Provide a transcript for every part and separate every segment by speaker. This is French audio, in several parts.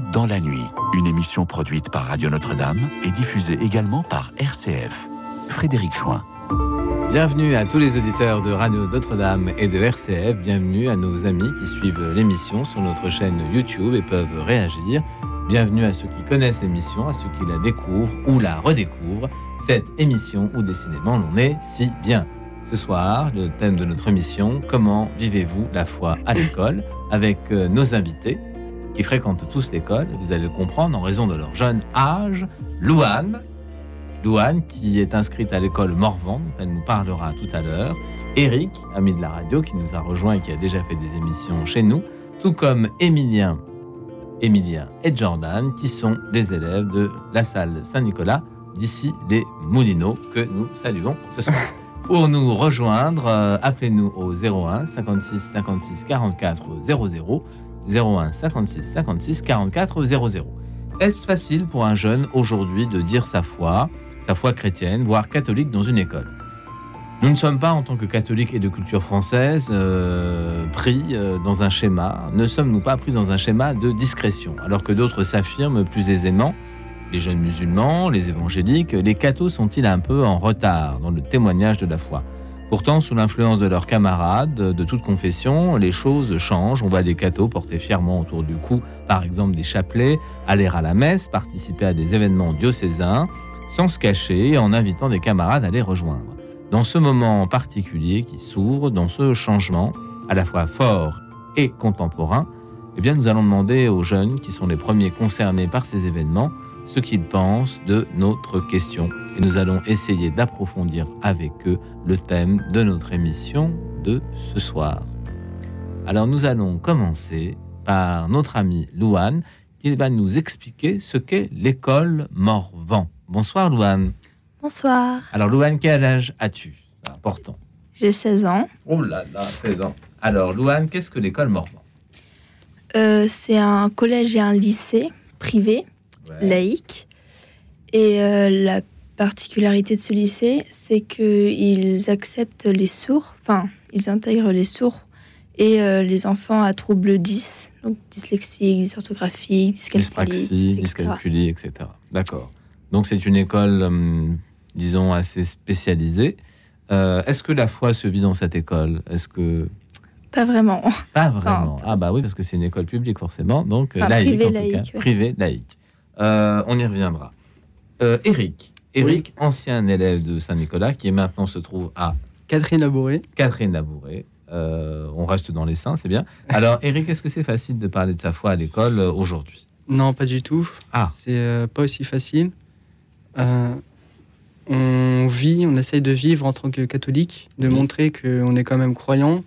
Speaker 1: Dans la nuit, une émission produite par Radio Notre-Dame et diffusée également par RCF. Frédéric Chouin.
Speaker 2: Bienvenue à tous les auditeurs de Radio Notre-Dame et de RCF. Bienvenue à nos amis qui suivent l'émission sur notre chaîne YouTube et peuvent réagir. Bienvenue à ceux qui connaissent l'émission, à ceux qui la découvrent ou la redécouvrent. Cette émission où décidément l'on est si bien. Ce soir, le thème de notre émission, comment vivez-vous la foi à l'école? Avec euh, nos invités qui fréquentent tous l'école, vous allez le comprendre en raison de leur jeune âge. Louane, Louane qui est inscrite à l'école Morvan, dont elle nous parlera tout à l'heure. Eric, ami de la radio, qui nous a rejoint et qui a déjà fait des émissions chez nous, tout comme Émilien, Émilien et Jordan, qui sont des élèves de la salle Saint-Nicolas d'ici les Moulineaux, que nous saluons ce soir. Pour nous rejoindre, euh, appelez-nous au 01 56 56 44 00. 01 56 56 44 00. Est-ce facile pour un jeune aujourd'hui de dire sa foi, sa foi chrétienne, voire catholique dans une école? Nous ne sommes pas, en tant que catholiques et de culture française, euh, pris euh, dans un schéma. Ne sommes-nous pas pris dans un schéma de discrétion, alors que d'autres s'affirment plus aisément les jeunes musulmans, les évangéliques, les cathos sont-ils un peu en retard dans le témoignage de la foi? Pourtant, sous l'influence de leurs camarades de toute confession, les choses changent. On voit des cathos porter fièrement autour du cou, par exemple, des chapelets, aller à la messe, participer à des événements diocésains, sans se cacher et en invitant des camarades à les rejoindre. Dans ce moment particulier qui s'ouvre, dans ce changement, à la fois fort et contemporain, eh bien, nous allons demander aux jeunes qui sont les premiers concernés par ces événements ce qu'ils pensent de notre question. Et nous allons essayer d'approfondir avec eux le thème de notre émission de ce soir. Alors nous allons commencer par notre ami Louane qui va nous expliquer ce qu'est l'école Morvan. Bonsoir Louane.
Speaker 3: Bonsoir.
Speaker 2: Alors Louane, quel âge as-tu? C'est important.
Speaker 3: J'ai 16 ans.
Speaker 2: Oh là là, 16 ans. Alors Louane, qu'est-ce que l'école Morvan?
Speaker 3: Euh, C'est un collège et un lycée privé laïque. Et euh, la particularité de ce lycée, c'est qu'ils acceptent les sourds, enfin, ils intègrent les sourds et euh, les enfants à troubles 10, donc dyslexique, dysorthographique,
Speaker 2: dyscalculie, dyscalculie, etc. D'accord. Donc c'est une école, hum, disons, assez spécialisée. Euh, est-ce que la foi se vit dans cette école? Est-ce que
Speaker 3: pas vraiment.
Speaker 2: Pas vraiment. ah bah oui, parce que c'est une école publique forcément, donc laïque en tout cas, privé laïque. Euh, on y reviendra. Euh, Eric. Eric, ancien élève de Saint-Nicolas, qui maintenant se trouve à
Speaker 4: Catherine Labouré.
Speaker 2: Catherine Labouré. Euh, on reste dans les saints, c'est bien. Alors, Eric, est-ce que c'est facile de parler de sa foi à l'école aujourd'hui?
Speaker 4: Non, pas du tout. Ah. C'est pas aussi facile. on vit, on essaye de vivre en tant que catholique, de montrer qu'on est quand même croyant,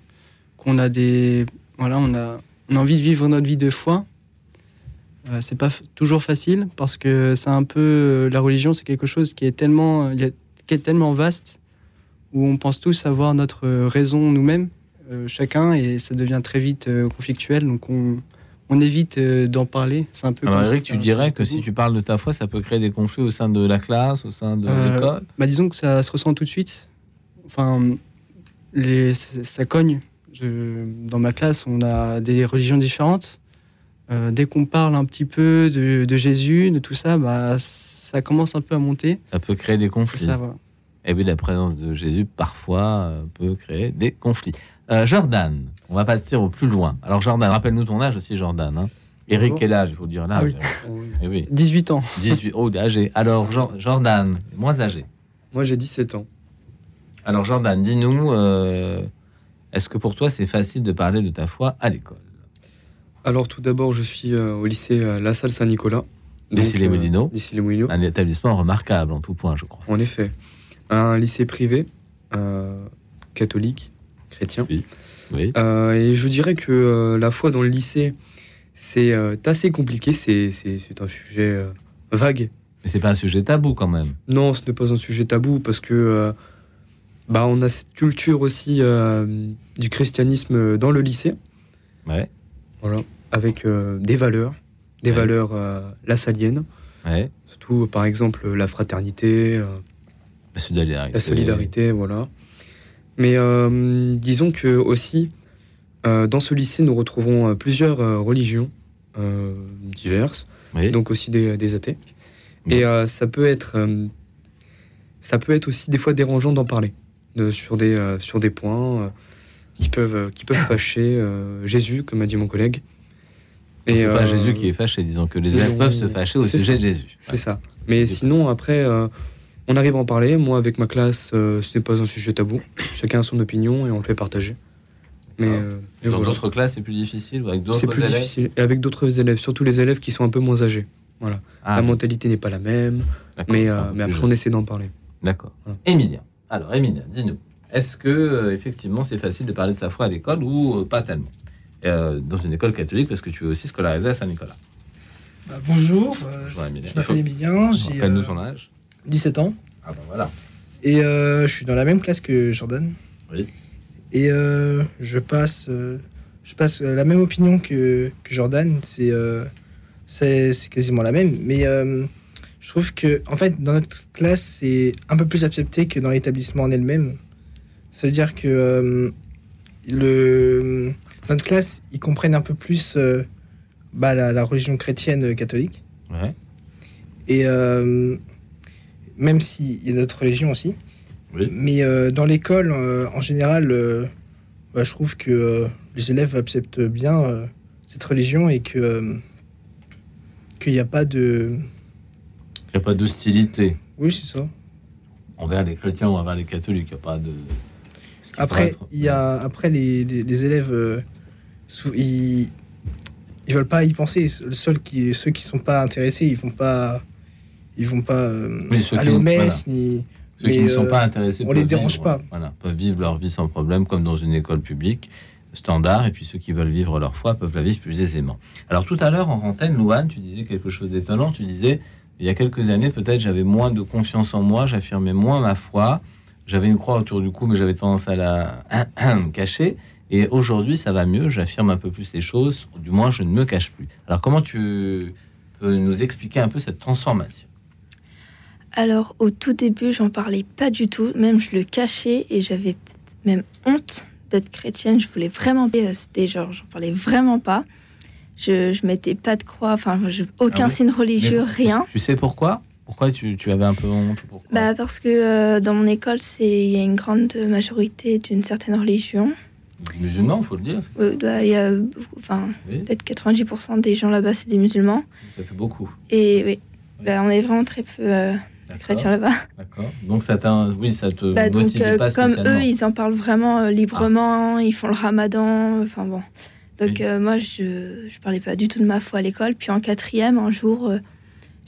Speaker 4: qu'on a des. Voilà, on a, on a envie de vivre notre vie de foi, c'est pas toujours facile parce que c'est un peu euh, la religion, c'est quelque chose qui est tellement, euh, qui est tellement vaste où on pense tous avoir notre raison nous-mêmes, chacun, et ça devient très vite conflictuel. Donc on, on évite d'en parler. C'est un peu.
Speaker 2: Alors Eric, tu dirais que si tu parles de ta foi, ça peut créer des conflits au sein de la classe, au sein de l'école?
Speaker 4: Bah disons que ça se ressent tout de suite. Enfin, les, ça, cogne. dans ma classe, on a des religions différentes. Euh, dès qu'on parle un petit peu de, Jésus, de tout ça, bah, ça commence un peu à monter.
Speaker 2: Ça peut créer des conflits. Et oui, la présence de Jésus, parfois, euh, peut créer des conflits. Euh, Jordan, on va partir au plus loin. Alors, Jordan, rappelle-nous ton âge aussi, Jordan. Hein. Eric, quel âge Il faut dire l'âge.
Speaker 4: Ah oui. 18 eh ans.
Speaker 2: 18, oh, âgé. Alors, Jordan, moins âgé.
Speaker 5: Moi, j'ai 17 ans.
Speaker 2: Alors, Jordan, dis-nous, est-ce que pour toi, c'est facile de parler de ta foi à l'école?
Speaker 5: Alors tout d'abord, je suis euh, au lycée euh, La Salle Saint-Nicolas.
Speaker 2: D'ici les Moulineaux.
Speaker 5: D'ici les Moulineaux.
Speaker 2: Un établissement remarquable en tout point, je crois.
Speaker 5: En effet. Un lycée privé, euh, catholique, chrétien.
Speaker 2: Oui. oui.
Speaker 5: et je dirais que la foi dans le lycée, c'est assez compliqué. C'est un sujet vague.
Speaker 2: Mais c'est pas un sujet tabou quand même.
Speaker 5: Non, ce n'est pas un sujet tabou parce que bah, on a cette culture aussi du christianisme dans le lycée.
Speaker 2: Ouais.
Speaker 5: Voilà, avec euh, des valeurs, des valeurs euh, lassaliennes.
Speaker 2: Ouais.
Speaker 5: Surtout, par exemple, la fraternité, euh,
Speaker 2: la solidarité.
Speaker 5: La solidarité, voilà. Mais disons que aussi, dans ce lycée, nous retrouvons plusieurs religions euh, diverses,
Speaker 2: Oui.
Speaker 5: donc aussi des, des athées. Et euh, ça peut être, euh, ça peut être aussi des fois dérangeant d'en parler de- sur des euh, sur des points euh, qui peuvent euh, qui peuvent fâcher euh, Jésus, comme a dit mon collègue.
Speaker 2: Et pas
Speaker 5: euh,
Speaker 2: Jésus qui est fâché, disons que les élèves peuvent se fâcher au sujet
Speaker 5: ça.
Speaker 2: de Jésus.
Speaker 5: C'est ça. Mais sinon, après, on arrive à en parler. Moi, avec ma classe, ce n'est pas un sujet tabou. Chacun a son opinion et on le fait partager. Mais, et
Speaker 2: Dans
Speaker 5: voilà.
Speaker 2: d'autres classes, c'est plus difficile avec d'autres
Speaker 5: c'est plus
Speaker 2: élèves
Speaker 5: difficile. Et avec d'autres élèves, surtout les élèves qui sont un peu moins âgés. Voilà.
Speaker 2: Ah,
Speaker 5: la
Speaker 2: oui,
Speaker 5: mentalité n'est pas la même, mais, euh, mais après, on essaie d'en parler.
Speaker 2: D'accord.
Speaker 5: Voilà.
Speaker 2: Emilia. Alors, Emilia, dis-nous, est-ce que euh, effectivement c'est facile de parler de sa foi à l'école ou euh, pas tellement? Euh, Dans une école catholique, parce que tu es aussi scolarisé à Saint-Nicolas.
Speaker 6: Bah, bonjour, euh,
Speaker 2: Bonjour,
Speaker 6: je m'appelle Emilien, j'ai
Speaker 2: ton âge.
Speaker 6: 17 ans
Speaker 2: Ah ben voilà.
Speaker 6: et je suis dans la même classe que Jordan.
Speaker 2: Oui.
Speaker 6: Et je passe, je passe la même opinion que, que Jordan. C'est c'est c'est quasiment la même, mais euh, je trouve que en fait dans notre classe c'est un peu plus accepté que dans l'établissement en elle-même. Ça veut dire que euh, le notre classe ils comprennent un peu plus euh, bah, la, la religion chrétienne euh, catholique.
Speaker 2: Ouais.
Speaker 6: Et même s'il y a d'autres religions aussi.
Speaker 2: Oui.
Speaker 6: Mais dans l'école, en général, bah, je trouve que les élèves acceptent bien cette religion et que qu'il n'y a pas de...
Speaker 2: Il n'y a pas d'hostilité
Speaker 6: Oui, c'est ça.
Speaker 2: envers les chrétiens ou envers les catholiques. Il n'y a pas de. Qui
Speaker 6: Après,
Speaker 2: être-
Speaker 6: il y a, après les, les- les élèves, euh, ils, ils veulent pas y penser. Le seul qui, ceux qui sont pas intéressés, ils vont pas, ils vont pas euh,
Speaker 2: Oui, qui
Speaker 6: aller aux messes ni.
Speaker 2: Ceux qui
Speaker 6: mais,
Speaker 2: ne sont
Speaker 6: euh,
Speaker 2: pas intéressés
Speaker 6: on les dérange
Speaker 2: vivre,
Speaker 6: pas.
Speaker 2: Voilà, peuvent vivre leur vie sans problème, comme dans une école publique standard. Et puis ceux qui veulent vivre leur foi peuvent la vivre plus aisément. Alors tout à l'heure, en antenne, Louane, tu disais quelque chose d'étonnant. Tu disais, il y a quelques années, peut-être, j'avais moins de confiance en moi, j'affirmais moins ma foi. J'avais une croix autour du cou, mais j'avais tendance à la cacher. Et aujourd'hui, ça va mieux. J'affirme un peu plus les choses. Du moins, je ne me cache plus. Alors, comment tu peux nous expliquer un peu cette transformation?
Speaker 3: Alors, au tout début, j'en parlais pas du tout. Même, je le cachais et j'avais même honte d'être chrétienne. Je voulais vraiment. euh, C'était genre, j'en parlais vraiment pas. Je, je mettais pas de croix, enfin, je- aucun
Speaker 2: Ah oui
Speaker 3: signe religieux,
Speaker 2: Mais
Speaker 3: rien.
Speaker 2: Tu sais pourquoi? Pourquoi tu, tu avais un peu honte
Speaker 3: Bah, parce que euh, dans mon école, il y a une grande majorité d'une certaine religion.
Speaker 2: Musulman, il faut le dire.
Speaker 3: Euh, bah, il y a, enfin,
Speaker 2: Oui,
Speaker 3: peut-être 90% des gens là-bas, c'est des musulmans.
Speaker 2: ça fait beaucoup.
Speaker 3: Et oui, bah, on est vraiment très peu euh, chrétiens là-bas.
Speaker 2: D'accord. Donc ça oui, ça te
Speaker 3: Bah, donc, euh,
Speaker 2: pas
Speaker 3: comme eux, ils en parlent vraiment euh, librement, ils font le ramadan, enfin bon. Donc
Speaker 2: Oui.
Speaker 3: moi, je je parlais pas du tout de ma foi à l'école. Puis en quatrième, un jour,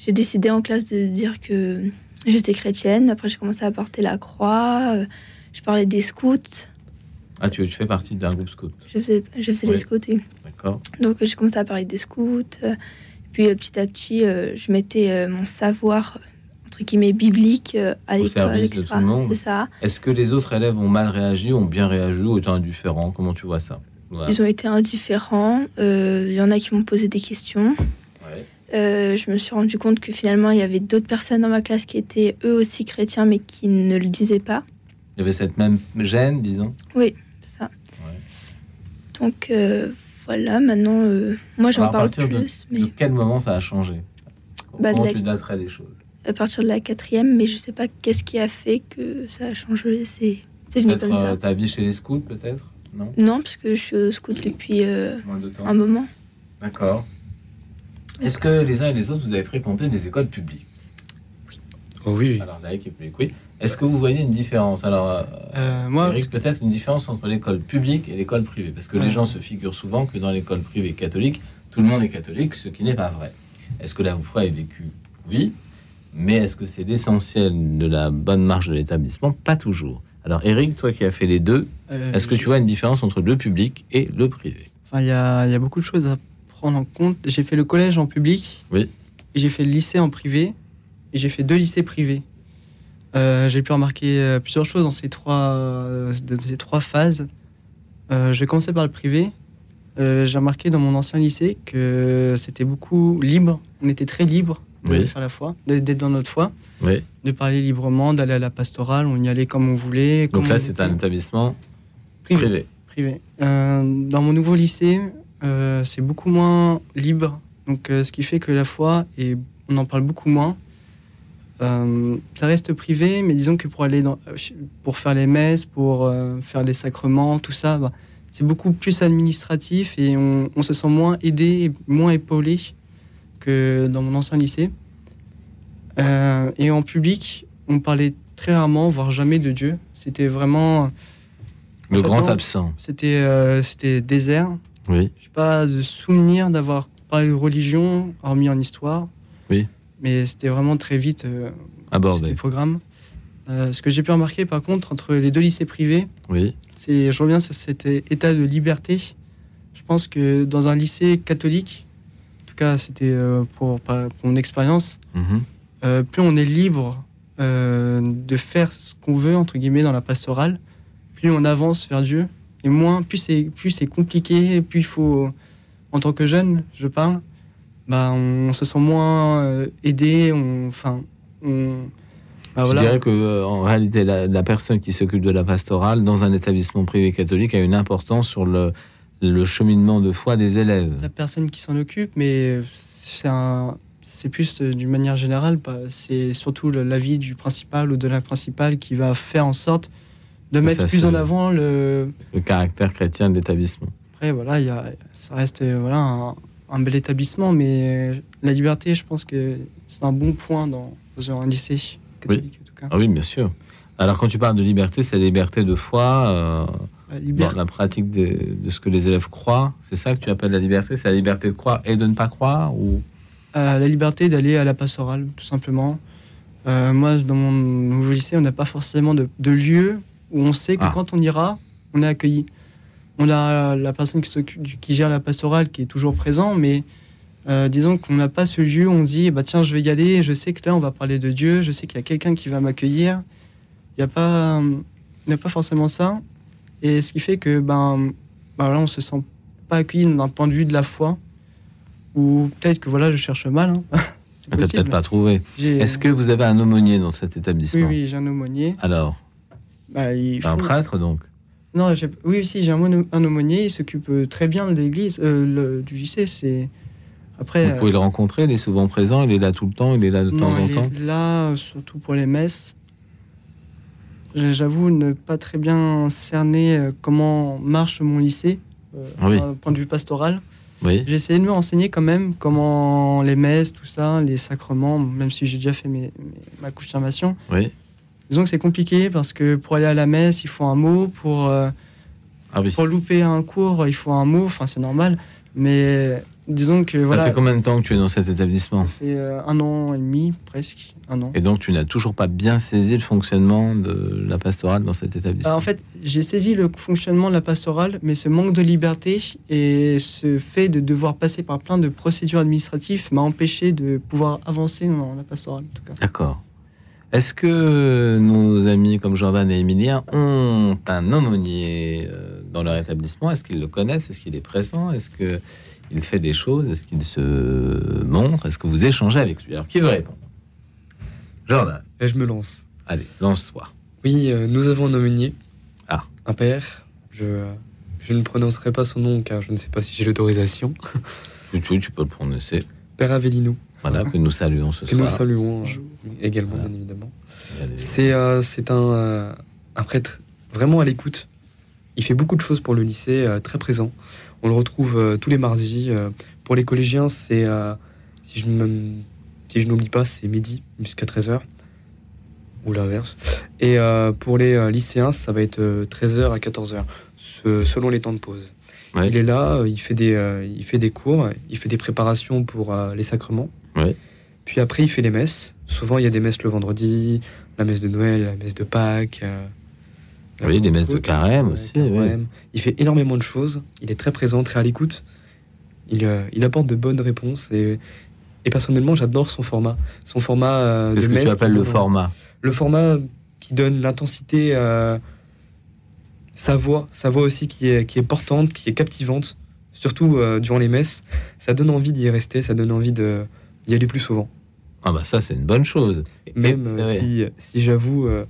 Speaker 3: j'ai décidé en classe de dire que j'étais chrétienne. Après, j'ai commencé à porter la croix. euh, je parlais des scouts.
Speaker 2: Ah, tu, tu fais partie d'un groupe scout.
Speaker 3: Je faisais, je faisais
Speaker 2: Oui.
Speaker 3: les scouts, oui.
Speaker 2: D'accord.
Speaker 3: Donc euh, j'ai commencé à parler des scouts. euh, puis petit à petit, je mettais mon savoir, entre guillemets, biblique à
Speaker 2: Au
Speaker 3: l'école,
Speaker 2: service de tout le monde.
Speaker 3: C'est ça.
Speaker 2: Est-ce que les autres élèves ont mal réagi, ont bien réagi ou étaient indifférents? Comment tu vois ça? Voilà.
Speaker 3: Ils ont été indifférents. euh, Il y en a qui m'ont posé des questions. Euh, je me suis rendu compte que finalement, il y avait d'autres personnes dans ma classe qui étaient eux aussi chrétiens, mais qui ne le disaient pas.
Speaker 2: Il y avait cette même gêne, disons.
Speaker 3: C'est ça.
Speaker 2: Ouais.
Speaker 3: Donc euh, voilà, maintenant, euh, moi j'en parle
Speaker 2: partir de-
Speaker 3: plus, mais
Speaker 2: De quel moment ça a changé?
Speaker 3: Bah,
Speaker 2: Comment
Speaker 3: la-
Speaker 2: tu daterais les choses?
Speaker 3: À partir de la quatrième, mais je sais pas qu'est-ce qui a fait que ça a changé. C'est c'est venu comme ça.
Speaker 2: ta vie chez les scouts, peut-être? Non?
Speaker 3: Non, parce que je suis au scout depuis un moment.
Speaker 2: D'accord. Est-ce que les uns et les autres, vous avez fréquenté des écoles publiques?
Speaker 5: Oh oui.
Speaker 2: Alors, laïque et publique, oui. Est-ce que vous voyez une différence? Alors, euh,
Speaker 4: Euh, moi,
Speaker 2: Eric, peut-être une différence entre l'école publique et l'école privée. Parce que les gens se figurent souvent que dans l'école privée catholique, tout le monde est catholique, ce qui n'est pas vrai. Est-ce que la foi est vécue? Oui. Mais est-ce que c'est l'essentiel de la bonne marche de l'établissement? Pas toujours. Alors, Eric, toi qui as fait les deux,
Speaker 4: euh,
Speaker 2: est-ce que tu vois une différence entre le public et le privé?
Speaker 4: Enfin, il y y a beaucoup de choses à prendre en compte. J'ai fait le collège en public.
Speaker 2: Oui.
Speaker 4: J'ai fait le lycée en privé. Et j'ai fait deux lycées privés. Euh, j'ai pu remarquer euh, plusieurs choses dans ces trois, euh, de ces trois phases. Euh, je vais commencer par le privé. Euh, j'ai remarqué dans mon ancien lycée que c'était beaucoup libre. On était très libre de
Speaker 2: Oui.
Speaker 4: faire la foi, d'être dans notre foi,
Speaker 2: Oui.
Speaker 4: de parler librement, d'aller à la pastorale. On y allait comme on voulait.
Speaker 2: Donc là, c'est un établissement
Speaker 4: privé.
Speaker 2: privé.
Speaker 4: privé. Euh, dans mon nouveau lycée, euh, c'est beaucoup moins libre. Donc, euh, ce qui fait que la foi, et on en parle beaucoup moins. Euh, ça reste privé, mais disons que pour aller dans, pour faire les messes, pour faire les sacrements, tout ça, bah, c'est beaucoup plus administratif et on, on, se sent moins aidé, moins épaulé que dans mon ancien lycée. et en public, on parlait très rarement, voire jamais de Dieu. C'était vraiment
Speaker 2: le grand absent.
Speaker 4: C'était c'était désert.
Speaker 2: Oui.
Speaker 4: Je n'ai pas de souvenir d'avoir parlé de religion, hormis en histoire.
Speaker 2: Oui.
Speaker 4: Mais c'était vraiment très vite euh,
Speaker 2: abordé.
Speaker 4: le programme. Euh, ce que j'ai pu remarquer, par contre, entre les deux lycées privés,
Speaker 2: oui.
Speaker 4: c'est, je reviens sur cet état de liberté. Je pense que dans un lycée catholique, en tout cas, c'était euh, pour, pour, mon expérience,
Speaker 2: mhm.
Speaker 4: plus on est libre de faire ce qu'on veut, entre guillemets, dans la pastorale, plus on avance vers Dieu, et moins, plus c'est, plus c'est compliqué, plus il faut, en tant que jeune, je parle, bah, on, se sent moins euh, aidé, on, enfin, on,
Speaker 2: bah, Je dirais que euh, en réalité, la, personne qui s'occupe de la pastorale dans un établissement privé catholique a une importance sur le, le cheminement de foi des élèves.
Speaker 4: La personne qui s'en occupe, mais c'est un, c'est plus euh, d'une manière générale, c'est surtout l'avis du principal ou de la principale qui va faire en sorte de mettre plus en avant le...
Speaker 2: le caractère chrétien de l'établissement.
Speaker 4: Après, voilà, y a, ça reste euh, voilà, un, bel établissement, mais la liberté, je pense que c'est un bon point dans, un lycée catholique.
Speaker 2: Oui.
Speaker 4: En tout cas.
Speaker 2: Ah oui, bien sûr. Alors, quand tu parles de liberté, c'est la liberté de foi, euh, la, dans la pratique de, de, ce que les élèves croient. C'est ça que tu appelles la liberté? C'est la liberté de croire et de ne pas croire ou...
Speaker 4: Euh, la liberté d'aller à la pastorale, tout simplement. moi, dans mon nouveau lycée, on n'a pas forcément de, de lieu où on sait que ah. quand on ira, on est accueilli. On a la personne qui, qui gère la pastorale qui est toujours présent, mais euh, disons qu'on n'a pas ce lieu où on dit bah tiens je vais y aller, je sais que là on va parler de Dieu, je sais qu'il y a quelqu'un qui va m'accueillir. Il n'y a pas, il a pas forcément ça, et ce qui fait que ben, ben là on se sent pas accueilli d'un point de vue de la foi, ou peut-être que voilà je cherche mal. Hein.
Speaker 2: peut-être pas trouvé. Est-ce que vous avez un aumônier dans cet établissement?
Speaker 4: Oui, oui, j'ai un aumônier.
Speaker 2: Alors?
Speaker 4: Bah,
Speaker 2: Un prêtre, donc
Speaker 4: Non, oui, aussi, j'ai un, un, aumônier, il s'occupe euh, très bien de l'église, euh, du JC. C'est...
Speaker 2: Après, Vous pouvez le rencontrer, il est souvent présent, il est là tout le temps, il est là de temps en temps
Speaker 4: Il est là, surtout pour les messes. J'avoue ne pas très bien cerner euh, comment marche mon lycée, d'un point de vue pastoral.
Speaker 2: Oui.
Speaker 4: J'ai essayé de me renseigner quand même comment les messes, tout ça, les sacrements, même si j'ai déjà fait ma confirmation.
Speaker 2: Oui.
Speaker 4: Disons que c'est compliqué parce que pour aller à la messe, il faut un mot. Pour, euh,
Speaker 2: ah
Speaker 4: pour louper un cours, il faut un mot. Enfin, c'est normal. Mais disons que voilà.
Speaker 2: Ça fait combien de temps que tu es dans cet établissement?
Speaker 4: Ça fait euh, un an et demi, presque un an.
Speaker 2: Et donc tu n'as toujours pas bien saisi le fonctionnement de la pastorale dans cet établissement?
Speaker 4: bah, En fait, j'ai saisi le fonctionnement de la pastorale, mais ce manque de liberté et ce fait de devoir passer par plein de procédures administratives m'a empêché de pouvoir avancer dans la pastorale.
Speaker 2: D'accord. Est-ce que nos amis comme Jordan et Emilien ont un aumônier euh, dans leur établissement? Est-ce qu'ils le connaissent? Est-ce qu'il est présent? Est-ce qu'il fait des choses? Est-ce qu'il se montre? Est-ce que vous échangez avec lui? Alors, qui veut répondre? Jordan.
Speaker 5: Et je me lance.
Speaker 2: Allez, lance-toi.
Speaker 5: Oui, euh, nous avons un aumônier.
Speaker 2: Ah.
Speaker 5: Un père. Je, je ne prononcerai pas son nom car je ne sais pas si j'ai l'autorisation.
Speaker 2: tu, tu peux le prononcer.
Speaker 5: Père Avellino.
Speaker 2: Voilà, que nous saluons ce
Speaker 5: soir. Que nous saluons euh, également, bien évidemment. C'est euh, c'est un, euh, un, prêtre vraiment à l'écoute. Il fait beaucoup de choses pour le lycée, très présent. On le retrouve tous les mardis. pour les collégiens, c'est, si je si je n'oublie pas, c'est midi jusqu'à 13h. Ou l'inverse. Et pour les lycéens, ça va être 13h à 14h, selon les temps de pause. Il est là, il fait, des, il fait des cours, il fait des préparations pour les sacrements. Puis après, il fait les messes. Souvent, il y a des messes le vendredi, la messe de Noël, la messe de Pâques. Euh,
Speaker 2: oui, des messes de carême aussi.
Speaker 5: Il fait énormément de choses. Il est très présent, très à l'écoute. Il, euh, il apporte de bonnes réponses. Et, et personnellement, j'adore son format. Son format euh,
Speaker 2: Qu'est-ce que tu appelles le format?
Speaker 5: Le format qui donne l'intensité, sa voix, sa voix aussi qui est, qui est portante, qui est captivante, surtout durant les messes. Ça donne envie d'y rester, ça donne envie de d'y aller plus souvent.
Speaker 2: Ah bah ça c'est une bonne chose.
Speaker 5: Même si, si j'avoue, euh,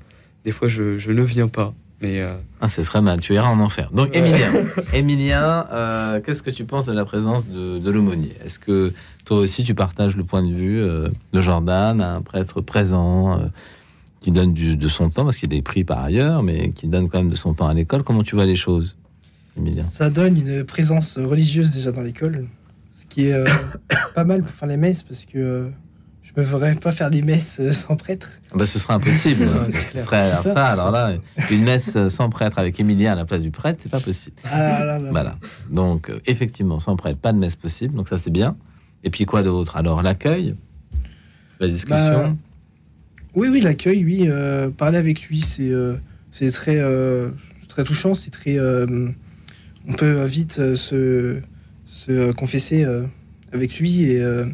Speaker 5: des fois je, je, ne viens pas. Mais euh,
Speaker 2: Ah, c'est très mal, tu iras en enfer. Donc, Emilien, Emilien euh, qu'est-ce que tu penses de la présence de, de l'aumônier? Est-ce que toi aussi tu partages le point de vue euh, de Jordan, un prêtre présent, euh, qui donne du- de son temps, parce qu'il est pris par ailleurs, mais qui donne quand même de son temps à l'école? Comment tu vois les choses, Emilien
Speaker 6: Ça donne une présence religieuse déjà dans l'école, ce qui est euh, pas mal pour faire les messes parce que euh, je me verrais pas faire des messes euh, sans prêtre.
Speaker 2: Ah bah, Ce serait impossible.
Speaker 4: Ouais,
Speaker 2: ce serait alors
Speaker 6: ça.
Speaker 2: ça, alors là, une messe sans prêtre avec Emilien à la place du prêtre, c'est pas possible.
Speaker 6: Ah là là.
Speaker 2: Voilà. Donc, effectivement, sans prêtre, pas de messe possible. Donc, ça, c'est bien. Et puis, quoi d'autre? Alors, l'accueil? La discussion?
Speaker 6: Bah, Oui, oui, l'accueil, oui. euh, parler avec lui, c'est euh, c'est très, euh, très touchant. C'est très. on peut vite se, se euh, confesser euh, avec lui. Et euh,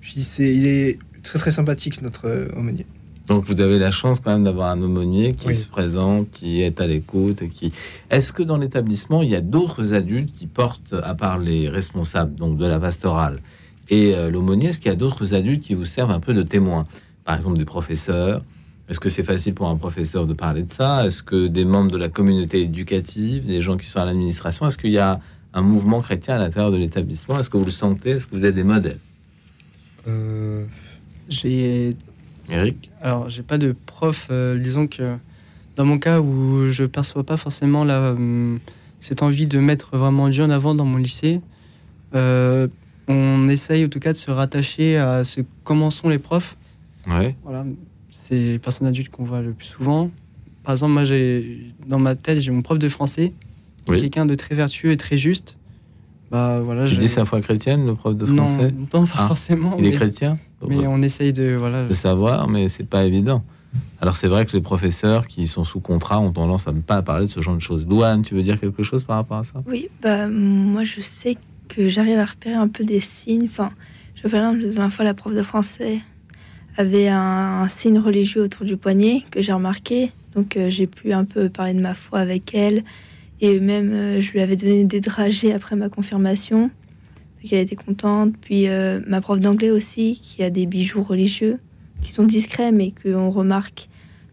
Speaker 6: puis, c'est, il est très, très sympathique, notre euh, aumônier.
Speaker 2: Donc, vous avez la chance quand même d'avoir un aumônier qui
Speaker 6: Oui.
Speaker 2: se présente, qui est à l'écoute. et qui. Est-ce que dans l'établissement, il y a d'autres adultes qui portent, à part les responsables donc de la pastorale et euh, l'aumônier, est-ce qu'il y a d'autres adultes qui vous servent un peu de témoins Par exemple, des professeurs Est-ce que c'est facile pour un professeur de parler de ça? Est-ce que des membres de la communauté éducative, des gens qui sont à l'administration, est-ce qu'il y a un mouvement chrétien à l'intérieur de l'établissement Est-ce que vous le sentez? Est-ce que vous êtes des modèles?
Speaker 5: Euh,
Speaker 4: J'ai
Speaker 2: Eric
Speaker 4: Alors, j'ai pas de prof. euh, disons que dans mon cas où je perçois pas forcément la, hum, cette envie de mettre vraiment Dieu en avant dans mon lycée, euh, on essaye en tout cas de se rattacher à ce comment sont les profs.
Speaker 2: Ouais.
Speaker 4: Voilà, c'est les personnes adultes qu'on voit le plus souvent. Par exemple, moi, j'ai dans ma tête, j'ai mon prof de français,
Speaker 2: Oui.
Speaker 4: quelqu'un de très vertueux et très juste. Bah voilà, je
Speaker 2: dis sa foi chrétienne, le prof de français
Speaker 4: non, pas
Speaker 2: Ah,
Speaker 4: forcément.
Speaker 2: Il est
Speaker 4: mais,
Speaker 2: chrétien
Speaker 4: mais on essaye de voilà.
Speaker 2: de savoir, mais c'est pas évident. Alors c'est vrai que les professeurs qui sont sous contrat ont tendance à ne pas parler de ce genre de choses. Douane, tu veux dire quelque chose par rapport à ça?
Speaker 3: Oui, bah moi je sais que j'arrive à repérer un peu des signes. Enfin, je par exemple, la dernière fois, la prof de français avait un, un signe religieux autour du poignet que j'ai remarqué. Donc euh, j'ai pu un peu parler de ma foi avec elle. Et même, euh, je lui avais donné des dragées après ma confirmation. Donc elle était contente. Puis euh, ma prof d'anglais aussi, qui a des bijoux religieux, qui sont discrets, mais qu'on remarque.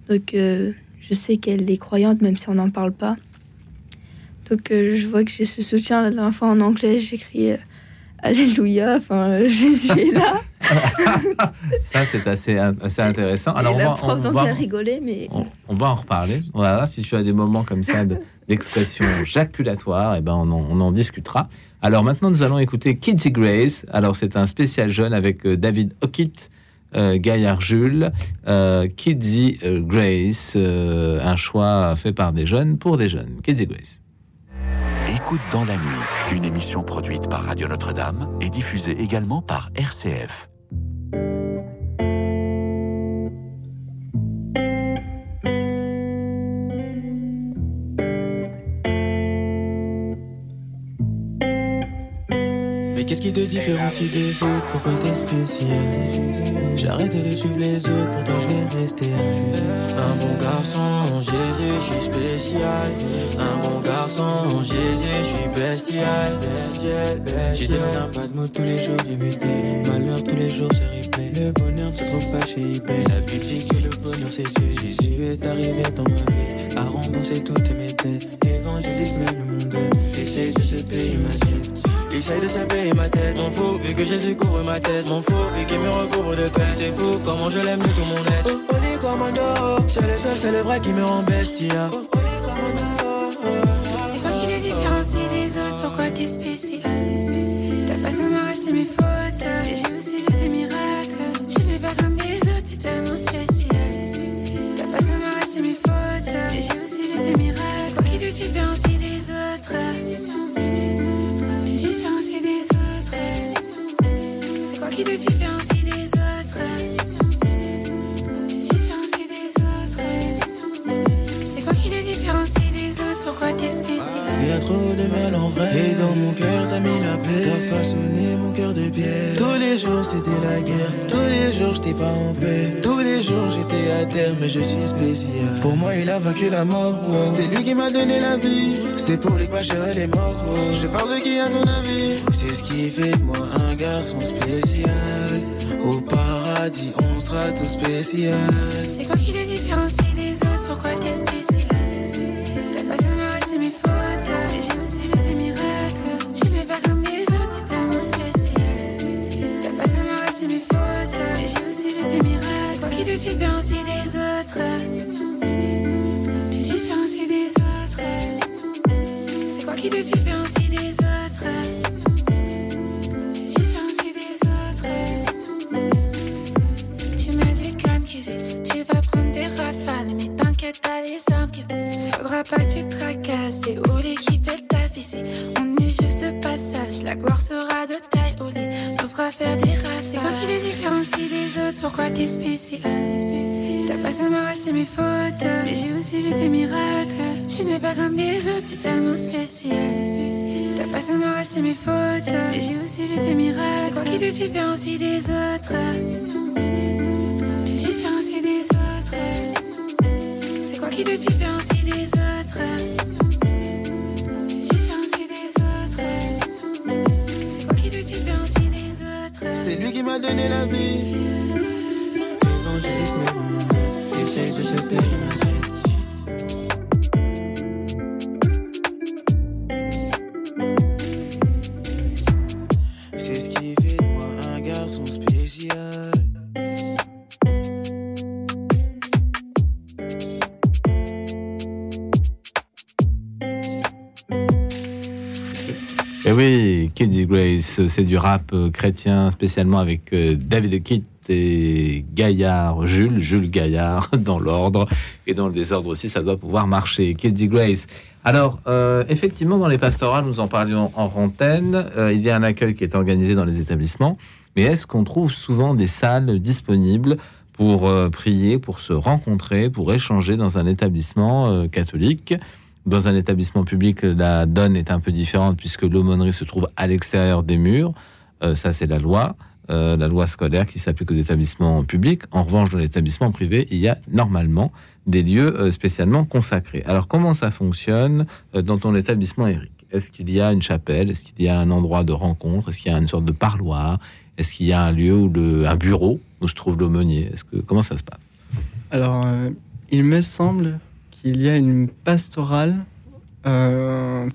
Speaker 3: Donc euh, je sais qu'elle est croyante, même si on n'en parle pas. Donc euh, je vois que j'ai ce soutien la dernière fois en anglais, j'écris Alléluia, enfin Jésus est là.
Speaker 2: Ça c'est assez, assez intéressant. Alors
Speaker 3: et
Speaker 2: on
Speaker 3: la
Speaker 2: va,
Speaker 3: prof
Speaker 2: on, va,
Speaker 3: a rigolé, mais
Speaker 2: on- on va en reparler. Voilà, si tu as des moments comme ça de- d'expression jaculatoire, et ben on en, discutera. Alors maintenant nous allons écouter Kidsy Grace. Alors c'est un spécial jeune avec euh, David Hockit. Euh, Gaillard Jules, euh, Kidsy euh, Grace, euh, un choix fait par des jeunes pour des jeunes. Kidsy Grace.
Speaker 1: Écoute dans la nuit, une émission produite par Radio Notre-Dame et diffusée également par RCF.
Speaker 7: Mais qu'est-ce qui te différencie des autres Pourquoi t'es spécial J'ai arrêté de suivre les autres, pour toi je vais rester. Un bon garçon, Jésus, je suis spécial. Un bon garçon, Jésus, je suis bestial. J'étais dans un pas de mood tous les jours débuté Malheur tous les jours se replay Le bonheur ne se trouve pas chez eBay La Bible dit que le bonheur c'est Dieu. Jésus est arrivé dans ma vie A remboursé toutes mes dettes. Évangélisme le monde. Essaye de se payer ma tête Essaye de se payer ma tête, mon faux Vu que Jésus couvre ma tête, mon faux Vu qu'il me recouvre de paix, c'est fou. Comment je l'aime de tout mon être. Oh, Commando C'est le seul, c'est le vrai qui me rend bestia. Commando
Speaker 8: C'est quoi qui te différencie des autres. Pourquoi t'es spécial? T'as pas seulement racheté mes Et j'ai aussi vu tes miracles. Tu n'es pas comme des autres, t'es tellement spécial. T'as pas seulement racheté mes Et j'ai aussi vu tes miracles. C'est quoi qui te différencie
Speaker 7: trop de mal en vrai. Et dans mon cœur t'as mis la paix. T'as façonné mon cœur de pierre. Tous les jours c'était la guerre. Tous les jours j'étais pas en paix. Tous les jours j'étais à terre Mais je suis spécial. Pour moi il a vaincu la mort wow. C'est lui qui m'a donné la vie. C'est pour lui que ma chair elle est morte wow. Je parle de qui à ton avis? C'est ce qui fait de moi un garçon spécial. Au paradis on sera tous spécial.
Speaker 8: C'est quoi qui te différencie? Tu te différencies des autres. Tu te différencies des autres. C'est quoi qui te différencie? Pourquoi t'es spécial T'as pas seulement acheté mes photos Mais j'ai aussi vu tes miracles. Tu n'es pas comme les autres T'es tellement spécial T'as pas seulement acheté mes photos Mais j'ai aussi vu tes miracles. C'est quoi qui te différencie des autres? Des te différencie des des autres. C'est quoi qui te différencie des autres?
Speaker 9: C'est lui qui m'a donné la vie.
Speaker 2: Oui, Kids Grace, c'est du rap euh, chrétien spécialement avec euh, David Kitt et Gaillard, Jules, Jules Gaillard, dans l'ordre et dans le désordre aussi, ça doit pouvoir marcher. Kids Grace. Alors, euh, effectivement, dans les pastorales, nous en parlions en rantaine, euh, il y a un accueil qui est organisé dans les établissements, mais est-ce qu'on trouve souvent des salles disponibles pour euh, prier, pour se rencontrer, pour échanger dans un établissement catholique? Dans un établissement public, la donne est un peu différente puisque l'aumônerie se trouve à l'extérieur des murs. Ça, c'est la loi, euh, la loi scolaire qui s'applique aux établissements publics. En revanche, dans l'établissement privé, il y a normalement des lieux euh, spécialement consacrés. Alors, comment ça fonctionne euh, dans ton établissement, Eric Est-ce qu'il y a une chapelle? Est-ce qu'il y a un endroit de rencontre? Est-ce qu'il y a une sorte de parloir? Est-ce qu'il y a un lieu où le, un bureau où se trouve l'aumônier? Est-ce que comment ça se passe?
Speaker 4: Alors, il me semble qu'il y a une pastorale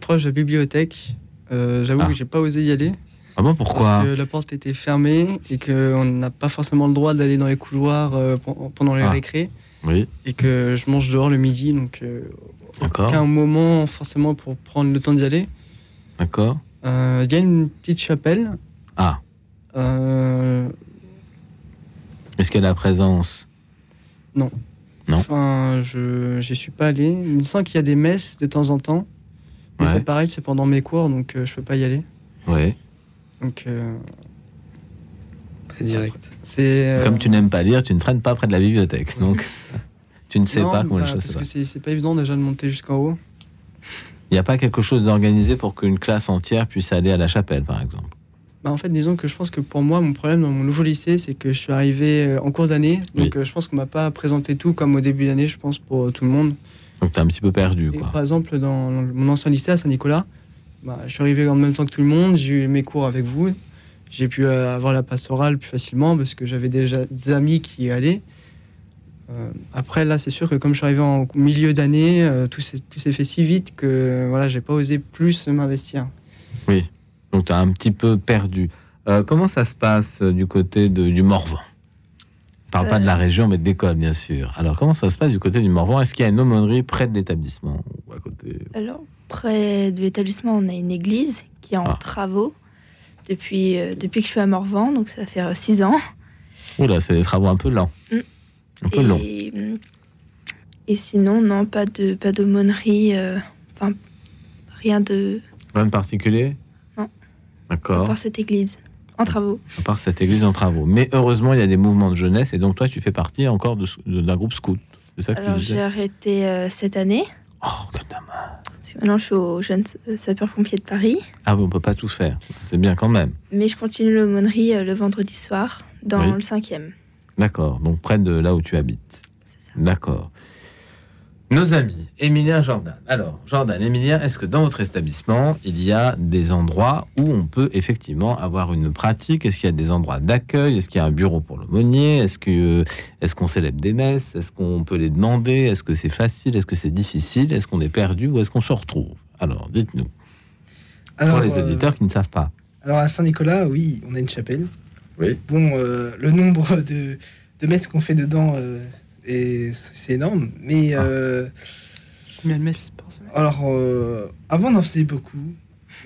Speaker 4: proche de la bibliothèque. J'avoue
Speaker 2: Ah.
Speaker 4: que j'ai pas osé y aller
Speaker 2: Ah bon Pourquoi
Speaker 4: parce que la porte était fermée et qu'on n'a pas forcément le droit d'aller dans les couloirs euh, pen- pendant les
Speaker 2: Ah.
Speaker 4: récrés
Speaker 2: Oui,
Speaker 4: et que je mange dehors le midi, donc euh,
Speaker 2: d'accord,
Speaker 4: aucun moment forcément pour prendre le temps d'y aller.
Speaker 2: d'accord.
Speaker 4: Euh, Il y a une petite chapelle.
Speaker 2: Ah,
Speaker 4: Euh,
Speaker 2: est-ce qu'il y a la présence? Non.
Speaker 4: Enfin, je j'y suis pas allé. Il me semble qu'il y a des messes de temps en temps. Mais
Speaker 2: Ouais.
Speaker 4: c'est pareil, c'est pendant mes cours, donc euh, je peux pas y aller.
Speaker 2: Oui.
Speaker 4: Donc euh,
Speaker 5: Très direct.
Speaker 4: c'est. euh,
Speaker 2: Comme tu n'aimes pas lire, tu ne traînes pas près de la bibliothèque. Donc, tu ne sais
Speaker 4: non,
Speaker 2: pas comment
Speaker 4: bah,
Speaker 2: les choses se
Speaker 4: Parce que
Speaker 2: passent.
Speaker 4: c'est c'est pas évident déjà de monter jusqu'en haut.
Speaker 2: Il n'y a pas quelque chose d'organisé pour qu'une classe entière puisse aller à la chapelle, par exemple.
Speaker 4: Bah, en fait, disons que je pense que pour moi, mon problème dans mon nouveau lycée, c'est que je suis arrivé euh, en cours d'année. Donc je pense qu'on m'a pas présenté tout comme au début d'année, je pense, pour tout le monde.
Speaker 2: Donc, tu es un petit peu perdu, quoi.
Speaker 4: par exemple, dans mon ancien lycée à Saint-Nicolas, bah, je suis arrivé en même temps que tout le monde, j'ai eu mes cours avec vous. J'ai pu euh, avoir la pastorale plus facilement parce que j'avais déjà des amis qui y allaient. Euh, après, là, c'est sûr que comme je suis arrivé en milieu d'année, euh, tout s'est tout s'est fait si vite que voilà, j'ai pas osé plus m'investir.
Speaker 2: Donc, tu es un petit peu perdu. Euh, comment ça se passe du côté de- du Morvan? On parle pas de la région, mais de l'école, bien sûr. Alors, comment ça se passe du côté du Morvan? Est-ce qu'il y a une aumônerie près de l'établissement ou à côté?
Speaker 3: Alors, près de l'établissement, on a une église qui est en
Speaker 2: Ah.
Speaker 3: travaux depuis, euh, depuis que je suis à Morvan, donc ça fait 6 ans.
Speaker 2: Oula, c'est des travaux un peu lents.
Speaker 3: Mm.
Speaker 2: Un peu longs.
Speaker 3: Et, mm, et sinon, non, pas de pas d'aumônerie, euh, enfin, rien de.
Speaker 2: Rien de particulier?
Speaker 3: Non. À
Speaker 2: D'accord.
Speaker 3: part cette église, en travaux.
Speaker 2: à part cette église en travaux. Mais heureusement, il y a des mouvements de jeunesse et donc toi, tu fais partie encore de- de- d'un groupe scout. C'est ça que
Speaker 3: Alors,
Speaker 2: tu
Speaker 3: j'ai
Speaker 2: disais
Speaker 3: arrêté euh, cette année,
Speaker 2: Oh, que dommage.
Speaker 3: maintenant je suis au jeune sapeur-pompier de Paris.
Speaker 2: Ah oui, on peut pas tout faire. C'est bien quand même.
Speaker 3: Mais je continue l'aumônerie euh, le vendredi soir, dans
Speaker 2: Oui.
Speaker 3: le cinquième.
Speaker 2: D'accord. Donc près de là où tu habites.
Speaker 3: C'est ça.
Speaker 2: D'accord. Nos amis, Emilien Jordan. Alors, Jordan, Emilien, est-ce que dans votre établissement, il y a des endroits où on peut effectivement avoir une pratique? Est-ce qu'il y a des endroits d'accueil? Est-ce qu'il y a un bureau pour l'aumônier? Est-ce que est-ce qu'on célèbre des messes? Est-ce qu'on peut les demander? Est-ce que c'est facile? Est-ce que c'est difficile? Est-ce qu'on est perdu ou est-ce qu'on se retrouve? Alors, dites-nous.
Speaker 6: Alors,
Speaker 2: pour les
Speaker 6: euh,
Speaker 2: auditeurs qui ne savent pas.
Speaker 6: alors à Saint-Nicolas, oui, on a une chapelle.
Speaker 2: Oui.
Speaker 6: Bon, euh, le nombre de, de messes qu'on fait dedans, euh, est- c'est énorme. Mais
Speaker 2: Ah.
Speaker 6: euh,
Speaker 4: Combien de messes par semaine?
Speaker 6: Alors, euh, avant, on en faisait beaucoup.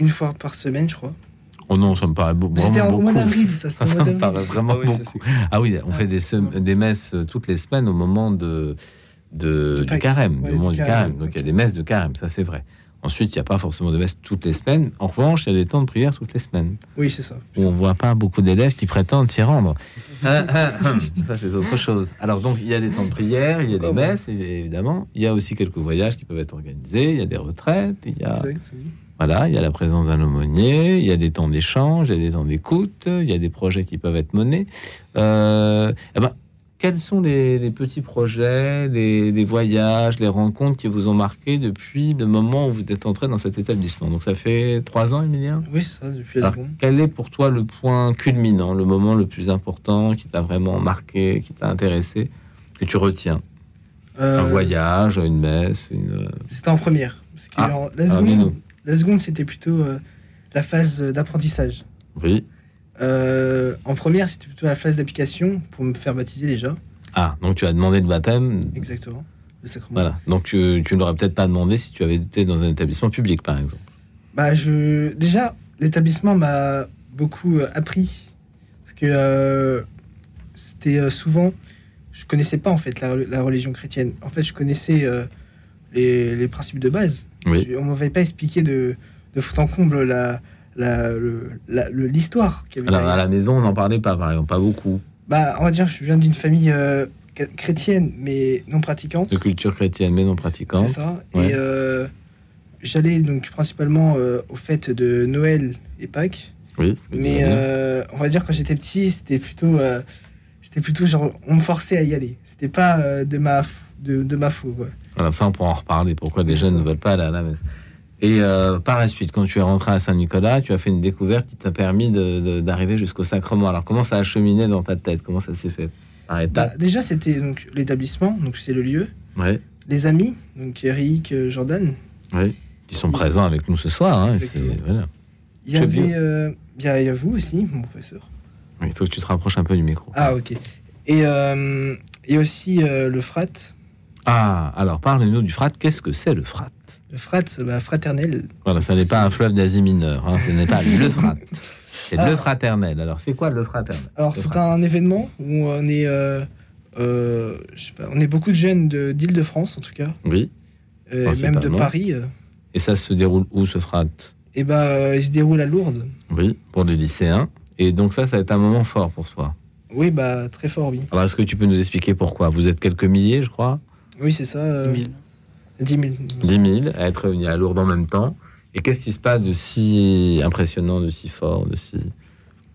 Speaker 6: Une fois par semaine, je crois.
Speaker 2: Oh non, ça me paraît beau-
Speaker 6: C'était au mois
Speaker 2: beaucoup.
Speaker 6: d'avril, ça. C'était
Speaker 2: Ça
Speaker 6: au mois
Speaker 2: me
Speaker 6: d'avril.
Speaker 2: paraît vraiment
Speaker 5: Ah oui, ça,
Speaker 2: beaucoup. Ah oui, on fait des, sem- des messes euh, toutes les semaines au moment de, de-
Speaker 6: Du
Speaker 2: carême,
Speaker 6: Ouais,
Speaker 2: du moment
Speaker 6: du carême,
Speaker 2: carême. Donc il y a des messes de carême, ça c'est vrai. Ensuite, il n'y a pas forcément de messes toutes les semaines. En revanche, il y a des temps de prière toutes les semaines
Speaker 6: Oui, c'est ça.
Speaker 2: où on voit pas beaucoup d'élèves qui prétendent s'y rendre. ça, c'est autre chose. Alors, donc, il y a des temps de prière, il y a des messes, évidemment. Il y a aussi quelques voyages qui peuvent être organisés. Il y a des retraites, il y a,
Speaker 6: Exact, oui.
Speaker 2: voilà, il y a la présence d'un aumônier, il y a des temps d'échange, il y a des temps d'écoute, il y a des projets qui peuvent être menés. Euh, eh ben, quels sont les, les petits projets, les, les voyages, les rencontres qui vous ont marqué depuis le moment où vous êtes entré dans cet établissement? Donc, ça fait trois ans, Emilien
Speaker 6: Oui, c'est ça, depuis la
Speaker 2: alors,
Speaker 6: seconde.
Speaker 2: quel est pour toi le point culminant, le moment le plus important qui t'a vraiment marqué, qui t'a intéressé, que tu retiens? Un
Speaker 6: Euh,
Speaker 2: voyage, une messe, une.
Speaker 6: C'était en première. Parce que
Speaker 2: Ah,
Speaker 6: en- la,
Speaker 2: alors,
Speaker 6: seconde, la seconde, c'était plutôt euh, la phase d'apprentissage.
Speaker 2: Oui.
Speaker 6: Euh, en première, c'était plutôt la phase d'application pour me faire baptiser déjà.
Speaker 2: Ah, donc tu as demandé le baptême.
Speaker 6: Exactement. Le sacrement.
Speaker 2: Voilà. Donc tu, tu ne l'aurais peut-être pas demandé si tu avais été dans un établissement public, par exemple.
Speaker 6: Bah, je... Déjà, l'établissement m'a beaucoup euh, appris. Parce que euh, c'était euh, souvent. Je connaissais pas en fait la, la religion chrétienne. En fait, je connaissais euh, les, les principes de base.
Speaker 2: Oui.
Speaker 6: Je- on m'avait pas expliqué de, de fond en comble la, l'histoire qu'il y avait
Speaker 2: Alors à la maison, on n'en parlait pas, par exemple, pas beaucoup.
Speaker 6: Bah, on va dire, je viens d'une famille euh, ch- chrétienne, mais non pratiquante.
Speaker 2: De culture chrétienne, mais non pratiquante.
Speaker 6: C'est ça.
Speaker 2: Ouais.
Speaker 6: Et euh, j'allais donc principalement euh, aux fêtes de Noël et Pâques.
Speaker 2: Oui.
Speaker 6: Mais on va dire quand j'étais petit, c'était plutôt, c'était plutôt genre, on me forçait à y aller. C'était pas de ma, de, de ma faute. Quoi.
Speaker 2: Voilà, ça, on pourra en reparler. Pourquoi les jeunes ne veulent pas aller à la messe. Et euh, par la suite, quand tu es rentré à Saint-Nicolas, tu as fait une découverte qui t'a permis d'arriver jusqu'au sacrement. Alors, comment ça a cheminé dans ta tête? Comment ça s'est fait? Par
Speaker 6: Bah, déjà, c'était donc l'établissement, donc c'est le lieu, les amis, donc Eric, euh, Jordan.
Speaker 2: oui. Qui sont présents avec nous ce soir. hein, voilà.
Speaker 6: Il y avait, euh, il y a- vous aussi, mon professeur.
Speaker 2: Oui, Il faut que tu te rapproches un peu du micro.
Speaker 6: Ah ok. Et euh, et aussi le frat,
Speaker 2: Ah, alors parle-nous du frat. Qu'est-ce que c'est le frat?
Speaker 6: Le frat, bah, fraternel.
Speaker 2: Voilà, ça n'est pas un fleuve d'Asie mineure. hein, ce n'est pas le frat. C'est
Speaker 6: Ah.
Speaker 2: le fraternel. Alors, c'est quoi le fraternel?
Speaker 6: Alors c'est un événement où on est, euh, euh, je sais pas, on est beaucoup de jeunes de- d'Île-de-France en tout cas,
Speaker 2: Oui.
Speaker 6: euh, même de. Paris. euh.
Speaker 2: Et ça se déroule où ce frat?
Speaker 6: Et bah euh, il se déroule à Lourdes.
Speaker 2: Oui, pour les lycéens. Et donc ça, ça va être un moment fort pour toi?
Speaker 6: Oui bah très fort oui.
Speaker 2: Alors est-ce que tu peux nous expliquer pourquoi? Vous êtes quelques milliers, je crois,
Speaker 6: Oui c'est ça. euh,
Speaker 4: 10 000.
Speaker 6: 10 000.
Speaker 2: 10 000 à être réunis à Lourdes en même temps. Et qu'est-ce qui se passe de si impressionnant, de si fort, de si...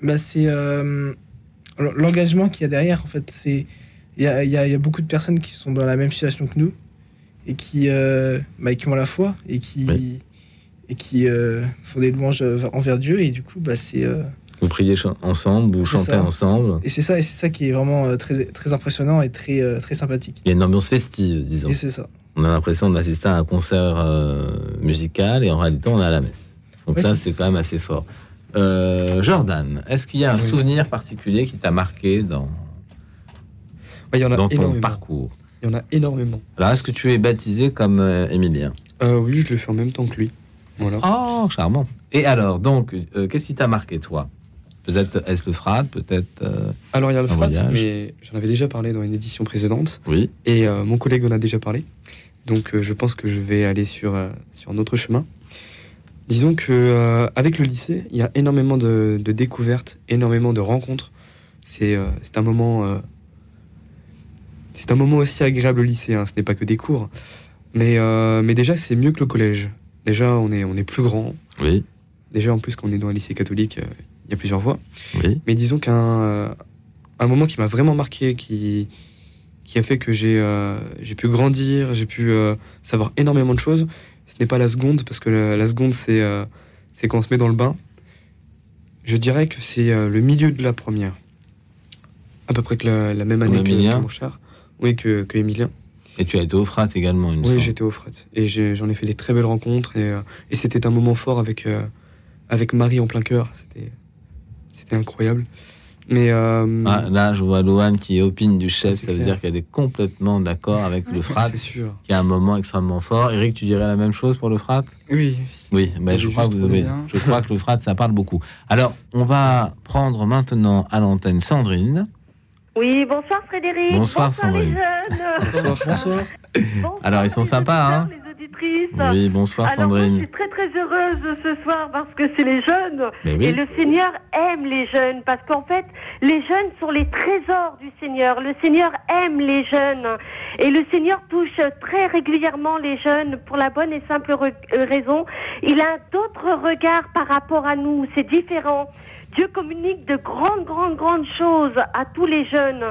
Speaker 6: Bah c'est euh, l'engagement qu'il y a derrière en fait c'est il y a, y a- y a beaucoup de personnes qui sont dans la même situation que nous et qui euh, bah, qui ont la foi et qui
Speaker 2: Oui.
Speaker 6: et qui euh, font des louanges envers Dieu et du coup bah c'est euh,
Speaker 2: Vous priez ensemble, vous chantez
Speaker 6: ça.
Speaker 2: ensemble.
Speaker 6: Et c'est ça, et c'est ça qui est vraiment euh, très, très impressionnant et très, euh, très sympathique.
Speaker 2: Il y a une ambiance festive, disons.
Speaker 6: Et c'est ça.
Speaker 2: On a l'impression d'assister à un concert euh, musical et en réalité, on est à la messe. Donc ça,
Speaker 6: c'est-
Speaker 2: quand même assez fort. Euh, Jordan, est-ce qu'il y a un
Speaker 5: Oui.
Speaker 2: souvenir particulier qui t'a marqué dans,
Speaker 5: Ouais, Il y en a
Speaker 2: dans ton parcours?
Speaker 5: Il y en a énormément.
Speaker 2: Alors, est-ce que tu es baptisé comme euh, Émilien?
Speaker 5: Euh, oui, je le fais en même temps que lui. Voilà.
Speaker 2: Oh, charmant. Et alors, donc, qu'est-ce qui t'a marqué, toi? Peut-être est-ce le frat, peut-être... euh,
Speaker 5: Alors il y a le
Speaker 2: voyage?
Speaker 5: mais j'en avais déjà parlé dans une édition précédente.
Speaker 2: Oui,
Speaker 5: Et euh, mon collègue en a déjà parlé. Donc euh, je pense que je vais aller sur, euh, sur un autre chemin. Disons que euh, avec le lycée, il y a énormément de, de découvertes, énormément de rencontres. C'est un moment c'est un moment aussi agréable au lycée. hein. Ce n'est pas que des cours, mais euh, mais déjà c'est mieux que le collège. Déjà on est on est plus grand.
Speaker 2: oui,
Speaker 5: Déjà en plus quand on est dans un lycée catholique, euh, il y a plusieurs voies.
Speaker 2: oui.
Speaker 5: Mais disons qu'un euh, un moment qui m'a vraiment marqué, qui, qui a fait que j'ai euh, j'ai pu grandir, j'ai pu euh, savoir énormément de choses, ce n'est pas la seconde, parce que la, la seconde, c'est euh, c'est quand on se met dans le bain. Je dirais que c'est le milieu de la première. À peu près que la, la même année que,
Speaker 2: Emilien
Speaker 5: que mon cher. Oui, que, que Emilien.
Speaker 2: Et tu as été au frat également, me
Speaker 5: Oui, j'étais au fret. Et j'en ai, fait des très belles rencontres. Et, euh, et c'était un moment fort avec, euh, avec Marie en plein cœur. C'était c'était incroyable. Mais euh,
Speaker 2: Ah, là, je vois Louane qui opine du chef,
Speaker 5: Ah,
Speaker 2: ça veut
Speaker 5: clair.
Speaker 2: dire qu'elle est complètement d'accord avec le frat,
Speaker 5: sûr.
Speaker 2: qui a un moment extrêmement fort. Eric, tu dirais la même chose pour le frat?
Speaker 4: Oui.
Speaker 2: Oui, ben,
Speaker 4: Elle
Speaker 2: je, crois que vous avez- je crois que le frat, ça parle beaucoup. Alors, on va prendre maintenant à l'antenne Sandrine.
Speaker 10: Oui, bonsoir Frédéric.
Speaker 2: Bonsoir, Sandrine.
Speaker 10: jeunes.
Speaker 6: Bonsoir.
Speaker 10: Bonsoir,
Speaker 2: Alors, ils sont
Speaker 10: les
Speaker 2: sympas, hein
Speaker 10: auditrices.
Speaker 2: Oui, bonsoir
Speaker 10: Alors moi, je
Speaker 2: Sandrine.
Speaker 10: suis très très heureuse ce soir parce que c'est les jeunes. Et le Seigneur aime les jeunes parce qu'en fait, les jeunes sont les trésors du Seigneur. Le Seigneur aime les jeunes. Et le Seigneur touche très régulièrement les jeunes pour la bonne et simple euh, raison. Il a d'autres regards par rapport à nous. C'est différent. Dieu communique de grandes, grandes, grandes choses à tous les jeunes,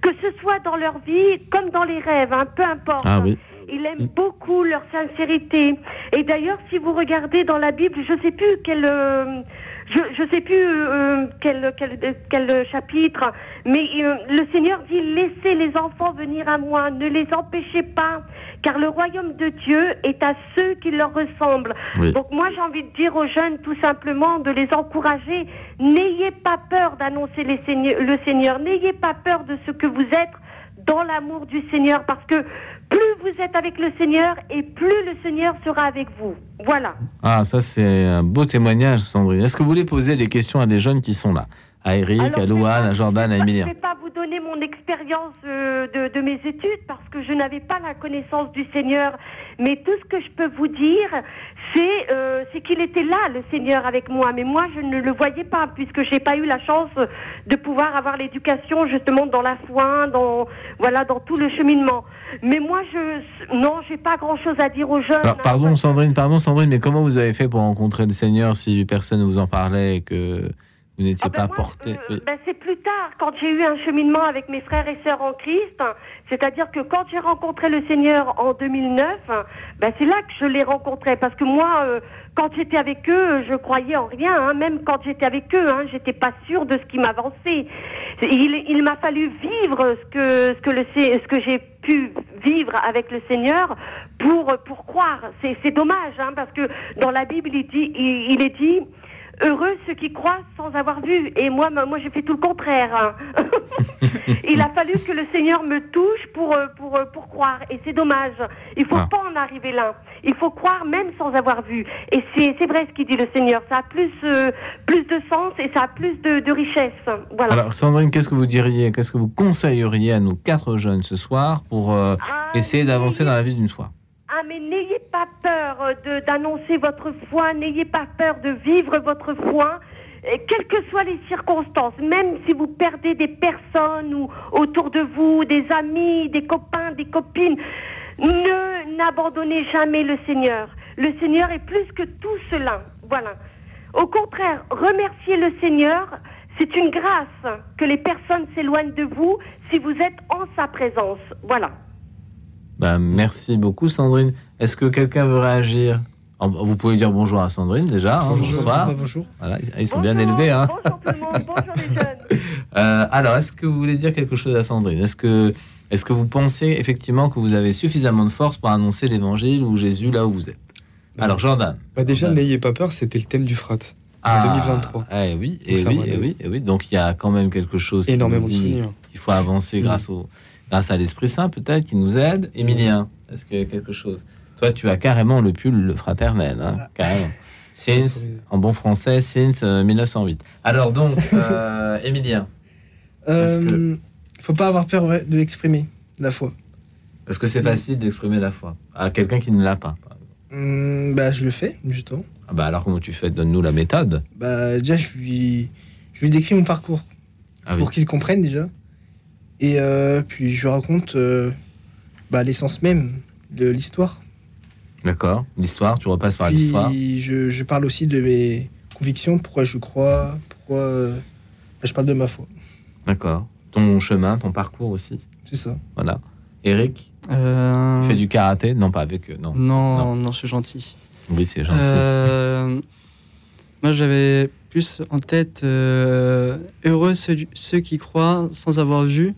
Speaker 10: que ce soit dans leur vie comme dans les rêves, hein, peu importe.
Speaker 2: ah oui,
Speaker 10: Il aime beaucoup leur sincérité. Et d'ailleurs, si vous regardez dans la Bible, je sais plus quel, euh, je, je sais plus euh, quel, quel, quel chapitre, mais euh, le Seigneur dit laissez les enfants venir à moi, ne les empêchez pas, car le royaume de Dieu est à ceux qui leur ressemblent.
Speaker 2: oui.
Speaker 10: Donc moi, j'ai envie de dire aux jeunes tout simplement de les encourager. N'ayez pas peur d'annoncer les le Seigneur. N'ayez pas peur de ce que vous êtes dans l'amour du Seigneur, parce que plus vous êtes avec le Seigneur et plus le Seigneur sera avec vous. Voilà.
Speaker 2: Ah, ça c'est un beau témoignage, Sandrine. Est-ce que vous voulez poser des questions à des jeunes qui sont là? À Eric,
Speaker 10: Alors,
Speaker 2: à
Speaker 10: je
Speaker 2: Louane, à Jordan, à
Speaker 10: Je ne vais pas vous donner mon expérience euh, de, de mes études parce que je n'avais pas la connaissance du Seigneur. Mais tout ce que je peux vous dire, c'est euh, qu'il était là, le Seigneur, avec moi. Mais moi, je ne le voyais pas puisque j'ai pas eu la chance de pouvoir avoir l'éducation justement dans la foi, dans voilà, dans tout le cheminement. Mais moi, je non, j'ai pas grand-chose à dire aux jeunes.
Speaker 2: Alors,
Speaker 10: hein,
Speaker 2: pardon,
Speaker 10: parce-
Speaker 2: Sandrine, pardon, Sandrine, mais comment vous avez fait pour rencontrer le Seigneur si personne ne vous en parlait et que vous n'étiez
Speaker 10: Ah ben
Speaker 2: pas
Speaker 10: moi,
Speaker 2: porté
Speaker 10: euh,
Speaker 2: Oui.
Speaker 10: ben c'est plus tard, quand j'ai eu un cheminement avec mes frères et sœurs en Christ. C'est-à-dire que quand j'ai rencontré le Seigneur en 2009, ben c'est là que je l'ai rencontré. Parce que moi, euh, quand j'étais avec eux, je croyais en rien. hein. Même quand j'étais avec eux, hein, j'étais pas sûre de ce qui m'avançait. Il, il m'a fallu vivre ce que ce que le Ce- ce que j'ai pu vivre avec le Seigneur pour pour croire. C'est c'est dommage, hein, parce que dans la Bible, il dit, il, il est dit. Heureux ceux qui croient sans avoir vu. Et moi, moi, j'ai fait tout le contraire. hein. Il a fallu que le Seigneur me touche pour, euh, pour, euh, pour croire. Et c'est dommage. Il faut
Speaker 2: Ah.
Speaker 10: pas en arriver là. Il faut croire même sans avoir vu. Et c'est c'est vrai ce qu'il dit le Seigneur. Ça a plus, euh, plus de sens et ça a plus de, de richesse. Voilà.
Speaker 2: Alors, Sandrine, qu'est-ce que vous diriez, qu'est-ce que vous conseilleriez à nos quatre jeunes ce soir pour euh,
Speaker 10: Ah,
Speaker 2: essayer d'avancer dans la vie d'une foi
Speaker 10: Ah, mais n'ayez pas peur euh, d'annoncer votre foi, n'ayez pas peur de vivre votre foi, euh, quelles que soient les circonstances, même si vous perdez des personnes ou autour de vous, des amis, des copains, des copines, ne n'abandonnez jamais le Seigneur. Le Seigneur est plus que tout cela. Voilà. Au contraire, remerciez le Seigneur. C'est une grâce que les personnes s'éloignent de vous si vous êtes en sa présence. Voilà.
Speaker 2: Ben, Merci beaucoup, Sandrine. Est-ce que quelqu'un veut réagir? Vous pouvez dire bonjour à Sandrine déjà. hein, bonsoir.
Speaker 6: Bah, bonjour.
Speaker 2: Voilà, ils sont bien
Speaker 10: Bonjour,
Speaker 2: élevés. Hein.
Speaker 10: Bonjour tout le monde, bonjour les jeunes.
Speaker 2: Euh, alors, est-ce que vous voulez dire quelque chose à Sandrine? Est-ce que, est que vous pensez effectivement que vous avez suffisamment de force pour annoncer l'évangile ou Jésus là où vous êtes? Alors, Jordan.
Speaker 5: Bah déjà, n'ayez pas peur, c'était le thème du frat.
Speaker 2: Ah,
Speaker 5: 2023.
Speaker 2: eh oui, et
Speaker 5: ça
Speaker 2: oui, et
Speaker 5: aller.
Speaker 2: oui, et oui. Donc, il y a quand même quelque chose qui
Speaker 5: Énormément
Speaker 2: nous
Speaker 5: de
Speaker 2: dit qu'il faut avancer grâce, au, grâce à l'Esprit Saint, peut-être, qui nous aide. Émilien, est-ce qu'il y a quelque chose? Toi, tu as carrément le pull fraternel, hein,
Speaker 6: Voilà.
Speaker 2: carrément. Since, en bon français, since euh, 1908. Alors donc, euh, Émilien, Est-ce que-
Speaker 6: Euh, faut pas avoir peur de l'exprimer, la foi.
Speaker 2: est-ce que c'est facile d'exprimer la foi à quelqu'un qui ne l'a pas
Speaker 6: Hum, bah, je le fais, justement.
Speaker 2: ah bah Alors, comment tu fais? Donne-nous la méthode.
Speaker 6: Bah, déjà, je lui, je lui décris mon parcours
Speaker 2: Ah oui.
Speaker 6: pour qu'il comprenne déjà. Et euh, puis, je raconte euh, bah, l'essence même de l'histoire.
Speaker 2: D'accord. L'histoire, tu repasses par l'histoire.
Speaker 6: je, je parle aussi de mes convictions, pourquoi je crois, pourquoi. euh, bah, je parle de ma foi.
Speaker 2: D'accord. Ton chemin, ton parcours aussi.
Speaker 6: C'est ça.
Speaker 2: Voilà. Eric,
Speaker 4: Euh,
Speaker 2: tu fais du karaté? Non, pas avec eux. Non.
Speaker 4: Non, non, je suis gentil.
Speaker 2: Oui, c'est gentil.
Speaker 4: Euh, moi, j'avais plus en tête euh, heureux ceux, ceux qui croient sans avoir vu.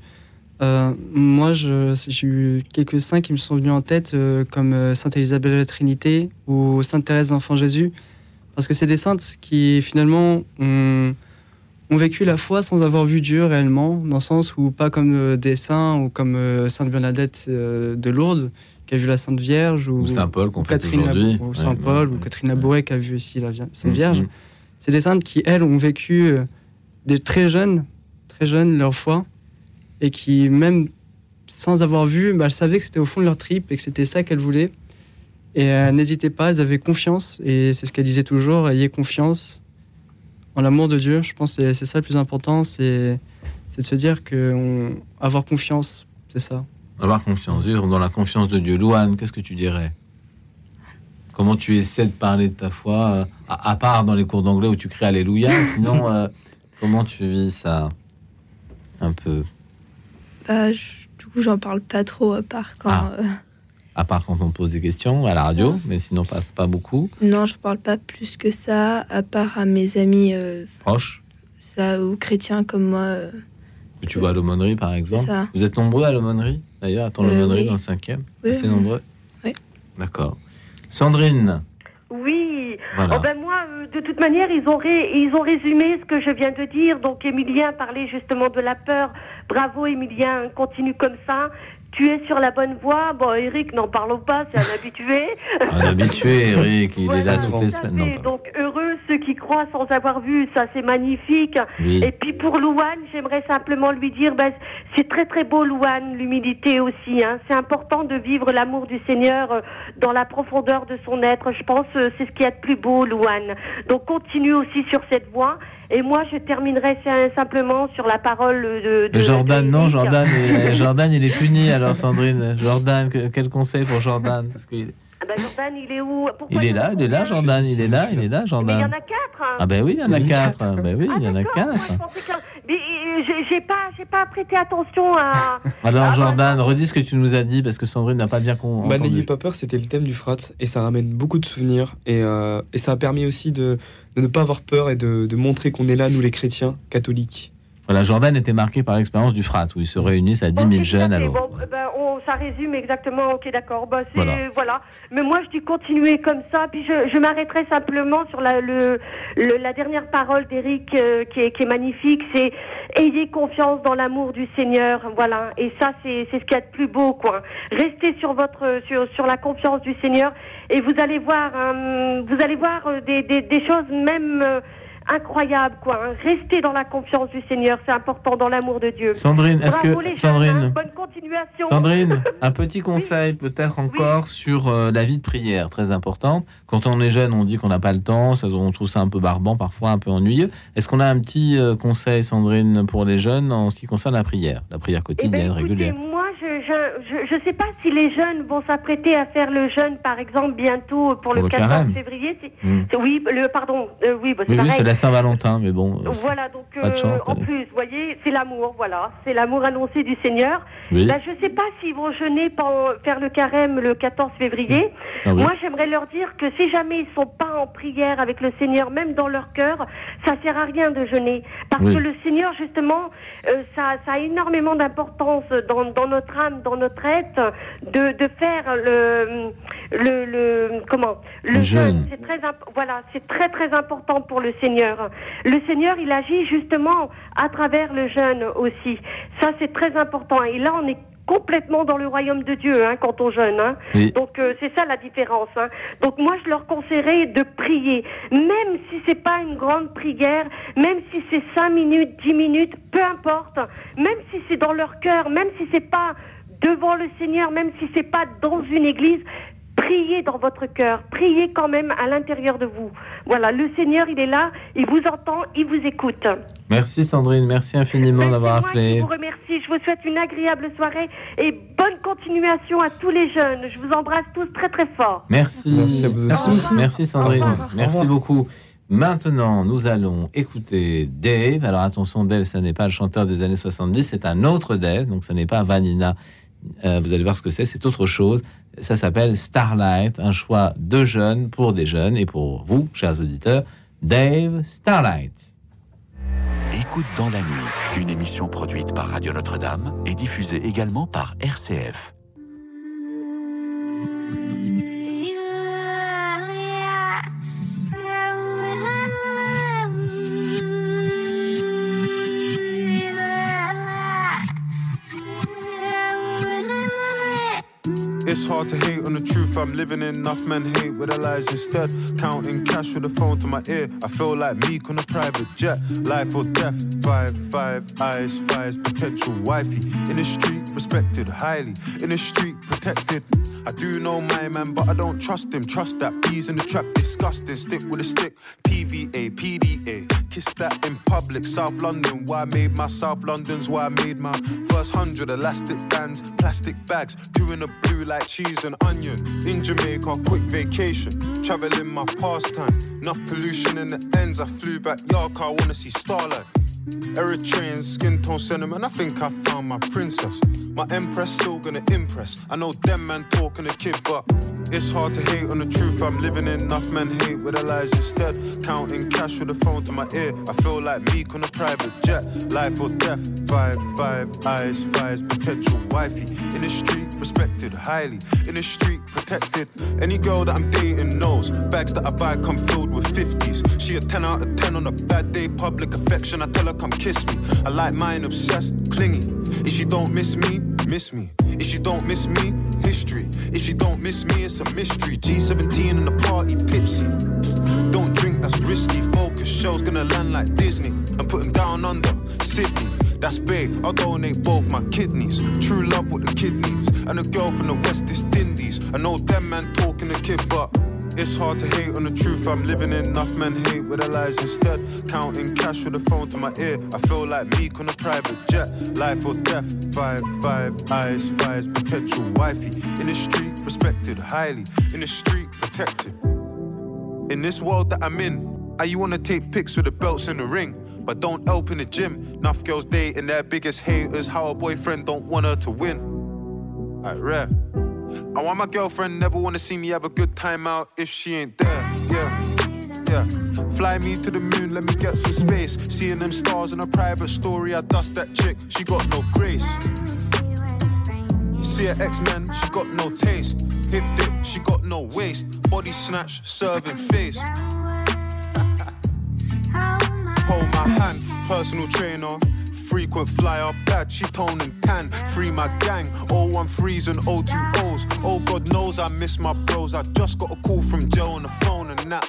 Speaker 4: Euh, moi, j'ai eu quelques saints qui me sont venus en tête, euh, comme euh, Sainte Élisabeth de la Trinité ou Sainte Thérèse d'Enfant Jésus, parce que c'est des saintes qui finalement ont, ont vécu la foi sans avoir vu Dieu réellement, dans le sens où pas comme des saints ou comme Sainte Bernadette de Lourdes qui a vu la Sainte Vierge ou,
Speaker 2: Ou Saint Paul qu'on
Speaker 4: Catherine
Speaker 2: aujourd'hui.
Speaker 4: ou
Speaker 2: Ouais,
Speaker 4: Saint
Speaker 2: ouais,
Speaker 4: Paul ou
Speaker 2: ouais.
Speaker 4: Catherine Labouré qui a vu aussi la Sainte
Speaker 2: Mm,
Speaker 4: Vierge.
Speaker 2: mm.
Speaker 4: C'est des saintes qui elles ont vécu des très jeunes, très jeunes leur foi et qui même sans avoir vu, bah, elles savaient que c'était au fond de leur trip et que c'était ça qu'elles voulaient. Et elles n'hésitaient pas, elles avaient confiance et c'est ce qu'elles disaient toujours, ayez confiance en l'amour de Dieu. Je pense que c'est- ça le plus important, c'est de se dire que on- confiance, c'est ça.
Speaker 2: Avoir confiance, vivre dans la confiance de Dieu. Louane, qu'est-ce que tu dirais? Comment tu essaies de parler de ta foi, euh, à, part dans les cours d'anglais où tu cries Alléluia, sinon, euh, comment tu vis ça? Un peu.
Speaker 3: Bah, je- du coup, j'en parle pas trop, à part quand.
Speaker 2: Ah.
Speaker 3: euh,
Speaker 2: À part quand on te pose des questions à la radio, mais sinon pas, pas beaucoup.
Speaker 3: non, je parle pas plus que ça, à part à mes amis euh,
Speaker 2: Proche,
Speaker 3: ça, ou chrétiens comme moi. euh,
Speaker 2: que tu vois à l'aumônerie par exemple.
Speaker 3: Ça.
Speaker 2: Vous êtes nombreux à l'aumônerie d'ailleurs, à ton
Speaker 3: Euh,
Speaker 2: aumônerie
Speaker 3: oui.
Speaker 2: dans le cinquième
Speaker 3: Oui,
Speaker 2: Assez
Speaker 3: oui.
Speaker 2: nombreux
Speaker 3: Oui.
Speaker 2: D'accord. Sandrine,
Speaker 10: Oui.
Speaker 2: voilà.
Speaker 10: Oh ben moi, de toute manière, ils ont, ré- ils ont résumé ce que je viens de dire. Donc, Emilien parlait justement de la peur. Bravo, Emilien, continue comme ça. Tu es sur la bonne voie. Bon, Eric, n'en parlons pas, c'est un habitué.
Speaker 2: Un habitué, Eric, il est là toutes les semaines. Non,
Speaker 10: Donc, heureux ceux qui croient sans avoir vu, ça c'est magnifique.
Speaker 2: Oui.
Speaker 10: Et puis pour Louane, j'aimerais simplement lui dire, ben, c'est très très beau Louane, l'humilité aussi. Hein. C'est important de vivre l'amour du Seigneur euh, dans la profondeur de son être. Je pense euh, c'est ce qu'il y a de plus beau, Louane. Donc continue aussi sur cette voie. Et moi, je terminerai si- simplement sur la parole de.
Speaker 2: Jordan,
Speaker 10: de
Speaker 2: non. Jordan, Jordan, il est puni alors, Sandrine. Jordan, que- quel conseil pour Jordan? Parce
Speaker 10: Ah ben, Jordan, il est où? Pourquoi
Speaker 2: Il est là, il est là, Jordan, il est là, il est là,
Speaker 10: Mais il y en
Speaker 2: Jordan.
Speaker 10: a quatre. hein.
Speaker 2: Ah ben oui, il y en a quatre. Ben oui, il y en a quatre.
Speaker 10: Mais euh, j'ai- pas, j'ai pas prêté attention à.
Speaker 2: Alors
Speaker 10: Ah,
Speaker 2: Jordan, redis ce que tu nous as dit parce que Sandrine n'a pas bien con-
Speaker 5: Bah, n'ayez pas peur, c'était le thème du frat et ça ramène beaucoup de souvenirs et, euh, et ça a permis aussi de, de ne pas avoir peur et de, de montrer qu'on est là, nous les chrétiens catholiques.
Speaker 2: Voilà, Jordan était marqué par l'expérience du frat où ils se réunissent à 10 000
Speaker 10: Ok, tout à
Speaker 2: jeunes. Londres.
Speaker 10: Bon, euh, ben, on- ça résume exactement. Ok, d'accord. C'est-
Speaker 2: Voilà.
Speaker 10: voilà. Mais moi, je dis continuer comme ça. Puis je, je m'arrêterai simplement sur la, le, le- la dernière parole d'Éric euh, qui, est, qui est magnifique. C'est ayez confiance dans l'amour du Seigneur. Voilà. Et ça, c'est ce qu'il y a de plus beau, quoi. Restez sur votre sur, sur la confiance du Seigneur et vous allez voir euh, vous allez voir euh, des, des, des choses même euh, incroyables, quoi. hein. Restez dans la confiance du Seigneur. C'est important dans l'amour de Dieu.
Speaker 2: Sandrine, est-ce que
Speaker 10: les jeunes, hein.
Speaker 2: Sandrine,
Speaker 10: bonne continuation.
Speaker 2: Sandrine, un petit conseil peut-être encore sur euh, la vie de prière, très importante. Quand on est jeune, on dit qu'on n'a pas le temps, ça, on trouve ça un peu barbant, parfois un peu ennuyeux. Est-ce qu'on a un petit euh, conseil, Sandrine, pour les jeunes en ce qui concerne la prière, la prière
Speaker 10: Eh ben,
Speaker 2: quotidienne,
Speaker 10: écoutez,
Speaker 2: régulière?
Speaker 10: moi, je je sais pas si les jeunes vont s'apprêter à faire le jeûne, par exemple, bientôt pour,
Speaker 2: Pour
Speaker 10: le
Speaker 2: le
Speaker 10: 14
Speaker 2: carême.
Speaker 10: février.
Speaker 2: Hmm.
Speaker 10: Oui, le pardon, euh, oui, bah, c'est
Speaker 2: oui,
Speaker 10: pareil.
Speaker 2: La Saint-Valentin, mais bon. euh,
Speaker 10: Voilà, donc
Speaker 2: Pas de chance,
Speaker 10: en
Speaker 2: allez.
Speaker 10: plus, vous voyez, c'est l'amour, voilà, c'est l'amour annoncé du Seigneur.
Speaker 2: Oui.
Speaker 10: Là, je sais pas s'ils vont jeûner pour faire le carême le 14 février.
Speaker 2: Ah oui.
Speaker 10: Moi, j'aimerais leur dire que si jamais ils sont pas en prière avec le Seigneur, même dans leur cœur, ça sert à rien de jeûner, parce
Speaker 2: Oui.
Speaker 10: que le Seigneur, justement, euh, ça, ça a énormément d'importance dans, dans notre âme, dans notre être, de, de faire le, le, le comment, le, jeûne. C'est très, voilà, c'est très très important pour le Seigneur. Le Seigneur, il agit justement à travers le jeûne aussi. Ça, c'est très important. Et là, on est complètement dans le royaume de Dieu hein, quand on jeûne. Hein.
Speaker 2: Oui.
Speaker 10: Donc euh, c'est ça la différence. Hein. Donc moi je leur conseillerais de prier, même si c'est pas une grande prière, même si c'est cinq minutes, dix minutes, peu importe, même si c'est dans leur cœur, même si c'est pas devant le Seigneur, même si c'est pas dans une église. Priez dans votre cœur, priez quand même à l'intérieur de vous. Voilà, le Seigneur, il est là, il vous entend, il vous écoute.
Speaker 2: Merci Sandrine, merci infiniment d'avoir appelé.
Speaker 10: qui vous remercie. Je vous souhaite une agréable soirée et bonne continuation à tous les jeunes. Je vous embrasse tous très très fort.
Speaker 2: Merci.
Speaker 5: Merci à vous aussi.
Speaker 2: Merci, Sandrine. Merci beaucoup. Maintenant, nous allons écouter Dave. Alors attention, Dave, ça n'est pas le chanteur des années 70, c'est un autre Dave, donc ça n'est pas Vanina. Euh, vous allez voir ce que c'est, c'est autre chose. Ça s'appelle Starlight, un choix de jeunes pour des jeunes et pour vous, chers auditeurs, Dave Starlight.
Speaker 1: Écoute dans la nuit, une émission produite par Radio Notre-Dame et diffusée également par RCF.
Speaker 11: It's hard to hate on the truth I'm living in. Enough men hate with their lies instead. Counting cash with the phone to my ear. I feel like Meek on a private jet. Life or death. Five, five, eyes, fires, potential wifey. In the street, respected highly. In the street, protected. I do know my man, but I don't trust him. Trust that bees in the trap, disgusting. Stick with a stick. PVA, PDA. Kiss that in public. South London, why I made my South London's why I made my first hundred elastic bands, plastic bags, in the blue like cheese and onion. In Jamaica, quick vacation, traveling my pastime. Enough pollution in the ends. I flew back car, I wanna see starlight. Eritrean skin tone sentiment. I think I found my princess. My empress still gonna impress. I know them man talking a kid, but it's hard to hate on the truth I'm living in. Enough men hate with lies instead. Counting cash with the phone to my ear. I feel like Meek on a private jet. Life or death. Five, five, eyes, fires, potential wifey. In the street, respected highly. In the street, protected. Any girl that I'm dating knows. Bags that I buy come filled with 50s. She a 10 out of 10 on a bad day. Public affection, I tell her come kiss me. I like mine obsessed, clingy. If she don't miss me, miss me. If she don't miss me, history. If she don't miss me, it's a mystery. G17 in the party, tipsy. Don't drink, that's risky. Focus, show's gonna land like Disney. I'm putting down under Sydney. That's big, I'll donate both my kidneys. True love, what the kid needs. And a girl from the West Indies. I know them man talking a kid, but it's hard to hate on the truth I'm living in. Enough men hate with their lies instead. Counting cash with the phone to my ear. I feel like Meek on a private jet. Life or death. Five, five, eyes, fires, potential wifey. In the street, respected highly. In the street, protected. In this world that I'm in, I you wanna take pics with the belts in the ring. But don't help in the gym. Enough girls dating their biggest haters. How a boyfriend don't want her to win. I rare. I want my girlfriend never wanna see me have a good time out if she ain't there. Yeah, yeah. Fly me to the moon, let me get some space. Seeing them stars in a private story, I dust that chick. She got no grace. See her X-Men, she got no taste. Hip dip, she got no waist. Body snatch, serving face. Hold my hand, personal trainer. Frequent flyer, she tone and tan. Free my gang, 013s and 020s. Oh, God knows I miss my bros. I just got a call from Joe on the phone, and that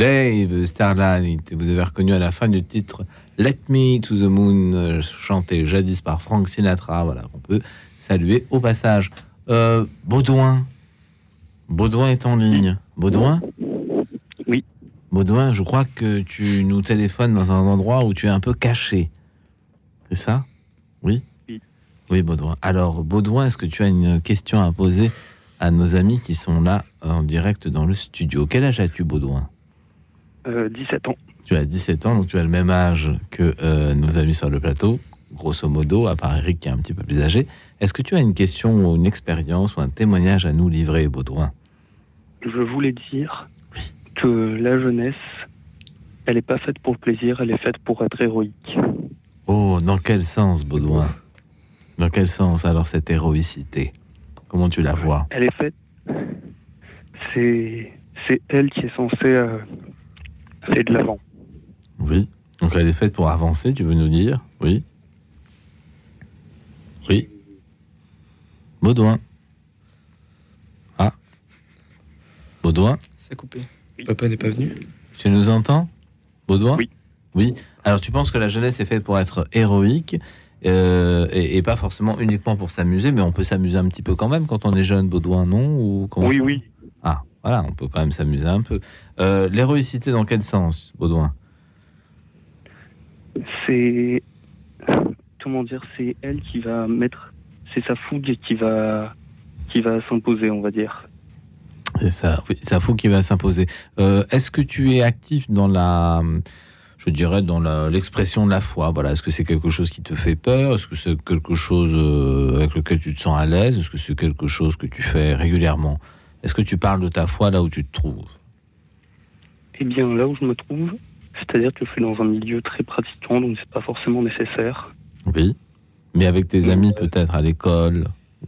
Speaker 2: Dave, Starlight, vous avez reconnu à la fin du titre Let Me to the Moon, euh, chanté jadis par Frank Sinatra. Voilà, on peut saluer au passage. Euh, Baudouin. Baudouin est en ligne. Baudouin
Speaker 12: Oui.
Speaker 2: Baudouin, je crois que tu nous téléphones dans un endroit où tu es un peu caché. C'est ça? Oui?
Speaker 12: Oui.
Speaker 2: Oui, Baudouin. Alors, Baudouin, est-ce que tu as une question à poser à nos amis qui sont là en direct dans le studio? Quel âge as-tu, Baudouin?
Speaker 12: Euh, 17 ans.
Speaker 2: Tu as 17 ans, donc tu as le même âge que euh, nos amis sur le plateau, grosso modo, à part Eric qui est un petit peu plus âgé. Est-ce que tu as une question ou une expérience ou un témoignage à nous livrer, Baudouin?
Speaker 12: Je voulais dire que la jeunesse, elle n'est pas faite pour le plaisir, elle est faite pour être héroïque.
Speaker 2: Oh, dans quel sens, Baudouin? Dans quel sens alors cette héroïcité? Comment tu la vois?
Speaker 12: Elle est faite. C'est, c'est elle qui est censée euh, aller de l'avant.
Speaker 2: Oui. Donc elle est faite pour avancer, tu veux nous dire? Oui. Oui. Baudouin. Ah. Baudouin
Speaker 4: C'est coupé.
Speaker 5: Papa n'est pas venu
Speaker 2: Tu nous entends? Baudouin?
Speaker 12: Oui.
Speaker 2: Oui. Alors tu penses que la jeunesse est faite pour être héroïque euh, et, et pas forcément uniquement pour s'amuser, mais on peut s'amuser un petit peu quand même quand on est jeune, Baudouin, non? Ou
Speaker 12: Oui, oui.
Speaker 2: Voilà, on peut quand même s'amuser un peu. Euh, L'héroïcité dans quel sens, Baudouin?
Speaker 12: C'est. Comment dire C'est elle qui va mettre. C'est sa fougue qui va. qui va s'imposer, on va dire.
Speaker 2: C'est ça, oui, ça faut qu'il va s'imposer. Euh, Est-ce que tu es actif dans la, je dirais, dans la- l'expression de la foi? Voilà, est-ce que c'est quelque chose qui te fait peur? Est-ce que c'est quelque chose euh, avec lequel tu te sens à l'aise? Est-ce que c'est quelque chose que tu fais régulièrement? Est-ce que tu parles de ta foi là où tu te trouves?
Speaker 12: Eh bien, là où je me trouve, c'est-à-dire que je suis dans un milieu très pratiquant, donc c'est pas forcément nécessaire.
Speaker 2: Oui. Mais avec tes amis peut-être à l'école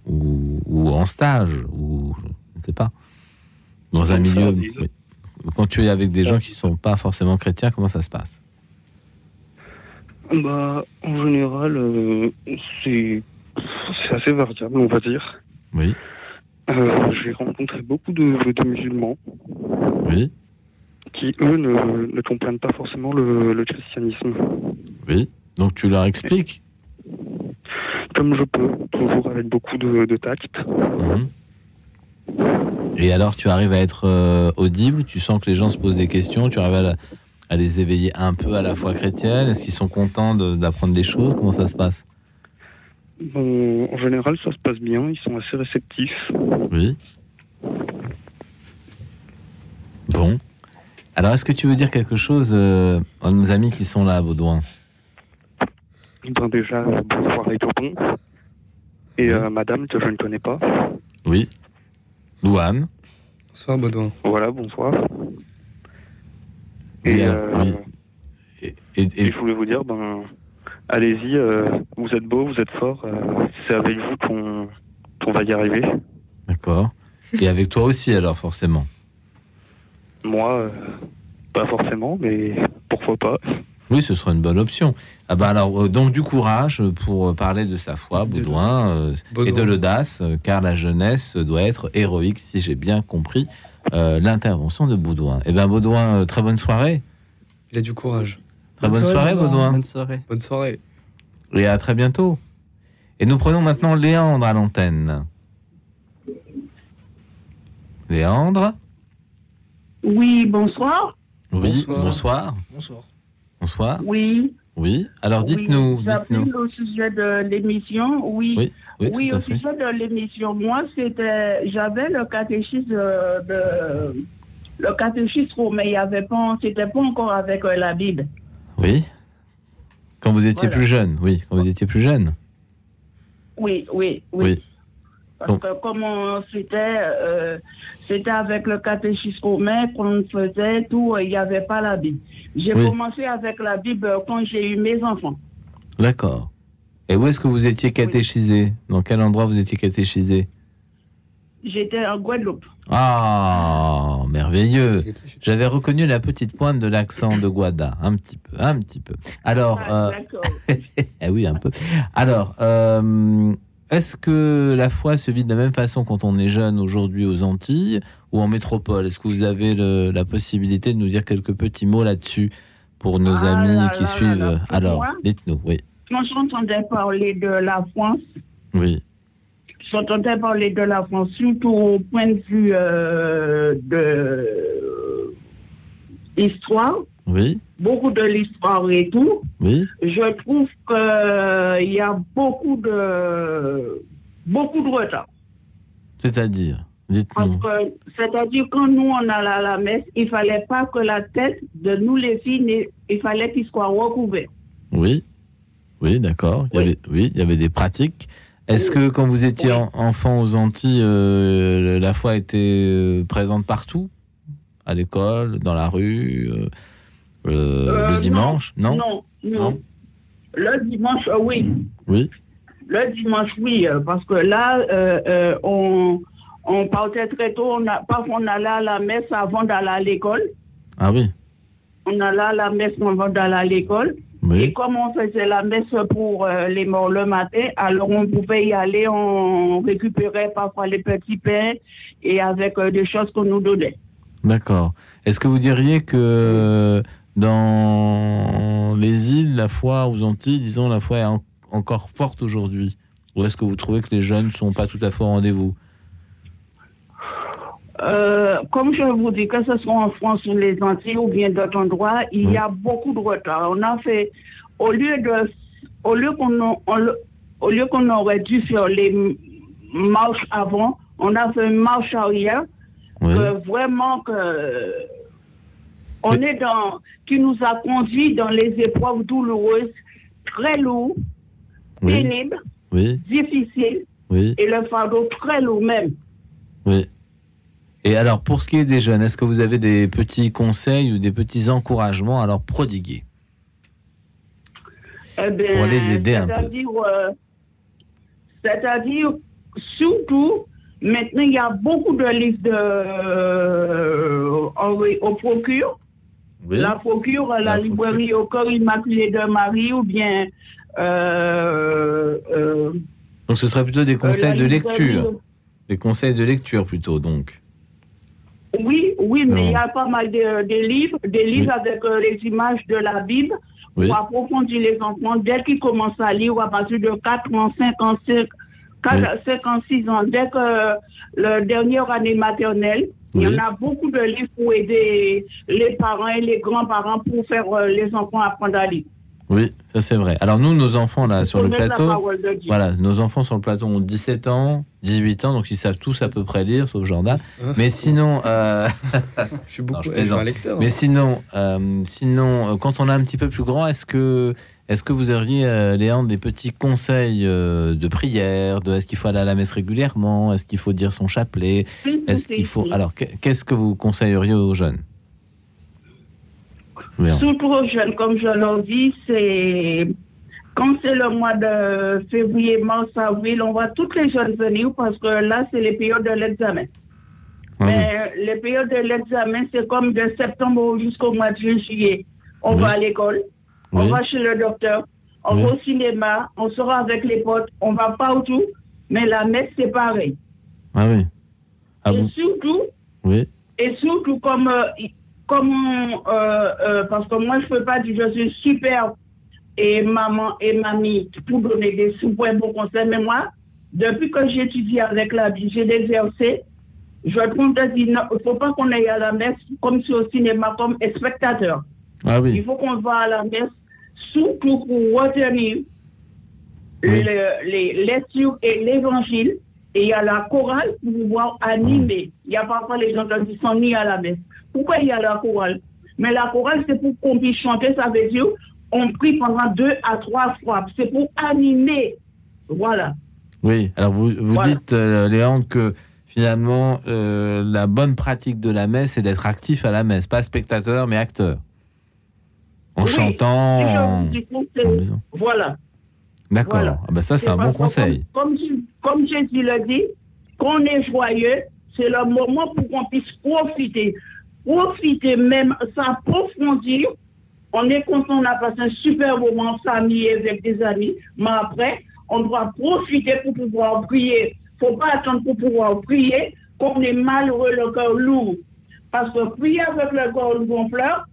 Speaker 2: ou, ou en stage ou je ne sais pas. Dans un milieu. oui. Quand tu es avec des gens qui sont pas forcément chrétiens, comment ça se passe?
Speaker 12: Bah, en général, euh, c'est c'est assez variable, on va dire.
Speaker 2: Oui.
Speaker 12: J'ai rencontré beaucoup de, de musulmans
Speaker 2: Oui.
Speaker 12: qui, eux, ne, ne comprennent pas forcément le, le christianisme.
Speaker 2: Oui. Donc tu leur expliques
Speaker 12: Comme je peux, toujours avec beaucoup de, de tact.
Speaker 2: Mhm. Et alors, tu arrives à être euh, audible? Tu sens que les gens se posent des questions? Tu arrives à, la- à les éveiller un peu à la foi chrétienne? Est-ce qu'ils sont contents de- d'apprendre des choses? Comment ça se passe?
Speaker 12: Bon, en général, ça se passe bien, ils sont assez réceptifs.
Speaker 2: Oui. Bon. Alors, est-ce que tu veux dire quelque chose euh, à nos amis qui sont là, Baudouin?
Speaker 12: Ben déjà, euh, bonsoir les Topons. Et euh, madame, que je ne connais pas.
Speaker 2: Oui. Louane?
Speaker 5: Bonsoir, Baudouin.
Speaker 12: Voilà, bonsoir. Et, euh,
Speaker 2: oui. Et, et- et-
Speaker 12: et je voulais vous dire, ben, allez-y, euh, vous êtes beau, vous êtes fort. euh, c'est avec vous qu'on va y arriver.
Speaker 2: D'accord. Et avec toi aussi, alors, forcément
Speaker 12: Moi, euh, pas forcément, mais pourquoi pas.
Speaker 2: Oui, ce sera une bonne option. Ah ben alors, euh, donc du courage pour parler de sa foi, Baudouin, euh, et de l'audace, car la jeunesse doit être héroïque, si j'ai bien compris euh, l'intervention de Baudouin. Eh bien, Baudouin, euh, très bonne soirée.
Speaker 5: Il a du courage.
Speaker 2: Très bonne, soirée, Baudouin.
Speaker 4: Bonne soirée.
Speaker 5: Bonne soirée.
Speaker 2: Et à très bientôt. Et nous prenons maintenant Léandre à l'antenne. Léandre
Speaker 13: Oui, bonsoir.
Speaker 2: Oui,
Speaker 5: Bonsoir.
Speaker 2: bonsoir.
Speaker 6: Bonsoir.
Speaker 2: Bonsoir.
Speaker 13: Oui.
Speaker 2: Oui. Alors dites-nous,
Speaker 13: Oui,
Speaker 2: dites-nous.
Speaker 13: au sujet de l'émission. Oui.
Speaker 2: Oui, oui,
Speaker 13: au
Speaker 2: fait.
Speaker 13: sujet de l'émission. Moi, c'était, j'avais le catéchisme de, le catéchisme, mais il y avait pas, c'était pas encore avec euh, la Bible.
Speaker 2: Oui. Quand vous étiez
Speaker 13: Voilà.
Speaker 2: plus jeune, oui, quand vous étiez plus jeune.
Speaker 13: Oui, oui, oui.
Speaker 2: Oui.
Speaker 13: Parce que comment c'était, euh, c'était avec le catéchisme romain qu'on faisait tout, il n'y avait pas la Bible. J'ai
Speaker 2: Oui.
Speaker 13: commencé avec la Bible quand j'ai eu mes enfants.
Speaker 2: D'accord. Et où est-ce que vous étiez catéchisé? Dans quel endroit vous étiez catéchisé?
Speaker 13: J'étais en Guadeloupe.
Speaker 2: Ah, merveilleux. J'avais reconnu la petite pointe de l'accent de Guada, un petit peu, un petit peu. Alors,
Speaker 13: Ah,
Speaker 2: euh, eh oui, un peu. Alors, euh, est-ce que la foi se vit de la même façon quand on est jeune aujourd'hui aux Antilles ou en métropole? Est-ce que vous avez le- la possibilité de nous dire quelques petits mots là-dessus pour nos
Speaker 13: Ah
Speaker 2: amis
Speaker 13: là
Speaker 2: qui
Speaker 13: là
Speaker 2: suivent
Speaker 13: là là.
Speaker 2: Alors, dites-nous, oui.
Speaker 13: Quand j'entendais parler de la France,
Speaker 2: Oui,
Speaker 13: j'entendais parler de la France, surtout au point de vue euh, de histoire,
Speaker 2: oui,
Speaker 13: beaucoup de l'histoire et tout.
Speaker 2: oui.
Speaker 13: Je trouve qu'il y a beaucoup de beaucoup de retard.
Speaker 2: C'est-à-dire,
Speaker 13: c'est-à-dire, quand nous, on allait à la messe, il fallait pas que la tête de nous, les filles, il fallait qu'il soit recouvert.
Speaker 2: Oui, oui, d'accord. Il y avait, oui, il y avait des pratiques. Est-ce que quand vous étiez en- enfant aux Antilles, euh, la foi était euh, présente partout? À l'école, dans la rue, euh, le dimanche? Non,
Speaker 13: Non, non.
Speaker 2: Non?
Speaker 13: Le dimanche, oui.
Speaker 2: Oui,
Speaker 13: Le dimanche, oui, parce que là, on, on partait très tôt. On a, parfois, on allait à la messe avant d'aller à l'école.
Speaker 2: ah oui,
Speaker 13: On allait à la messe avant d'aller à l'école. Et comme on faisait la messe pour euh, les morts le matin, alors on pouvait y aller, on récupérait parfois les petits pains et avec euh, des choses qu'on nous donnait.
Speaker 2: d'accord. Est-ce que vous diriez que dans les îles, la foi aux Antilles, disons, la foi est en- encore forte aujourd'hui? Ou est-ce que vous trouvez que les jeunes ne sont pas tout à fait au rendez-vous?
Speaker 13: Euh, comme je vous dis, que ce soit en France ou les Antilles ou bien d'autres endroits, il y a beaucoup de retard. On a fait, au lieu de, au lieu qu'on, au lieu qu'on aurait dû faire les marches avant, on a fait une marche arrière.
Speaker 2: Oui.
Speaker 13: que vraiment que On est dans, qui nous a conduit dans les épreuves douloureuses, très lourdes,
Speaker 2: Oui.
Speaker 13: pénibles,
Speaker 2: Oui,
Speaker 13: difficiles, et le fardeau très lourd même.
Speaker 2: oui. Et alors, pour ce qui est des jeunes, est-ce que vous avez des petits conseils ou des petits encouragements à leur prodiguer?
Speaker 13: Eh ben,
Speaker 2: Pour les aider un peu.
Speaker 13: c'est-à-dire, euh, C'est-à-dire, surtout, maintenant, il y a beaucoup de livres de, euh, au, au procure.
Speaker 2: Oui.
Speaker 13: La procure, la, librairie au corps immaculé de Marie ou bien. euh,
Speaker 2: Donc, ce serait plutôt des conseils de lecture. Des conseils de lecture plutôt, donc.
Speaker 13: Oui, oui, mais il y a pas mal de, de livres, des livres
Speaker 2: Oui.
Speaker 13: avec euh, les images de la Bible
Speaker 2: Oui.
Speaker 13: pour approfondir les enfants dès qu'ils commencent à lire à partir de 4 ans, 5 ans, 5, 4, 5 ans, 6 ans, dès que euh, le dernière année maternelle. Il y
Speaker 2: Oui.
Speaker 13: en a beaucoup de livres pour aider les parents et les grands-parents pour faire euh, les enfants apprendre à lire.
Speaker 2: Oui, ça c'est vrai. Alors nous, nos enfants là sur le plateau, voilà, nos enfants sur le plateau ont 17 ans, 18 ans, donc ils savent tous à peu près lire, sauf Jordan. Mais sinon, euh...
Speaker 5: je suis beaucoup,
Speaker 2: Non, je
Speaker 5: je suis
Speaker 2: plaisante.
Speaker 5: un lecteur.
Speaker 2: Mais sinon, euh, sinon, euh, quand on est un petit peu plus grand, est-ce que, est-ce que vous auriez, euh, Léandre, des petits conseils euh, de prière, de est-ce qu'il faut aller à la messe régulièrement, est-ce qu'il faut dire son chapelet, est-ce qu'il faut, alors qu'est- qu'est-ce que vous conseilleriez aux jeunes?
Speaker 13: Surtout aux jeunes, comme je leur dis, c'est quand c'est le mois de février, mars, avril, on voit toutes les jeunes venir parce que là, c'est les périodes de l'examen.
Speaker 2: Ah oui.
Speaker 13: Mais les périodes de l'examen, c'est comme de septembre jusqu'au mois de juillet. On
Speaker 2: Oui.
Speaker 13: va à l'école, on va chez le docteur, on va au cinéma, on sort avec les potes, on va partout, mais la messe, c'est pareil.
Speaker 2: Ah oui. Ah
Speaker 13: Et
Speaker 2: vous
Speaker 13: surtout, et surtout, comme, euh, euh, euh, parce que moi, je ne peux pas dire je suis super et maman et mamie pour donner des super bons conseils, mais moi, depuis que j'étudie avec la Bible, j'ai des versets, je trouve que il ne faut pas qu'on aille à la messe comme si au cinéma, comme spectateur.
Speaker 2: Ah
Speaker 13: Il faut qu'on va à la messe surtout pour retenir le- les lectures et l'évangile. Et il y a la chorale pour pouvoir animer. Il y a parfois les gens qui sont mis à la messe. Pourquoi il y a la chorale? Mais la chorale, c'est pour qu'on puisse chanter, ça veut dire on prie pendant deux à trois fois. C'est pour animer. Voilà.
Speaker 2: Oui. Alors vous, vous
Speaker 13: Voilà.
Speaker 2: dites, euh, Léandre, que finalement euh, la bonne pratique de la messe, c'est d'être actif à la messe, pas spectateur, mais acteur. En
Speaker 13: Oui.
Speaker 2: chantant. En- en disant.
Speaker 13: Voilà.
Speaker 2: D'accord.
Speaker 13: Voilà.
Speaker 2: Ah bah ça, c'est un bon conseil.
Speaker 13: Comme, comme, Jésus le dit, qu'on est joyeux, c'est le moment pour qu'on puisse profiter. Profiter même, s'approfondir. On est content, on a passé un super moment en famille avec des amis, mais après, on doit profiter pour pouvoir prier. Il ne faut pas attendre pour pouvoir prier qu'on est malheureux, le cœur lourd. Parce que prier avec le cœur gonfleur,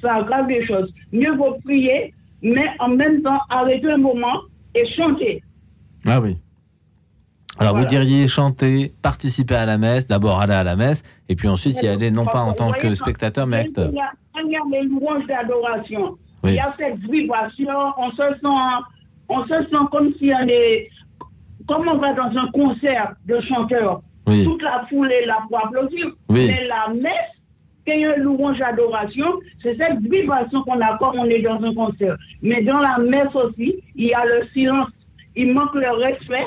Speaker 13: ça aggrave les choses. Mieux vaut prier, mais en même temps arrêter un moment et chanter.
Speaker 2: Ah oui. Alors
Speaker 13: Voilà.
Speaker 2: vous diriez chanter, participer à la messe, d'abord aller à la messe, et puis ensuite y aller non pas en tant que spectateur, mais acteur.
Speaker 13: Il y a, il y a les louanges d'adoration.
Speaker 2: Oui.
Speaker 13: Il y a cette vibration, on se sent, on se sent comme si on est, comme on va dans un concert de chanteurs.
Speaker 2: Oui.
Speaker 13: Toute la foule est là pour applaudir.
Speaker 2: Oui.
Speaker 13: Mais la messe, quand une louange d'adoration, c'est cette vibration qu'on a comme on est dans un concert. Mais dans la messe aussi, il y a le silence. Il manque le respect.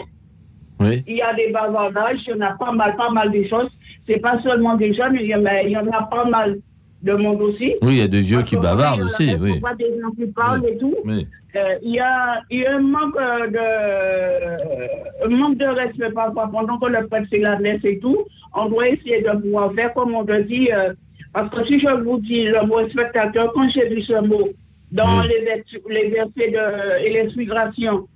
Speaker 2: Oui.
Speaker 13: Il y a des bavardages, il y en a pas mal, pas mal de choses. C'est pas seulement des jeunes, il y en a, il y en a pas mal de monde aussi.
Speaker 2: Oui, il y a des vieux qui bavardent
Speaker 13: quand
Speaker 2: aussi,
Speaker 13: il y en a,
Speaker 2: oui.
Speaker 13: pas des gens qui parlent et tout.
Speaker 2: Oui.
Speaker 13: Euh, il, y a, il y a un manque euh, de, un manque de respect parfois pendant que le prêtre fait la messe et tout. On doit essayer de pouvoir faire comme on te dit. euh, parce que si je vous dis le mot spectateur, quand j'ai vu ce mot dans
Speaker 2: Oui.
Speaker 13: les, vers- les versets de, et les migrations,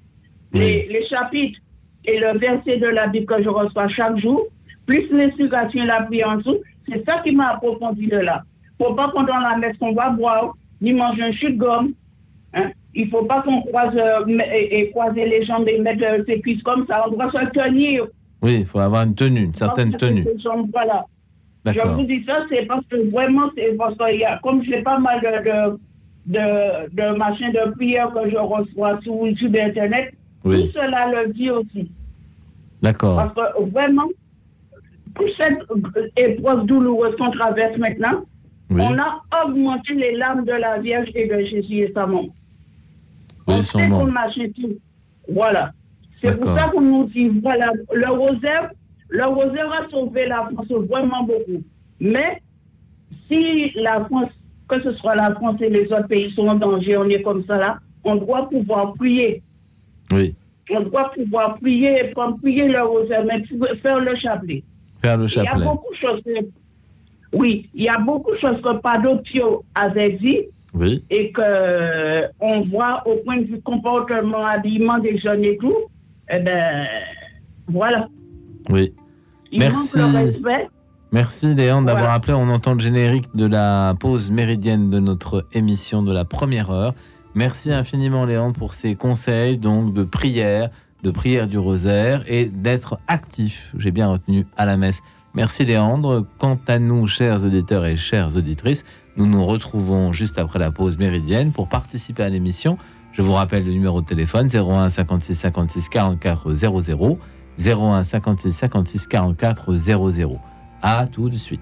Speaker 13: les, les chapitres et le verset de la Bible que je reçois chaque jour, plus l'explication et la prière en dessous, c'est ça qui m'a approfondi de là. Faut pas pendant la messe qu'on va boire, ni manger un chute gomme. Hein? Il faut pas qu'on croise euh, et, et croiser les jambes et mettre euh, ses cuisses comme ça. On doit se tenir.
Speaker 2: Oui, il faut avoir une tenue, une certaine tenue.
Speaker 13: jambes, voilà. Je vous dis ça, c'est parce que vraiment, c'est parce que y a, comme j'ai pas mal de, de, de, machins de prière que je reçois sur et Internet,
Speaker 2: Oui.
Speaker 13: tout cela le dit aussi.
Speaker 2: D'accord.
Speaker 13: Parce que vraiment, pour cette épreuve douloureuse qu'on traverse maintenant, On a augmenté les larmes de la Vierge et de Jésus et sa maman. on sait qu'on a Voilà. C'est pour ça qu'on nous dit, voilà, le rosaire, le rosaire a sauvé la France vraiment beaucoup. Mais si la France, que ce soit la France et les autres pays sont en danger, on est comme ça là, on doit pouvoir prier.
Speaker 2: Oui.
Speaker 13: On doit pouvoir prier, prier le rosaire, mais faire le chapelet.
Speaker 2: Faire le chapelet.
Speaker 13: Il y a beaucoup de choses. Oui, il y a beaucoup de choses que Padopio avait dit.
Speaker 2: Oui.
Speaker 13: Et que on voit au point de vue comportement, habillement des jeunes et tout. Eh ben, voilà.
Speaker 2: Oui. Merci. Merci Léon d'avoir appelé. On entend le générique de la pause méridienne de notre émission de la première heure. Merci infiniment Léon pour ces conseils donc de prière, de prière du rosaire et d'être actif. J'ai bien retenu à la messe. Merci Léandre. Quant à nous, chers auditeurs et chères auditrices, nous nous retrouvons juste après la pause méridienne pour participer à l'émission. Je vous rappelle le numéro de téléphone 01 56 56 44 00 01 56 56 44 00. À tout de suite.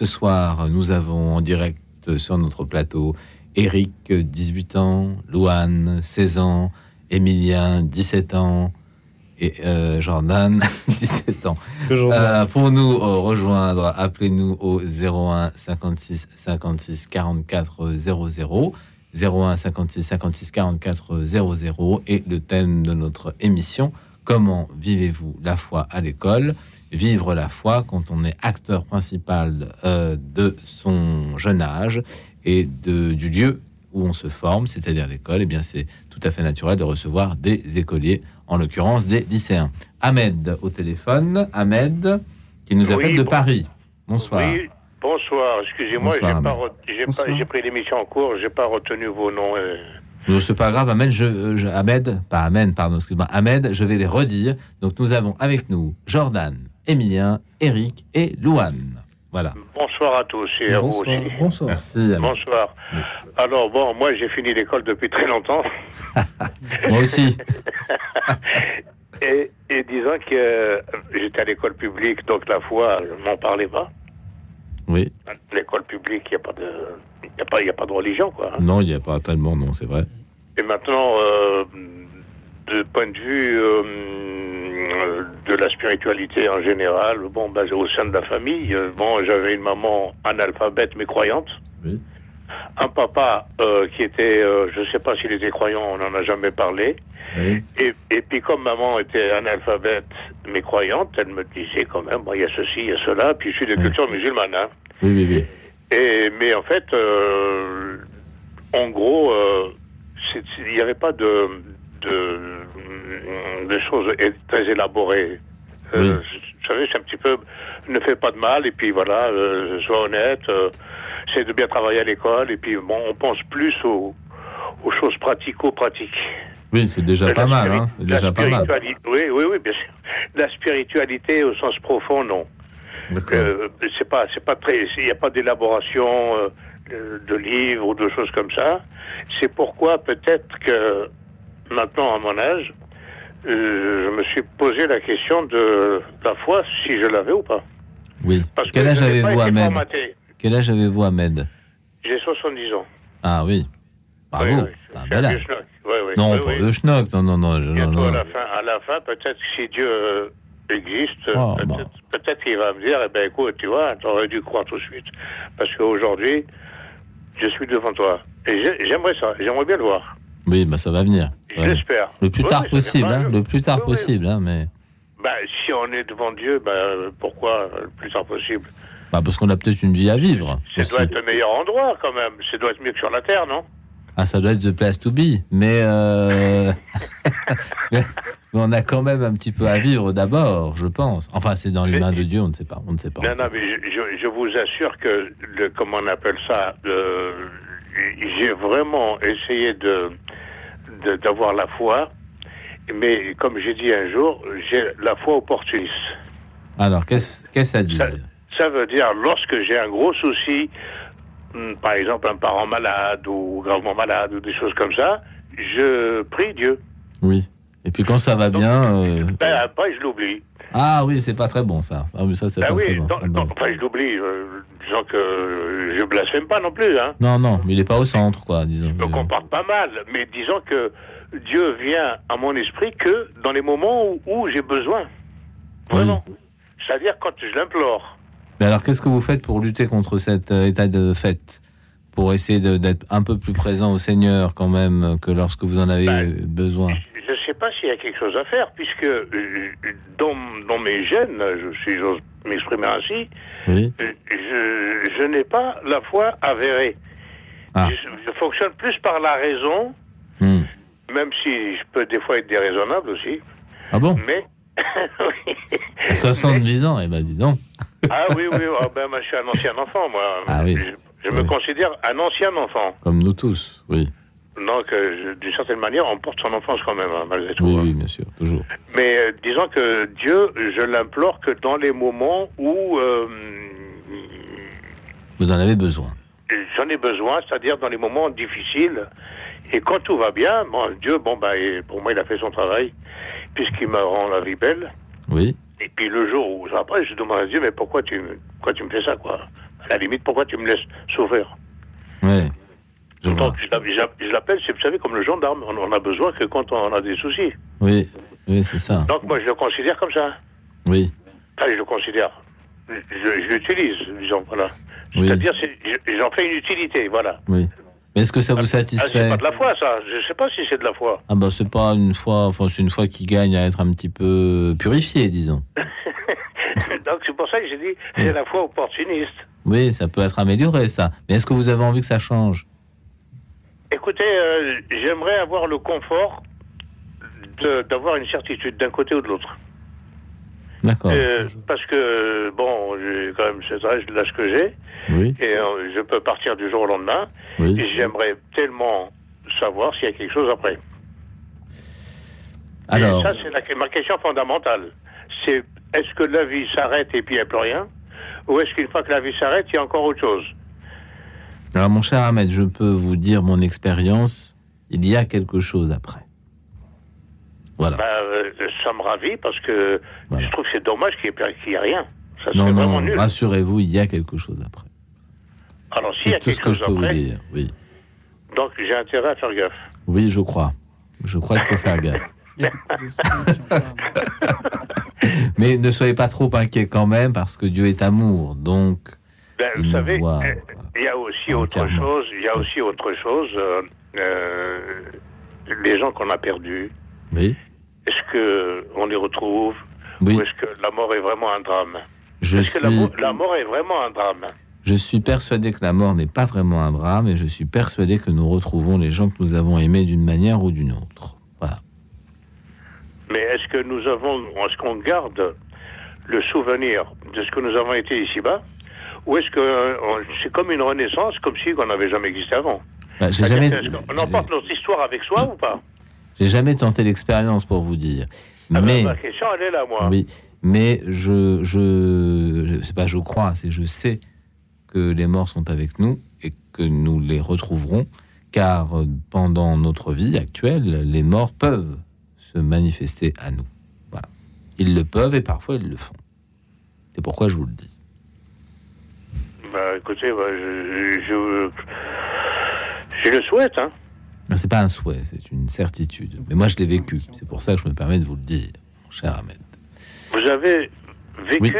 Speaker 2: Ce soir, nous avons en direct sur notre plateau. Eric, 18 ans, Louane, 16 ans, Emilien, 17 ans, et euh, Jordan, 17 ans. Euh, pour nous euh, rejoindre, appelez-nous au 01 56 56 44 00. 01 56 56 44 00 et le thème de notre émission comment vivez-vous la foi à l'école? Vivre la foi quand on est acteur principal euh, de son jeune âge et de, du lieu où on se forme, c'est-à-dire l'école, et eh bien c'est tout à fait naturel de recevoir des écoliers, en l'occurrence des lycéens. Ahmed au téléphone, Ahmed qui nous appelle
Speaker 14: Oui,
Speaker 2: de
Speaker 14: bon-
Speaker 2: Paris. Bonsoir.
Speaker 14: Oui, bonsoir. Excusez-moi, j'ai pris l'émission en cours, j'ai pas retenu vos noms. euh.
Speaker 2: Non, c'est pas grave, Ahmed, je, je- Ahmed, pas Ahmed, pardon, excuse-moi, Ahmed, je vais les redire. Donc nous avons avec nous Jordan, Emilien, Eric et Louane. Voilà.
Speaker 14: Bonsoir à tous et à vous aussi.
Speaker 4: Bonsoir.
Speaker 2: Merci.
Speaker 14: Bonsoir. Alors bon, moi j'ai fini l'école depuis très longtemps.
Speaker 2: Moi aussi.
Speaker 14: Et, et disons que euh, j'étais à l'école publique, donc la foi, je m'en parlais pas.
Speaker 2: Oui.
Speaker 14: L'école publique, il n'y a pas de, y a pas, y a pas de religion quoi.
Speaker 2: Non, il n'y a pas tellement, non, c'est vrai.
Speaker 14: Et maintenant, euh, de point de vue euh, de la spiritualité en général, bon, bah, au sein de la famille, euh, bon, j'avais une maman analphabète mais croyante.
Speaker 2: Oui.
Speaker 14: Un papa euh, qui était, euh, je ne sais pas s'il était croyant, on n'en a jamais parlé.
Speaker 2: Oui.
Speaker 14: Et, et puis comme maman était analphabète mais croyante, elle me disait quand même, bon, il y a ceci, il y a cela, puis je suis de culture musulmane. hein.
Speaker 2: Oui, oui, oui.
Speaker 14: Et, mais en fait, en gros, il n'y avait pas de, de, de choses très élaborées. Euh, Vous savez, c'est un petit peu, ne fais pas de mal, et puis voilà, euh, sois honnête, euh, c'est de bien travailler à l'école, et puis bon, on pense plus aux, aux choses pratico-pratiques.
Speaker 2: Oui, c'est déjà
Speaker 14: Mais
Speaker 2: pas mal, hein. C'est déjà pas mal.
Speaker 14: Oui, oui, oui, bien sûr. La spiritualité au sens profond, non. Euh, c'est pas, c'est pas très, il n'y a pas d'élaboration euh, de livres ou de choses comme ça. C'est pourquoi peut-être que maintenant, à mon âge, euh, je me suis posé la question de la foi, si je l'avais ou pas.
Speaker 2: Oui.
Speaker 14: Parce
Speaker 2: Quel
Speaker 14: que
Speaker 2: âge avez-vous, Ahmed
Speaker 14: formaté.
Speaker 2: Quel âge avez-vous, Ahmed
Speaker 14: J'ai 70 ans.
Speaker 2: Ah oui. Bravo.
Speaker 14: Oui, oui,
Speaker 2: Ah.
Speaker 14: Oui,
Speaker 2: Non, pas le schnock. Non, non, non. non, non.
Speaker 14: à la fin, à la fin, peut-être que si Dieu euh, existe,
Speaker 2: Oh,
Speaker 14: peut-être peut-être qu'il va me dire, eh ben écoute, tu vois, t'aurais dû croire tout de suite, parce qu'aujourd'hui, je suis devant toi. Et j'ai- j'aimerais ça, j'aimerais bien le voir.
Speaker 2: Oui, bah ça va venir. Ouais.
Speaker 14: J'espère.
Speaker 2: Le plus
Speaker 14: Oui,
Speaker 2: tard possible, hein. Le plus tard
Speaker 14: Oui,
Speaker 2: possible, hein, mais.
Speaker 14: Ben, si on est devant Dieu, ben, pourquoi euh, le plus tard possible?
Speaker 2: Bah, parce qu'on a peut-être une vie à vivre.
Speaker 14: Ça doit être le meilleur endroit quand même. Ça doit être mieux que sur la Terre, non?
Speaker 2: Ah, ça doit être the place to be. Mais, euh... mais on a quand même un petit peu à vivre d'abord, je pense. Enfin, c'est dans les mains de Dieu, on ne sait pas. On ne sait pas.
Speaker 14: Non, non, mais je, vous assure que, le, comment on appelle ça, le- j'ai vraiment essayé de- d'avoir la foi, mais comme j'ai dit un jour, j'ai la foi opportuniste.
Speaker 2: Alors, qu'est-ce qu'est-ce à dire
Speaker 14: Ça veut dire, lorsque j'ai un gros souci, hum, par exemple un parent malade ou gravement malade ou des choses comme ça, je prie Dieu.
Speaker 2: Oui. Et puis quand ça va bien. euh,
Speaker 14: Ben, après, je l'oublie.
Speaker 2: Ah oui, c'est pas très bon ça. Ah oui, ça c'est
Speaker 14: Ben
Speaker 2: pas très
Speaker 14: oui,
Speaker 2: bon.
Speaker 14: dans-
Speaker 2: Ah
Speaker 14: enfin, je l'oublie. euh, disons que je blasphème pas non plus, hein.
Speaker 2: Non, non, mais il est pas au centre, quoi, disons.
Speaker 14: Je me comporte pas mal, mais disons que Dieu vient à mon esprit que dans les moments où, où j'ai besoin. Vraiment. C'est-à-dire quand je l'implore.
Speaker 2: Mais alors, qu'est-ce que vous faites pour lutter contre cet euh, état de fait? Pour essayer d'être un peu plus présent au Seigneur, quand même, que lorsque vous en avez euh, besoin?
Speaker 14: Je ne sais pas s'il y a quelque chose à faire, puisque euh, dans, dans mes gènes, je, si j'ose m'exprimer ainsi,
Speaker 2: Oui.
Speaker 14: euh, je, je n'ai pas la foi avérée.
Speaker 2: Ah.
Speaker 14: Je, je fonctionne plus par la raison,
Speaker 2: Hmm.
Speaker 14: même si je peux des fois être déraisonnable aussi.
Speaker 2: Ah bon?
Speaker 14: Mais.
Speaker 2: À 70 ans, eh ben dis donc.
Speaker 14: Ah oui, oui, ah ben, moi, je suis un ancien enfant, moi.
Speaker 2: Ah oui.
Speaker 14: Je, je me considère un ancien enfant.
Speaker 2: Comme nous tous, oui.
Speaker 14: Donc, euh, d'une certaine manière, on porte son enfance quand même, hein, malgré tout.
Speaker 2: Oui,
Speaker 14: hein.
Speaker 2: oui, bien sûr, toujours.
Speaker 14: Mais euh, disons que Dieu, je l'implore que dans les moments où euh,
Speaker 2: Vous en avez besoin.
Speaker 14: j'en ai besoin, c'est-à-dire dans les moments difficiles. Et quand tout va bien, bon, Dieu, bon, bah, pour moi, il a fait son travail, puisqu'il me rend la vie belle.
Speaker 2: Oui.
Speaker 14: Et puis le jour où, après, je demande à Dieu, mais pourquoi tu, me- pourquoi tu me fais ça, quoi? À la limite, pourquoi tu me laisses souffrir?
Speaker 2: Ouais. Je
Speaker 14: je l'appelle- vous savez, comme le gendarme. On en a besoin que quand on a des soucis.
Speaker 2: Oui, oui, c'est ça.
Speaker 14: Donc moi, je le considère comme ça.
Speaker 2: Oui,
Speaker 14: Enfin, je le considère. Je, je l'utilise, disons, voilà.
Speaker 2: Oui.
Speaker 14: C'est-à-dire, c'est, je- j'en fais une utilité, voilà.
Speaker 2: oui. Mais est-ce que ça vous
Speaker 14: Ah, c'est
Speaker 2: satisfait
Speaker 14: pas de la foi, ça. Je sais pas si c'est de la foi.
Speaker 2: Ah bah c'est pas une fois, enfin c'est une fois qui gagne à être un petit peu purifié, disons.
Speaker 14: Donc c'est pour ça que j'ai dit, c'est la foi opportuniste.
Speaker 2: Oui, ça peut être amélioré ça. Mais est-ce que vous avez envie que ça change?
Speaker 14: Écoutez, euh, j'aimerais avoir le confort d'avoir une certitude d'un côté ou de l'autre.
Speaker 2: D'accord.
Speaker 14: Euh, parce que, bon, j'ai quand même cet âge, l'âge que j'ai,
Speaker 2: Oui,
Speaker 14: et euh, je peux partir du jour au lendemain,
Speaker 2: oui.
Speaker 14: et j'aimerais tellement savoir s'il y a quelque chose après.
Speaker 2: Alors,
Speaker 14: Et ça, c'est ma question fondamentale. C'est est-ce que la vie s'arrête et puis il n'y a plus rien? Ou est-ce qu'une fois que la vie s'arrête, il y a encore autre chose?
Speaker 2: Alors mon cher Ahmed, je peux vous dire mon expérience. Il y a quelque chose après. Voilà.
Speaker 14: Bah, euh, Ça me ravit parce que je trouve que c'est dommage qu'il n'y ait, rien. Ça
Speaker 2: non, non, rassurez-vous, il y a quelque chose après.
Speaker 14: Alors s'il y a
Speaker 2: C'est tout ce
Speaker 14: quelque
Speaker 2: que je
Speaker 14: chose
Speaker 2: peux vous
Speaker 14: après,
Speaker 2: dire. Oui,
Speaker 14: donc j'ai intérêt à faire gaffe.
Speaker 2: oui, je crois. Je crois qu'il faut faire gaffe. Mais ne soyez pas trop inquiet quand même, parce que Dieu est amour. Donc,
Speaker 14: Ben, vous savez, euh, il y a aussi autre
Speaker 2: Entièrement.
Speaker 14: chose. Il y a aussi autre chose. euh, euh, les gens qu'on a perdus.
Speaker 2: oui,
Speaker 14: Est-ce que on les retrouve
Speaker 2: Oui.
Speaker 14: ou est-ce que la mort est vraiment un drame?
Speaker 2: Je
Speaker 14: Est-ce que la mort est vraiment un drame?
Speaker 2: Je suis persuadé que la mort n'est pas vraiment un drame, et je suis persuadé que nous retrouvons les gens que nous avons aimés d'une manière ou d'une autre. Voilà.
Speaker 14: Mais est-ce que nous avons, est-ce qu'on garde le souvenir de ce que nous avons été ici-bas? Ou est-ce que euh, on- c'est comme une renaissance, comme si on n'avait jamais existé avant
Speaker 2: Bah, jamais,
Speaker 14: qu'on emporte notre histoire avec soi ou pas
Speaker 2: j'ai jamais tenté l'expérience pour vous dire.
Speaker 14: Ah ben,
Speaker 2: Mais,
Speaker 14: Ma question, elle est là, moi.
Speaker 2: oui, mais je, je, je- pas je crois, c'est je sais que les morts sont avec nous et que nous les retrouverons, car euh, pendant notre vie actuelle, les morts peuvent se manifester à nous. Voilà. Ils le peuvent et parfois ils le font. C'est pourquoi je vous le dis.
Speaker 14: Bah, écoutez, bah, je, je, je le souhaite, hein.
Speaker 2: C'est pas un souhait, c'est une certitude. Mais moi, je l'ai vécu. C'est pour ça que je me permets de vous le dire, mon cher Ahmed.
Speaker 14: Vous avez vécu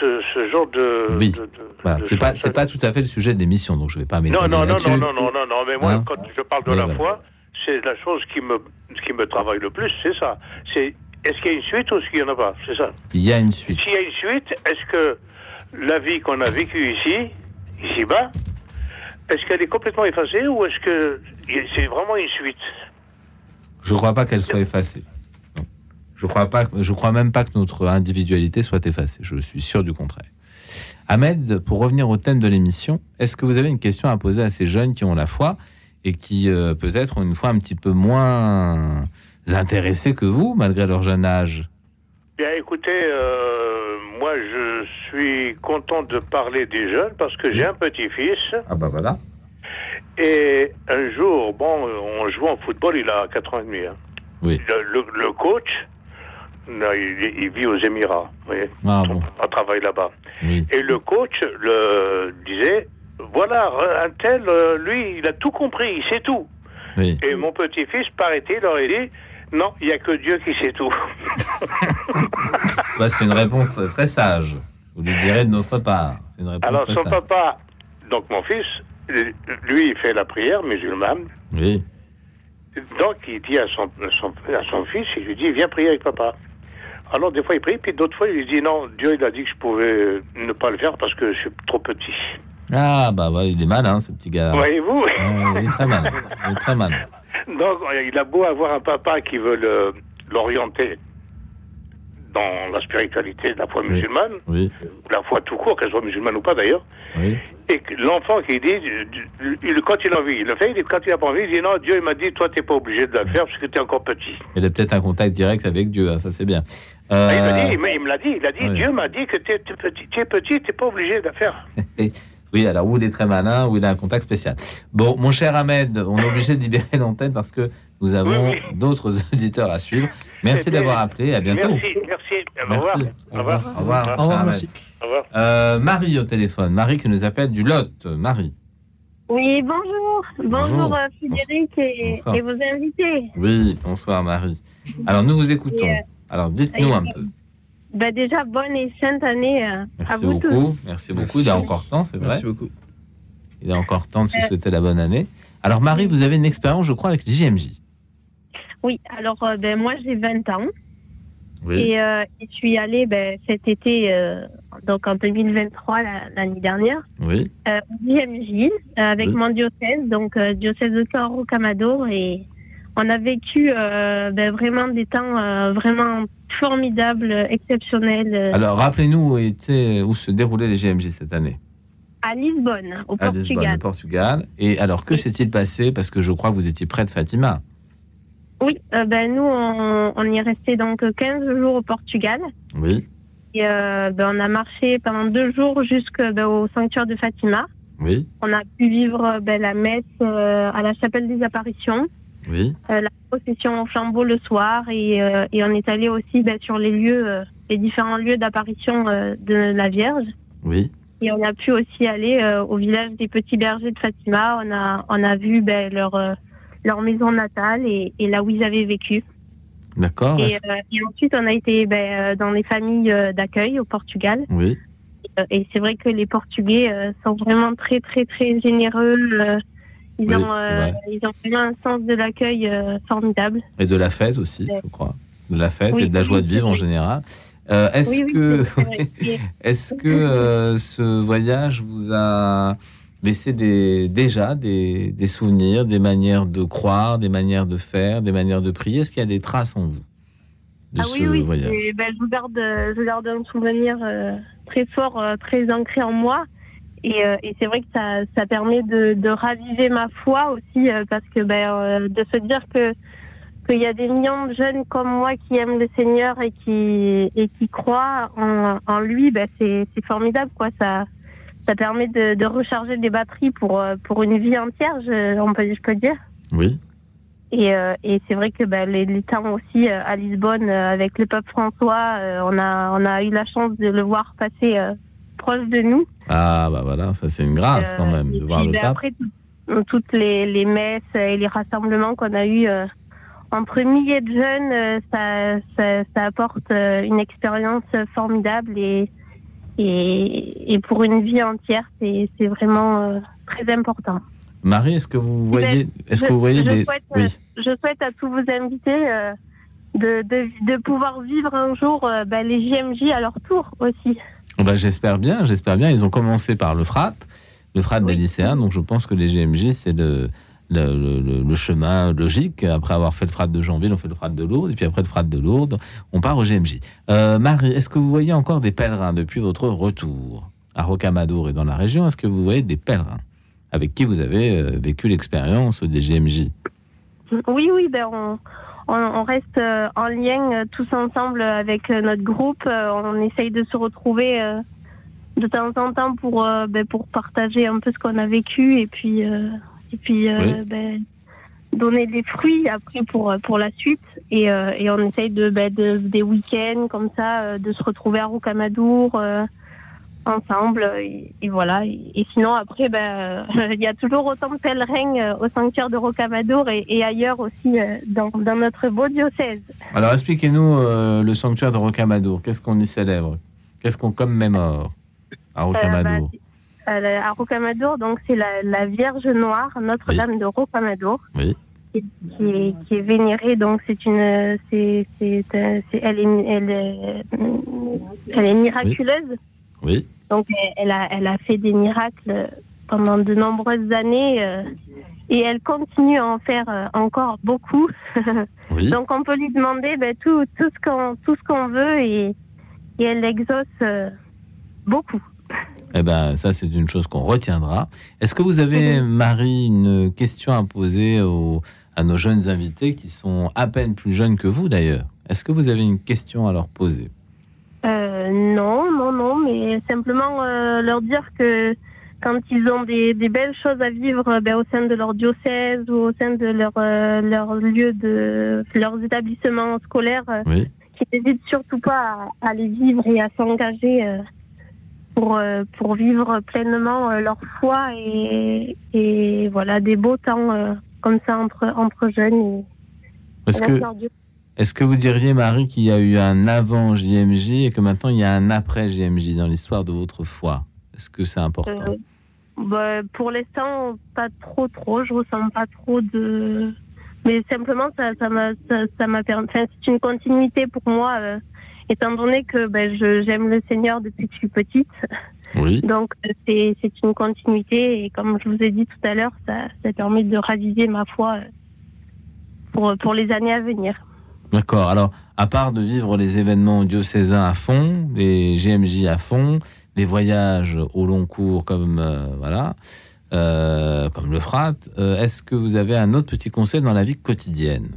Speaker 14: ce, ce genre de.
Speaker 2: Oui.
Speaker 14: de- de-
Speaker 2: Voilà.
Speaker 14: de
Speaker 2: C'est pas, tout à fait le sujet de l'émission, donc je vais pas m'étendre
Speaker 14: non, non, non, non, non, non, non, non, mais moi,
Speaker 2: Hein?
Speaker 14: quand je parle de
Speaker 2: Oui,
Speaker 14: la
Speaker 2: voilà.
Speaker 14: foi, c'est la chose qui me, qui me travaille le plus, c'est ça. C'est est-ce qu'il y a une suite ou est-ce qu'il n'y en a pas? C'est ça.
Speaker 2: Il y a une suite.
Speaker 14: S'il y a une suite, est-ce que la vie qu'on a vécue ici, ici-bas, est-ce qu'elle est complètement effacée ou est-ce que c'est vraiment une suite?
Speaker 2: Je crois pas qu'elle soit effacée. Non. Je crois crois même pas que notre individualité soit effacée. Je suis sûr du contraire. Ahmed, pour revenir au thème de l'émission, est-ce que vous avez une question à poser à ces jeunes qui ont la foi et qui euh, peut-être ont une foi un petit peu moins intéressés que vous, malgré leur jeune âge?
Speaker 14: Bien, écoutez, euh, moi, je suis content de parler des jeunes parce que j'ai un petit-fils.
Speaker 2: Ah bah voilà.
Speaker 14: Et un jour, bon, on joue en football, il a 4 ans et demi. hein.
Speaker 2: Oui.
Speaker 14: Le, le- le coach, il vit aux Émirats, vous voyez,
Speaker 2: Ah bon.
Speaker 14: on travaille là-bas.
Speaker 2: Oui.
Speaker 14: Et le coach le disait, voilà, un tel, euh, lui, il a tout compris, il sait tout.
Speaker 2: Oui.
Speaker 14: Et mon petit-fils, paraît-il, aurait dit, non, il n'y a que Dieu qui sait tout.
Speaker 2: Bah, c'est une réponse très, sage. Vous lui direz de notre part. Une
Speaker 14: Alors son
Speaker 2: sage.
Speaker 14: papa, donc mon fils, lui, il fait la prière musulmane.
Speaker 2: Oui.
Speaker 14: Donc il dit à son, à son, à son fils, il lui dit, viens prier avec papa. Alors des fois il prie, puis d'autres fois il lui dit, non, Dieu il a dit que je pouvais ne pas le faire parce que je suis trop petit.
Speaker 2: Ah bah voilà, il est malin, ce petit gars.
Speaker 14: Voyez-vous
Speaker 2: il est très malin. Il est très malin.
Speaker 14: Donc il a beau avoir un papa qui veut l'orienter dans la spiritualité de la foi musulmane,
Speaker 2: Oui.
Speaker 14: la foi tout court, qu'elle soit musulmane ou pas d'ailleurs,
Speaker 2: Oui.
Speaker 14: et que l'enfant qui dit, il- quand il a envie, il le fait, il dit, quand il a pas envie, il dit non, Dieu il m'a dit, toi t'es pas obligé de le faire parce que t'es encore petit.
Speaker 2: Il a peut-être un contact direct avec Dieu, hein, ça c'est bien. Euh,
Speaker 14: Ah, il, m'a dit, il me l'a dit, il a dit. Dieu m'a dit que t'es t'es petit, t'es petit, t'es pas obligé de le faire.
Speaker 2: oui, alors où il est très malin, où il a un contact spécial. Bon, mon cher Ahmed, on est obligé de libérer l'antenne parce que nous avons d'autres auditeurs à suivre. Merci
Speaker 14: C'était-
Speaker 2: d'avoir appelé, à bientôt.
Speaker 14: Merci, merci, au
Speaker 2: Merci.
Speaker 14: revoir.
Speaker 2: Au revoir. Au revoir. cher
Speaker 4: Au revoir,
Speaker 2: Ahmed.
Speaker 4: merci.
Speaker 14: Au revoir.
Speaker 2: Euh, Marie au téléphone, Marie qui nous appelle du Lot. Marie.
Speaker 15: Oui, bonjour. Bonjour,
Speaker 2: Bonjour.
Speaker 15: euh, Frédéric et, vos invités.
Speaker 2: Oui, bonsoir Marie. Alors nous vous écoutons.
Speaker 15: Euh,
Speaker 2: Alors dites-nous un peu.
Speaker 15: Bah déjà, bonne et sainte année euh, à
Speaker 2: Merci
Speaker 15: vous
Speaker 2: beaucoup.
Speaker 15: tous.
Speaker 2: Merci beaucoup. Il est encore temps, c'est vrai.
Speaker 4: Merci beaucoup.
Speaker 2: Il est encore temps de se
Speaker 15: Euh,
Speaker 2: souhaiter la bonne année. Alors Marie, vous avez une expérience, je crois, avec JMJ.
Speaker 15: Oui, alors euh, ben, moi j'ai 20 ans
Speaker 2: Oui.
Speaker 15: et euh, je suis allée ben, cet été, euh, donc en 2023, la- l'année dernière,
Speaker 2: Oui.
Speaker 15: euh, au euh, avec
Speaker 2: Oui.
Speaker 15: mon diocèse, donc euh, diocèse de Coro Camado et on a vécu euh, ben, vraiment des temps euh, vraiment formidables, exceptionnels euh,
Speaker 2: Alors rappelez-nous où, était, où se déroulaient les JMJ cette année.
Speaker 15: à Lisbonne, au
Speaker 2: À Lisbonne,
Speaker 15: Portugal.
Speaker 2: au Portugal. Et alors que s'est-il passé? Parce que je crois que vous étiez près de Fatima.
Speaker 15: Oui, euh, ben, nous, on, on y est resté donc 15 jours au Portugal.
Speaker 2: Oui.
Speaker 15: Et euh, ben, on a marché pendant deux jours jusqu'au sanctuaire de Fatima.
Speaker 2: Oui.
Speaker 15: On a pu vivre ben, la messe euh, à la chapelle des apparitions,
Speaker 2: Oui.
Speaker 15: la procession au flambeau le soir et, et on est allé aussi ben, sur les lieux, les différents lieux d'apparition de la Vierge.
Speaker 2: Oui.
Speaker 15: Et on a pu aussi aller au village des petits bergers de Fatima. On a, on a vu ben, leur, leur maison natale et, et là où ils avaient vécu.
Speaker 2: D'accord.
Speaker 15: Et, euh, et ensuite, on a été ben, euh, dans les familles euh, d'accueil au Portugal.
Speaker 2: Oui.
Speaker 15: Et c'est vrai que les Portugais euh, sont vraiment très, très, très généreux. ils,
Speaker 2: Oui,
Speaker 15: ont,
Speaker 2: ouais.
Speaker 15: ils ont vraiment un sens de l'accueil formidable.
Speaker 2: Et de la fête aussi, je crois. De la fête
Speaker 15: Oui,
Speaker 2: et de la
Speaker 15: oui,
Speaker 2: joie de vivre en général. Euh, est-ce
Speaker 15: Oui, oui,
Speaker 2: que, est-ce que euh, ce voyage vous a laissé des, déjà des, des souvenirs, des manières de croire, des manières de faire, des manières de prier Est-ce qu'il y a des traces en vous de
Speaker 15: ah
Speaker 2: ce
Speaker 15: oui, oui.
Speaker 2: voyage?
Speaker 15: Et, ben, je, garde, je garde un souvenir euh, très fort, euh, très ancré en moi. Et, euh, et c'est vrai que ça, ça permet de, de raviver ma foi aussi, parce que ben, de se dire que qu'il y a des millions de jeunes comme moi qui aiment le Seigneur et qui, et qui croient en, en lui, ben, c'est c'est formidable. Quoi. Ça, ça permet de, de recharger des batteries pour, euh, pour une vie entière, je, on peut, je peux dire.
Speaker 2: Oui.
Speaker 15: Et, euh, et c'est vrai que ben, les, les temps aussi euh, à Lisbonne euh, avec le pape François, on a on a eu la chance de le voir passer proche de nous.
Speaker 2: Ah, bah voilà, ça c'est une grâce quand même de voir
Speaker 15: puis,
Speaker 2: le
Speaker 15: ben,
Speaker 2: pape.
Speaker 15: après tout- toutes les, les messes et les rassemblements qu'on a eu entre milliers de jeunes, ça, ça, ça apporte une expérience formidable et et, et pour une vie entière, c'est vraiment euh, très important.
Speaker 2: Marie, est-ce que vous voyez,
Speaker 15: Ben,
Speaker 2: est-ce que vous voyez
Speaker 15: je
Speaker 2: des,
Speaker 15: souhaite,
Speaker 2: oui,
Speaker 15: je souhaite à tous vos invités euh, de, de, de pouvoir vivre un jour euh, ben, les JMJ à leur tour aussi.
Speaker 2: Bah, j'espère bien, j'espère bien. Ils ont commencé par le FRAT, le FRAT des lycéens, donc je pense que les GMJ, c'est le, le, chemin logique. Après avoir fait le FRAT de Janville, on fait le FRAT de Lourdes, et puis après le FRAT de Lourdes, on part au GMJ. Euh, Marie, est-ce que vous voyez encore des pèlerins depuis votre retour à Rocamadour et dans la région? Est-ce que vous voyez des pèlerins avec qui vous avez euh, vécu l'expérience des GMJ
Speaker 15: Oui, oui, ben on, on, reste euh, en lien tous ensemble avec notre groupe. On essaye de se retrouver de temps en temps pour, ben, pour partager un peu ce qu'on a vécu et puis, et puis euh,
Speaker 2: Oui.
Speaker 15: ben, donner des fruits après pour, pour la suite. Et, euh, et on essaye de, ben, de- des week-ends comme ça, euh, de se retrouver à Rocamadour. euh, ensemble et, et voilà et, et sinon après ben euh, il y a toujours autant de pèlerins euh, au sanctuaire de Rocamadour et, ailleurs aussi euh, dans, dans notre beau diocèse
Speaker 2: Alors expliquez-nous euh, le sanctuaire de Rocamadour. Qu'est-ce qu'on y célèbre? Qu'est-ce qu'on commémore à Rocamadour?
Speaker 15: Euh, la- à Rocamadour donc c'est la, la Vierge Noire Notre-Dame de Rocamadour
Speaker 2: Oui.
Speaker 15: qui, qui est, qui est vénérée donc c'est une c'est c'est c'est- elle est elle est, elle est miraculeuse
Speaker 2: Oui.
Speaker 15: Donc elle- elle a, elle a fait des miracles pendant de nombreuses années euh, et elle continue à en faire euh, encore beaucoup.
Speaker 2: Oui.
Speaker 15: Donc on peut lui demander ben, tout, tout ce qu'on tout ce qu'on veut et, et elle exauce euh, beaucoup.
Speaker 2: Eh ben, ça, c'est une chose qu'on retiendra. Est-ce que vous avez, Marie, une question à poser aux- à nos jeunes invités qui sont à peine plus jeunes que vous, d'ailleurs? Est-ce que vous avez une question à leur poser?
Speaker 15: Euh, non, non, non, mais simplement euh, leur dire que quand ils ont des, des belles choses à vivre euh, ben, au sein de leur diocèse ou au sein de leur, leur lieu de leurs établissements scolaires,
Speaker 2: Oui.
Speaker 15: qu'ils n'hésitent surtout pas à, à les vivre et à s'engager pour, euh, pour vivre pleinement euh, leur foi et, et voilà des beaux temps euh, comme ça entre, entre jeunes.
Speaker 2: Est-ce que, est-ce que vous diriez, Marie, qu'il y a eu un avant JMJ et que maintenant il y a un après JMJ dans l'histoire de votre foi? Est-ce que c'est important?
Speaker 15: Bah, pour l'instant, pas trop, trop. Je ressens pas trop de. Mais simplement, ça, ça m'a, ça, m'a. Enfin, c'est une continuité pour moi, euh, étant donné que ben, je, j'aime le Seigneur depuis que je suis petite.
Speaker 2: Oui.
Speaker 15: Donc, c'est, c'est une continuité. Et comme je vous ai dit tout à l'heure, ça, ça permet de raviver ma foi euh, pour, pour les années à venir.
Speaker 2: D'accord. Alors, à part de vivre les événements diocésains à fond, les GMJ à fond, les voyages au long cours comme euh, voilà, euh, comme le Frat, euh, est-ce que vous avez un autre petit conseil dans la vie quotidienne?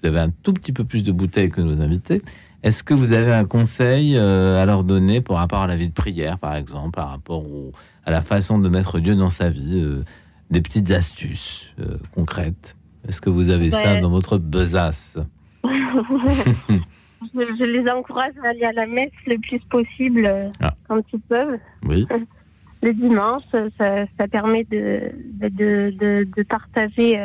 Speaker 2: Vous avez un tout petit peu plus de bouteilles que nos invités. Est-ce que vous avez un conseil euh, à leur donner par rapport à la vie de prière, par exemple, par rapport au- à la façon de mettre Dieu dans sa vie, euh, des petites astuces euh, concrètes? Est-ce que vous avez ça dans votre besace?
Speaker 15: Je, je les encourage à aller à la messe le plus possible
Speaker 2: Ah.
Speaker 15: quand ils peuvent.
Speaker 2: Oui.
Speaker 15: Le dimanche, ça, ça permet de, de, de, de- de partager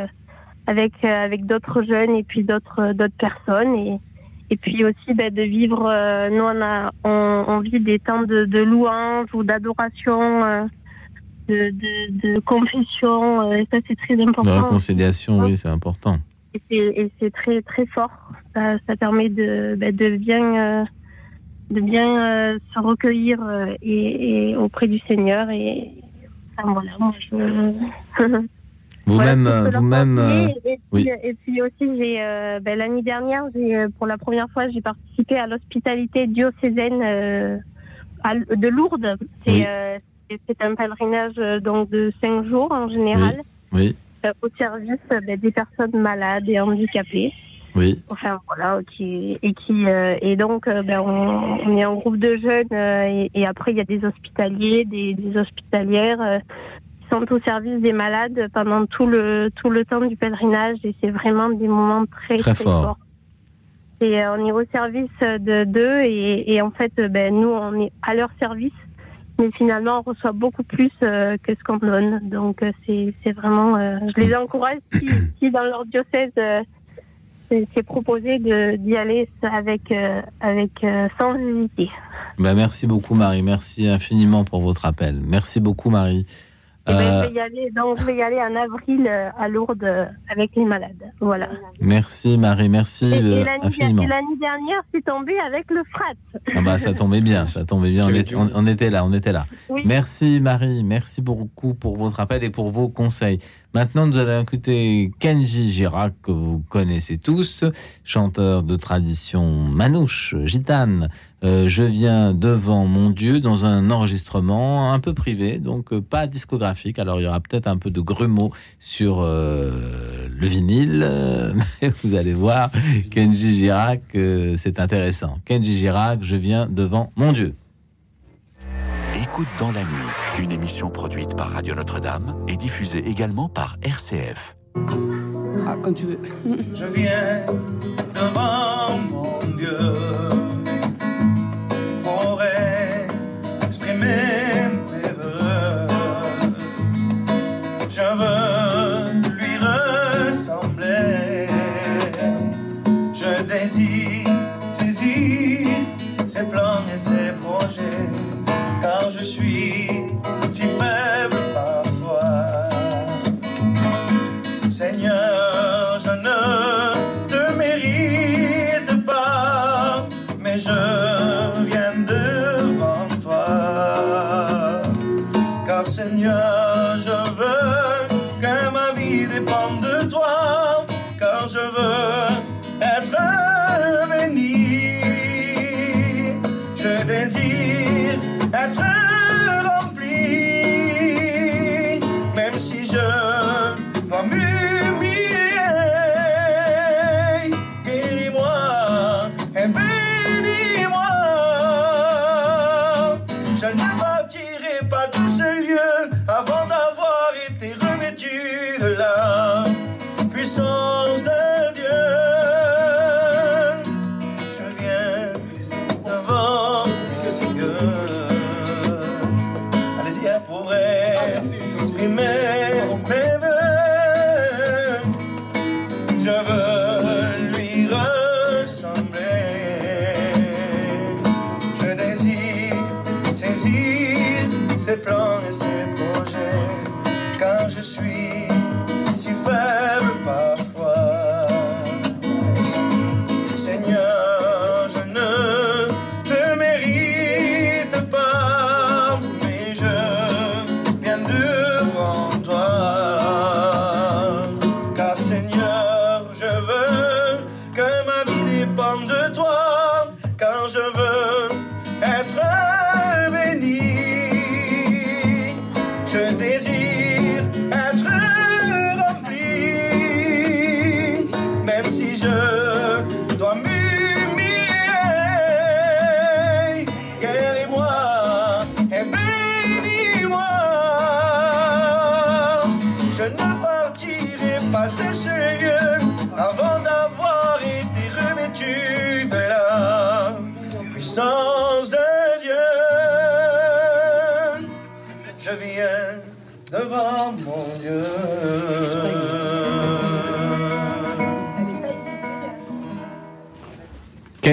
Speaker 15: avec, avec d'autres jeunes et puis d'autres d'autres personnes. Et, et puis aussi ben, de vivre, euh, nous on, a, on, on vit des temps de, de louange ou d'adoration, euh, de, de, de confession. euh, et ça c'est très
Speaker 2: De
Speaker 15: important.
Speaker 2: réconciliation, oui, c'est important.
Speaker 15: Et c'est- très très fort. Ça, ça permet de, bah, de bien, euh, de bien se recueillir et, et auprès du Seigneur. Et enfin, voilà, moi je.
Speaker 2: Vous-même,
Speaker 15: Voilà,
Speaker 2: euh, vous-même, euh,
Speaker 15: et,
Speaker 2: oui.
Speaker 15: et puis aussi, j'ai euh, ben, l'année dernière, j'ai pour la première fois, j'ai participé à l'hospitalité diocésaine euh, à de Lourdes. C'est
Speaker 2: Oui.
Speaker 15: c'est- c'est un pèlerinage donc de cinq jours en général
Speaker 2: Oui,
Speaker 15: au service ben, des personnes malades et handicapées.
Speaker 2: oui,
Speaker 15: Enfin voilà, qui et qui et donc ben, on, on est un groupe de jeunes et, et après il y a des hospitaliers, des, des hospitalières sont au service des malades pendant tout le tout le temps du pèlerinage et c'est vraiment des moments très
Speaker 2: Très
Speaker 15: très,
Speaker 2: fort.
Speaker 15: forts. Et euh, on est au service de d'eux et, et en fait euh, ben, nous on est à leur service mais finalement on reçoit beaucoup plus euh, que ce qu'on donne donc c'est vraiment euh, je les encourage si, si dans leur diocèse euh, c'est proposé d'y aller avec, avec sans hésiter.
Speaker 2: Ben, merci beaucoup, Marie. Merci infiniment pour votre appel. Merci beaucoup, Marie.
Speaker 15: Et ben,
Speaker 2: Euh,
Speaker 15: je vais y aller, donc je vais y aller en avril euh, à Lourdes euh, avec les malades. Voilà.
Speaker 2: merci, Marie. Merci
Speaker 15: Et, et l'année
Speaker 2: infiniment.
Speaker 15: et l'année dernière, c'est tombé avec le frat.
Speaker 2: Ah bah, ça tombait bien, ça tombait bien. On, est- on- on était là, on était là.
Speaker 15: Oui.
Speaker 2: Merci, Marie. Merci beaucoup pour votre appel et pour vos conseils. Maintenant, nous allons écouter Kenji Girac, que vous connaissez tous, chanteur de tradition manouche, gitane. Euh, je viens devant mon Dieu dans un enregistrement un peu privé, donc euh, pas discographique. Alors il y aura peut-être un peu de grumeaux sur euh, le vinyle, mais vous allez voir, Kenji Girac, c'est intéressant. Kenji Girac, je viens devant mon Dieu.
Speaker 1: Écoute dans la nuit, une émission produite par Radio Notre-Dame et diffusée également par RCF.
Speaker 16: Ah, quand tu veux.
Speaker 17: Je viens devant mon Dieu pour exprimer mes vœux. Je veux lui ressembler. Je désire saisir ses plans et ses projets, je suis si faible parfois. Seigneur,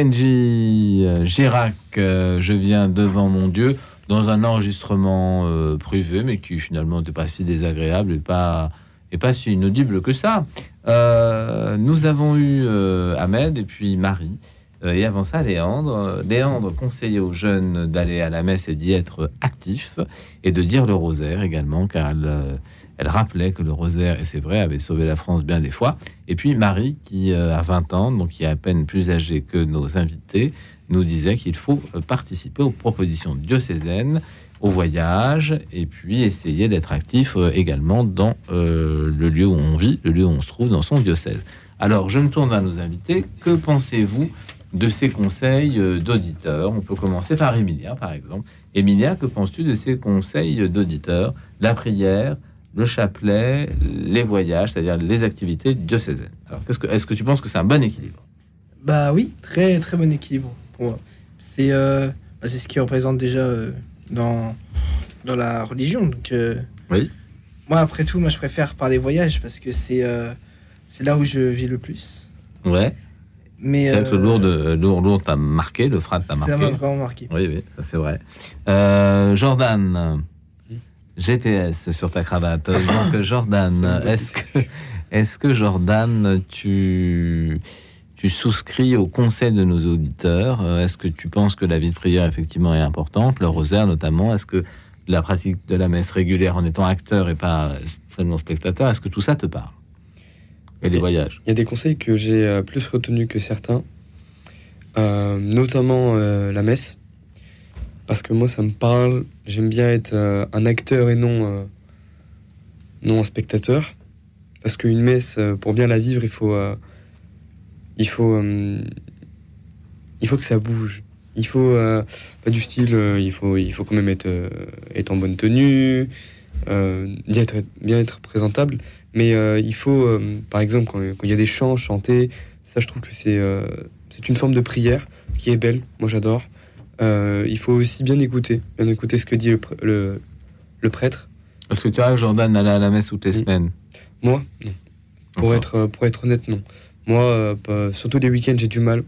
Speaker 2: Kenji euh, Girac, euh, je viens devant mon Dieu, dans un enregistrement euh, privé, mais qui finalement n'était pas si désagréable et pas, et pas si inaudible que ça. Nous avons eu Ahmed et puis Marie, et avant ça Léandre. Léandre conseillait aux jeunes d'aller à la messe et d'y être actifs, et de dire le rosaire également, car elle, elle rappelait que le rosaire, et c'est vrai, avait sauvé la France bien des fois. Et puis Marie, qui euh, a 20 ans, donc qui est à peine plus âgée que nos invités, nous disait qu'il faut euh, participer aux propositions diocésaines, au voyage, et puis essayer d'être actif euh, également dans le lieu où on vit, le lieu où on se trouve dans son diocèse. Alors, je me tourne vers nos invités. Que pensez-vous de ces conseils d'auditeurs? On peut commencer par Emilia, par exemple. Emilia, que penses-tu de ces conseils d'auditeurs? La prière, le chapelet, les voyages, c'est-à-dire les activités diocésaines. Alors, que, est-ce que tu penses que c'est un bon équilibre?
Speaker 6: Bah oui, très très bon équilibre pour moi. C'est euh, bah, ce qui représente déjà euh, dans, dans la religion. Donc, euh,
Speaker 2: Oui.
Speaker 6: Moi, après tout, moi je préfère par les voyages parce que c'est c'est là où je vis le plus.
Speaker 2: Ouais.
Speaker 6: Mais,
Speaker 2: c'est vrai que le
Speaker 6: euh,
Speaker 2: lourd, de, lourd, lourd t'a marqué, le phrase t'a
Speaker 6: Ça
Speaker 2: marqué.
Speaker 6: m'a vraiment marqué.
Speaker 2: Oui, oui, ça c'est vrai. Jordan, GPS sur ta cravate. Donc Jordan, est-ce que, est-ce que Jordan, tu, tu souscris au conseil de nos auditeurs? Euh, Est-ce que tu penses que la vie de prière effectivement est importante, le rosaire notamment. Est-ce que la pratique de la messe régulière en étant acteur et pas seulement spectateur, est-ce que tout ça te parle? Et les voyages?
Speaker 5: Il y a des conseils que j'ai euh, plus retenus que certains, euh, notamment euh, la messe, parce que moi ça me parle. J'aime bien être euh, un acteur et non, euh, non un spectateur, parce qu'une messe, euh, pour bien la vivre, il faut, il faut, il faut que ça bouge. Il faut pas du style, il faut, il faut quand même être, être en bonne tenue, bien être, bien être présentable. Mais il faut, par exemple, quand, il y a des chants chantés, ça je trouve que c'est c'est une forme de prière qui est belle. Moi j'adore. Euh, il faut aussi bien écouter, bien écouter ce que dit le, pr- le, le prêtre.
Speaker 2: Est-ce que tu as Jordan aller à la messe toutes les semaines?
Speaker 5: Moi, non. Pour être, pour être honnête, non. Moi, euh, surtout les week-ends, j'ai du mal.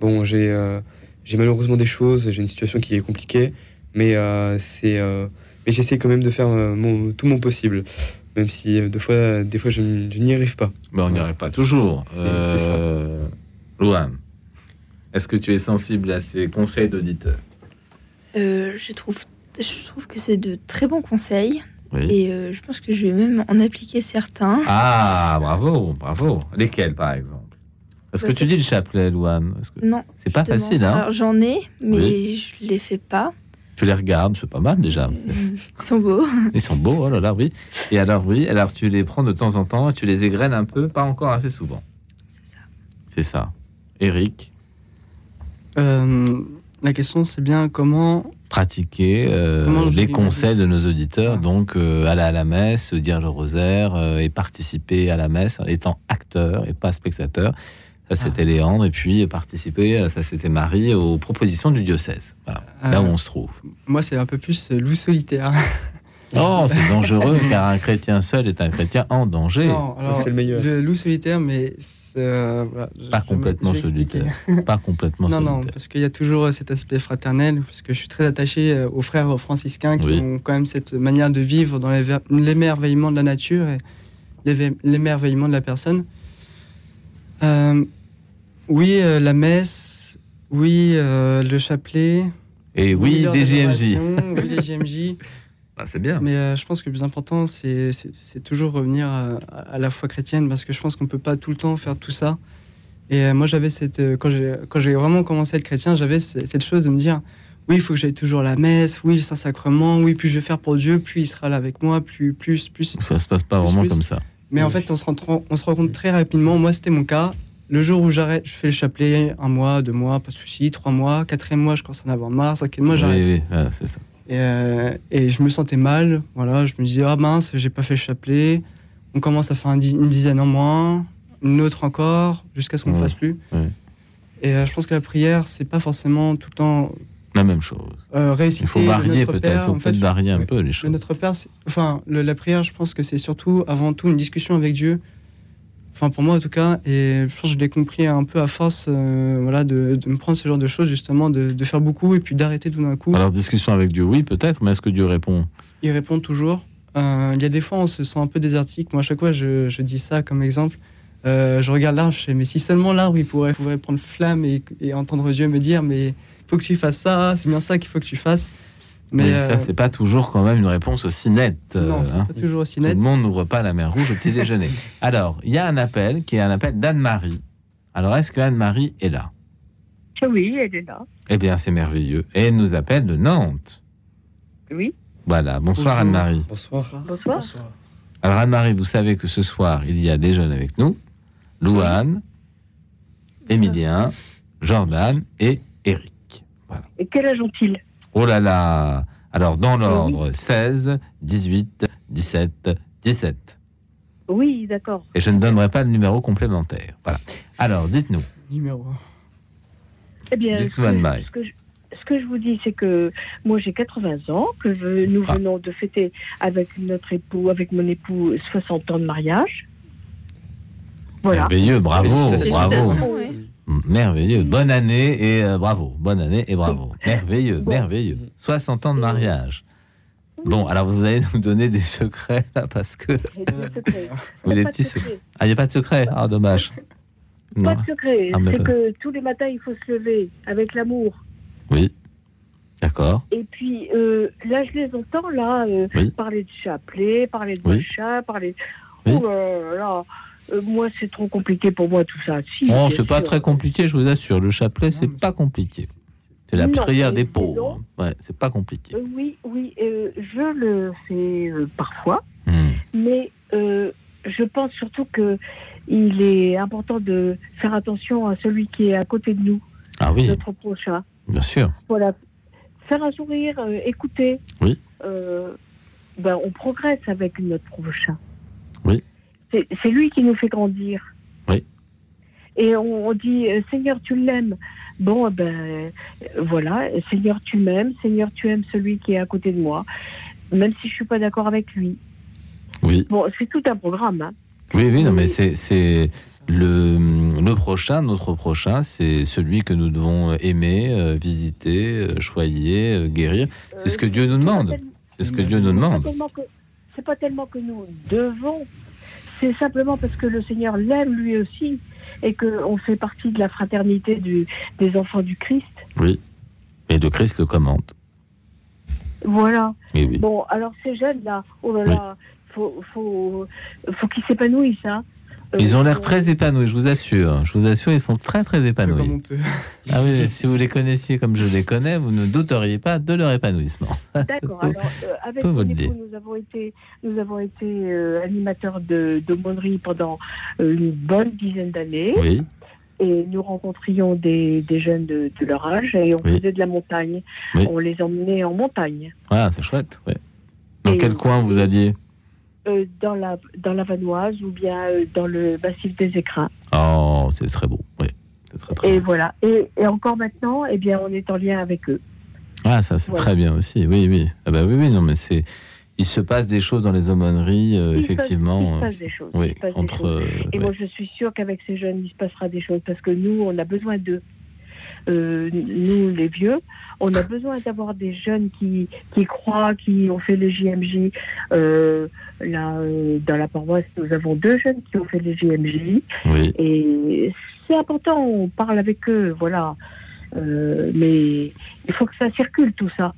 Speaker 5: Bon, j'ai euh, j'ai malheureusement des choses, j'ai une situation qui est compliquée, mais c'est mais j'essaie quand même de faire mon, tout mon possible, même si euh, des fois, des fois je, n'y arrive pas.
Speaker 2: Mais on n'y arrive pas toujours.
Speaker 5: C'est- ça.
Speaker 2: Louane, est-ce que tu es sensible à ces conseils d'auditeurs
Speaker 3: Euh, je, trouve, je trouve que c'est de très bons conseils.
Speaker 2: Oui.
Speaker 3: Et euh, je pense que je vais même en appliquer certains.
Speaker 2: Ah, bravo, bravo. Lesquels, par exemple? Est-ce que tu dis le chapelet, Louane que-
Speaker 3: Non.
Speaker 2: C'est pas facile, hein
Speaker 3: Alors j'en ai, mais
Speaker 2: Oui.
Speaker 3: je les fais pas.
Speaker 2: Tu les regardes, c'est pas mal déjà.
Speaker 3: Ils sont beaux.
Speaker 2: Ils sont beaux, oh là là, oui. Et alors, oui, alors tu les prends de temps en temps et tu les égrènes un peu, pas encore assez souvent.
Speaker 3: C'est ça.
Speaker 2: C'est ça. Eric,
Speaker 4: Euh, la question, c'est bien comment.
Speaker 2: pratiquer euh, les conseils de nos auditeurs, donc euh, aller à la messe, dire le rosaire euh, et participer à la messe en étant acteur et pas spectateur. Ça, c'était Léandre. Et puis, participer, euh, ça, c'était Marie, aux propositions du diocèse. Voilà. Là où
Speaker 4: Euh,
Speaker 2: on se trouve.
Speaker 4: Moi, c'est un peu plus euh, loup solitaire.
Speaker 2: Oh, c'est dangereux car un chrétien seul est un chrétien en danger.
Speaker 4: Non, alors, le loup solitaire, mais c'est, euh, voilà,
Speaker 2: Pas
Speaker 4: je
Speaker 2: complètement
Speaker 4: je
Speaker 2: solitaire. Pas complètement
Speaker 4: Non, non,
Speaker 2: solitaire.
Speaker 4: parce qu'il y a toujours euh, cet aspect fraternel, parce que je suis très attaché euh, aux frères franciscains qui
Speaker 2: Oui.
Speaker 4: ont quand même cette manière de vivre dans l'émerveillement de la nature et l'émerveillement de la personne. Euh, oui, euh, la messe, oui, euh, le chapelet.
Speaker 2: Et oui, les JMJ.
Speaker 4: Oui, les JMJ.
Speaker 2: Ah, c'est bien.
Speaker 4: Mais euh, je pense que le plus important, c'est toujours revenir à, à la foi chrétienne, parce que je pense qu'on ne peut pas tout le temps faire tout ça. Et euh, moi, j'avais cette. euh, quand j'ai vraiment commencé à être chrétien, j'avais ce- cette chose de me dire oui, il faut que j'aille toujours à la messe, oui, le Saint-Sacrement, oui, plus je vais faire pour Dieu, plus il sera là avec moi, plus, plus, plus.
Speaker 2: Ça se passe pas
Speaker 4: plus,
Speaker 2: vraiment
Speaker 4: plus.
Speaker 2: comme ça.
Speaker 4: Mais en fait, on se, rend, on se rend compte très rapidement, moi, c'était mon cas. Le jour où j'arrête, je fais le chapelet, un mois, deux mois, pas de souci, trois mois, quatrième mois, je commence à en avoir marre, cinquième mois,
Speaker 2: Oui,
Speaker 4: j'arrête.
Speaker 2: oui, voilà, c'est ça.
Speaker 4: Et, euh, et je me sentais mal. Voilà, je me disais, ah mince, j'ai pas fait le chapelet. On commence à faire un di- une dizaine en moins, une autre encore, jusqu'à ce qu'on ne
Speaker 2: Ouais,
Speaker 4: fasse plus.
Speaker 2: ouais.
Speaker 4: Et euh, je pense que la prière, c'est pas forcément tout le temps
Speaker 2: La même chose.
Speaker 4: euh, réciter
Speaker 2: Il faut varier peut-être. Il faut
Speaker 4: En fait,
Speaker 2: peut-être varier un peu les
Speaker 4: Le
Speaker 2: choses.
Speaker 4: Notre Père, enfin, le- la prière, je pense que c'est surtout, avant tout, une discussion avec Dieu. Enfin, pour moi, en tout cas, et je pense que je l'ai compris un peu à force euh, voilà, de, de me prendre ce genre de choses, justement, de, de faire beaucoup et puis d'arrêter tout d'un coup.
Speaker 2: Alors, discussion avec Dieu, oui, peut-être, mais est-ce que Dieu répond?
Speaker 4: Il répond toujours. Euh, Il y a des fois, on se sent un peu désertique. Moi, à chaque fois, je, je dis ça comme exemple. Euh, je regarde l'arbre, je fais, mais si seulement l'arbre, il pourrait, pourrait prendre flamme et, et entendre Dieu me dire, mais il faut que tu fasses ça, c'est bien ça qu'il faut que tu fasses.
Speaker 2: Mais,
Speaker 4: Mais
Speaker 2: ça,
Speaker 4: euh,
Speaker 2: c'est pas toujours quand même une réponse aussi nette.
Speaker 4: Non,
Speaker 2: euh,
Speaker 4: c'est
Speaker 2: hein.
Speaker 4: pas toujours aussi
Speaker 2: Tout
Speaker 4: net.
Speaker 2: le monde n'ouvre pas la mer rouge au petit déjeuner. Alors, il y a un appel qui est un appel d'Anne-Marie. Alors, est-ce que Anne-Marie est là?
Speaker 18: Oui, elle est là.
Speaker 2: Eh bien, c'est merveilleux. Et elle nous appelle de Nantes.
Speaker 18: Oui.
Speaker 2: Voilà. Bonsoir. Anne-Marie.
Speaker 5: Bonsoir.
Speaker 18: Bonsoir.
Speaker 2: Alors Anne-Marie, vous savez que ce soir, il y a des jeunes avec nous. Louane, Émilien, Jordan et Eric.
Speaker 18: Et quel âge ont-ils?
Speaker 2: Oh là là Alors dans l'ordre, 16, 18, 17, 17.
Speaker 18: Oui, d'accord.
Speaker 2: Et je ne donnerai pas le numéro complémentaire. Voilà. Alors, dites-nous.
Speaker 4: Numéro
Speaker 18: Eh bien, ce que, ce que je, ce que je vous dis, c'est que moi j'ai 80 ans, que je- nous
Speaker 2: Ah.
Speaker 18: venons de fêter avec notre époux, avec mon époux, 60 ans de mariage. Voilà.
Speaker 2: Merveilleux, bravo, bravo.
Speaker 18: Ouais.
Speaker 2: Merveilleux. Bonne année et euh, bravo. Bonne année et bravo. Merveilleux, merveilleux. 60 ans de mariage. Bon, alors vous allez nous donner des secrets là parce que. Oui, des petits
Speaker 18: secret.
Speaker 2: secrets. Ah, il n'y a pas de secret. Ah, dommage.
Speaker 18: Pas
Speaker 2: Non.
Speaker 18: de secret,
Speaker 2: Ah,
Speaker 18: c'est que tous les matins il faut se lever avec l'amour.
Speaker 2: Oui. D'accord.
Speaker 18: Et puis euh, là, je les entends là euh,
Speaker 2: Oui.
Speaker 18: parler de chapelet, parler de
Speaker 2: Oui.
Speaker 18: machin, parler.
Speaker 2: Oui.
Speaker 18: Oh là là, euh, moi c'est trop compliqué pour moi tout ça. Si,
Speaker 2: Oh,
Speaker 18: bien
Speaker 2: c'est pas
Speaker 18: sûr.
Speaker 2: très compliqué, je vous assure. Le chapelet, c'est pas compliqué. C'est la
Speaker 18: Non,
Speaker 2: prière des pauvres. Ouais, c'est pas compliqué.
Speaker 18: Euh, oui, oui, euh, je le fais euh, parfois,
Speaker 2: Hmm.
Speaker 18: mais euh, je pense surtout que il est important de faire attention à celui qui est à côté de nous,
Speaker 2: Ah oui,
Speaker 18: notre prochain.
Speaker 2: bien sûr.
Speaker 18: Voilà, faire un sourire, euh, écouter.
Speaker 2: Oui.
Speaker 18: Euh, ben, on progresse avec notre prochain. C'est lui qui nous fait grandir.
Speaker 2: Oui.
Speaker 18: Et on, on dit euh, Seigneur, tu l'aimes. Bon, eh ben euh, voilà, Seigneur, tu m'aimes. Seigneur, tu aimes celui qui est à côté de moi, même si je suis pas d'accord avec lui.
Speaker 2: Oui.
Speaker 18: Bon, c'est tout un programme. hein.
Speaker 2: Oui, oui, non, mais c'est le, le prochain, notre prochain, c'est celui que nous devons aimer, euh, visiter, euh, choyer, euh, guérir. C'est ce que Dieu nous demande. C'est ce que Dieu nous demande.
Speaker 18: C'est pas tellement que nous devons, c'est simplement parce que le Seigneur l'aime lui aussi et qu'on fait partie de la fraternité du, des enfants du Christ.
Speaker 2: Oui. Et le Christ le commande.
Speaker 18: Voilà.
Speaker 2: Oui.
Speaker 18: Bon, alors ces jeunes-là, oh là là, faut, faut, faut qu'ils s'épanouissent. Hein.
Speaker 2: Ils ont l'air très épanouis, je vous assure. Je vous assure, ils sont très très épanouis. Ah oui, si vous les connaissiez comme je les connais, vous ne douteriez pas de leur épanouissement.
Speaker 18: D'accord. Alors, euh, avec
Speaker 2: vous
Speaker 18: époux, nous avons été, nous avons été euh, animateurs de d'aumônerie pendant euh, une bonne dizaine d'années.
Speaker 2: Oui.
Speaker 18: Et nous rencontrions des, des jeunes de, de leur âge et on
Speaker 2: Oui.
Speaker 18: faisait de la montagne.
Speaker 2: Oui.
Speaker 18: On les emmenait en montagne,
Speaker 2: Ah, c'est chouette. ouais. Dans
Speaker 18: Et-
Speaker 2: quel coin vous alliez?
Speaker 18: Euh, dans la dans la Vanoise ou bien euh, dans le massif des Écrins.
Speaker 2: Oh, c'est très beau. Oui. C'est très, très
Speaker 18: Et
Speaker 2: beau.
Speaker 18: voilà. Et, et encore maintenant, eh bien, on est en lien avec eux.
Speaker 2: Ah, ça, c'est
Speaker 18: Voilà.
Speaker 2: très bien aussi. Oui, oui. Ah bah oui, oui, non, mais c'est. il se passe des choses dans les aumôneries, euh,
Speaker 18: Il se passe-
Speaker 2: effectivement.
Speaker 18: il se passe des choses,
Speaker 2: Oui,
Speaker 18: des
Speaker 2: entre.
Speaker 18: choses. Et moi, je suis sûre qu'avec ces jeunes, il se passera des choses parce que nous, on a besoin d'eux. Euh, nous, les vieux, on a besoin d'avoir des jeunes qui, qui croient, qui ont fait les JMJ. Euh, là, euh, dans la paroisse, nous avons deux jeunes qui ont fait les JMJ.
Speaker 2: Oui.
Speaker 18: Et c'est important, on parle avec eux, voilà. Euh, mais il faut que ça circule, tout ça.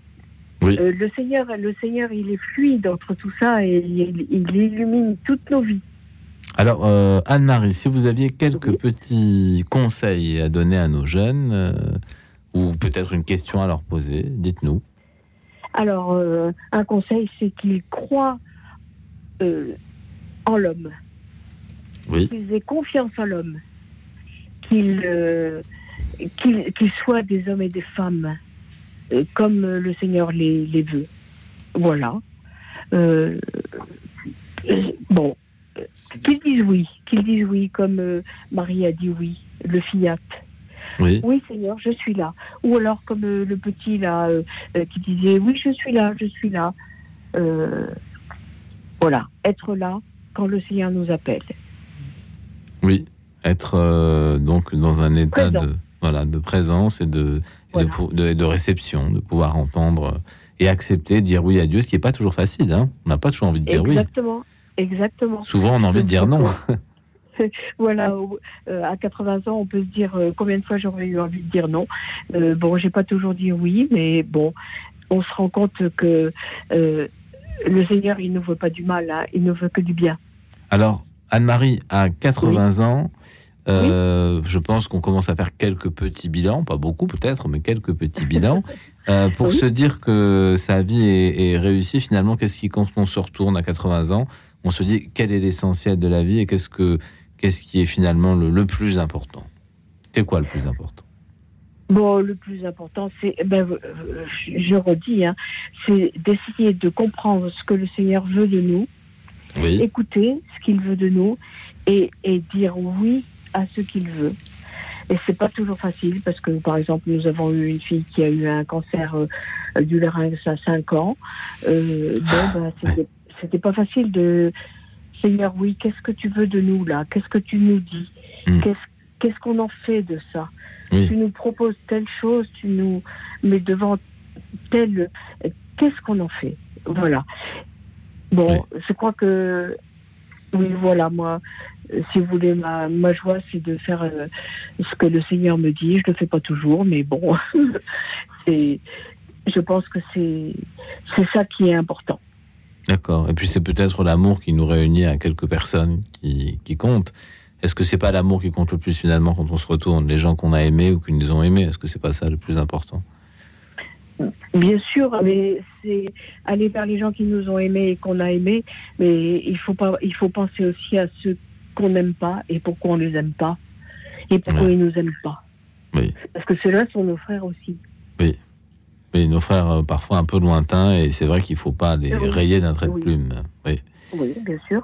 Speaker 2: Oui.
Speaker 18: Euh, le Seigneur, le Seigneur, il est fluide entre tout ça et il, il illumine toutes nos vies.
Speaker 2: Alors, Anne-Marie, si vous aviez quelques petits conseils à donner à nos jeunes, ou peut-être une question à leur poser, dites-nous.
Speaker 18: Alors, euh, un conseil, c'est qu'ils croient euh, en l'homme,
Speaker 2: Oui.
Speaker 18: qu'ils aient confiance en l'homme, qu'ils euh, soient des hommes et des femmes euh, comme le Seigneur les, les veut. Voilà. Euh, bon, qu'ils disent oui, qu'ils disent oui, comme Marie a dit oui, le fiat.
Speaker 2: Oui.
Speaker 18: Oui, Seigneur, je suis là. Ou alors comme euh, le petit là euh, euh, qui disait oui, je suis là, je suis là. Voilà, être là quand le Seigneur nous appelle.
Speaker 2: Oui. Être euh, donc dans un état
Speaker 18: Présent.
Speaker 2: de, voilà, de présence et de, et de pou- de, de réception, de pouvoir entendre et accepter, dire oui à Dieu, ce qui n'est pas toujours facile. hein. On n'a pas toujours envie de dire oui.
Speaker 18: Exactement, exactement.
Speaker 2: Souvent, on a envie de dire non.
Speaker 18: voilà, euh, à 80 ans, on peut se dire euh, combien de fois j'aurais eu envie de dire non. Euh, bon, j'ai pas toujours dit oui, mais bon, on se rend compte que le Seigneur, il ne veut pas du mal, hein, il ne veut que du bien.
Speaker 2: Alors, Anne-Marie, à 80 ans, euh, je pense qu'on commence à faire quelques petits bilans, pas beaucoup peut-être, mais quelques petits bilans, euh, pour se dire que sa vie est, est réussie. Finalement, qu'est-ce qui, quand on se retourne à 80 ans, on se dit quel est l'essentiel de la vie et qu'est-ce que qu'est-ce qui est finalement le, le plus important? C'est quoi le plus important?
Speaker 18: Bon, le plus important, c'est, ben, euh, je redis, hein, c'est d'essayer de comprendre ce que le Seigneur veut de nous,
Speaker 2: Oui.
Speaker 18: écouter ce qu'il veut de nous et, et dire oui à ce qu'il veut. Et c'est pas toujours facile parce que, par exemple, nous avons eu une fille qui a eu un cancer euh, du larynx à 5 ans. Euh, bon, ben, c'était- c'était pas facile de Seigneur, oui, qu'est-ce que tu veux de nous là? Qu'est-ce que tu nous dis? Qu'est-ce qu'est-ce qu'on en fait de ça?
Speaker 2: Oui.
Speaker 18: Tu nous proposes telle chose, tu nous mets devant telle. Qu'est-ce qu'on en fait? Voilà. Bon, je crois que. Oui, voilà, moi, si vous voulez, ma, ma joie, c'est de faire euh, ce que le Seigneur me dit. Je le fais pas toujours, mais bon, c'est. Je pense que c'est c'est ça qui est important.
Speaker 2: D'accord. Et puis c'est peut-être l'amour qui nous réunit à quelques personnes qui, qui comptent. Est-ce que c'est pas l'amour qui compte le plus finalement quand on se retourne, les gens qu'on a aimés ou qui nous ont aimés? Est-ce que c'est pas ça le plus important?
Speaker 18: Bien sûr, mais c'est aller vers les gens qui nous ont aimés et qu'on a aimés, mais il faut pas, il faut penser aussi à ceux qu'on n'aime pas et pourquoi on les aime pas et pourquoi ils nous aiment pas.
Speaker 2: Oui.
Speaker 18: Parce que ceux-là sont nos frères aussi.
Speaker 2: Oui. Oui, nos frères euh, parfois un peu lointains et c'est vrai qu'il faut pas les
Speaker 18: Oui.
Speaker 2: rayer d'un trait de plume. Oui.
Speaker 18: Oui, bien sûr.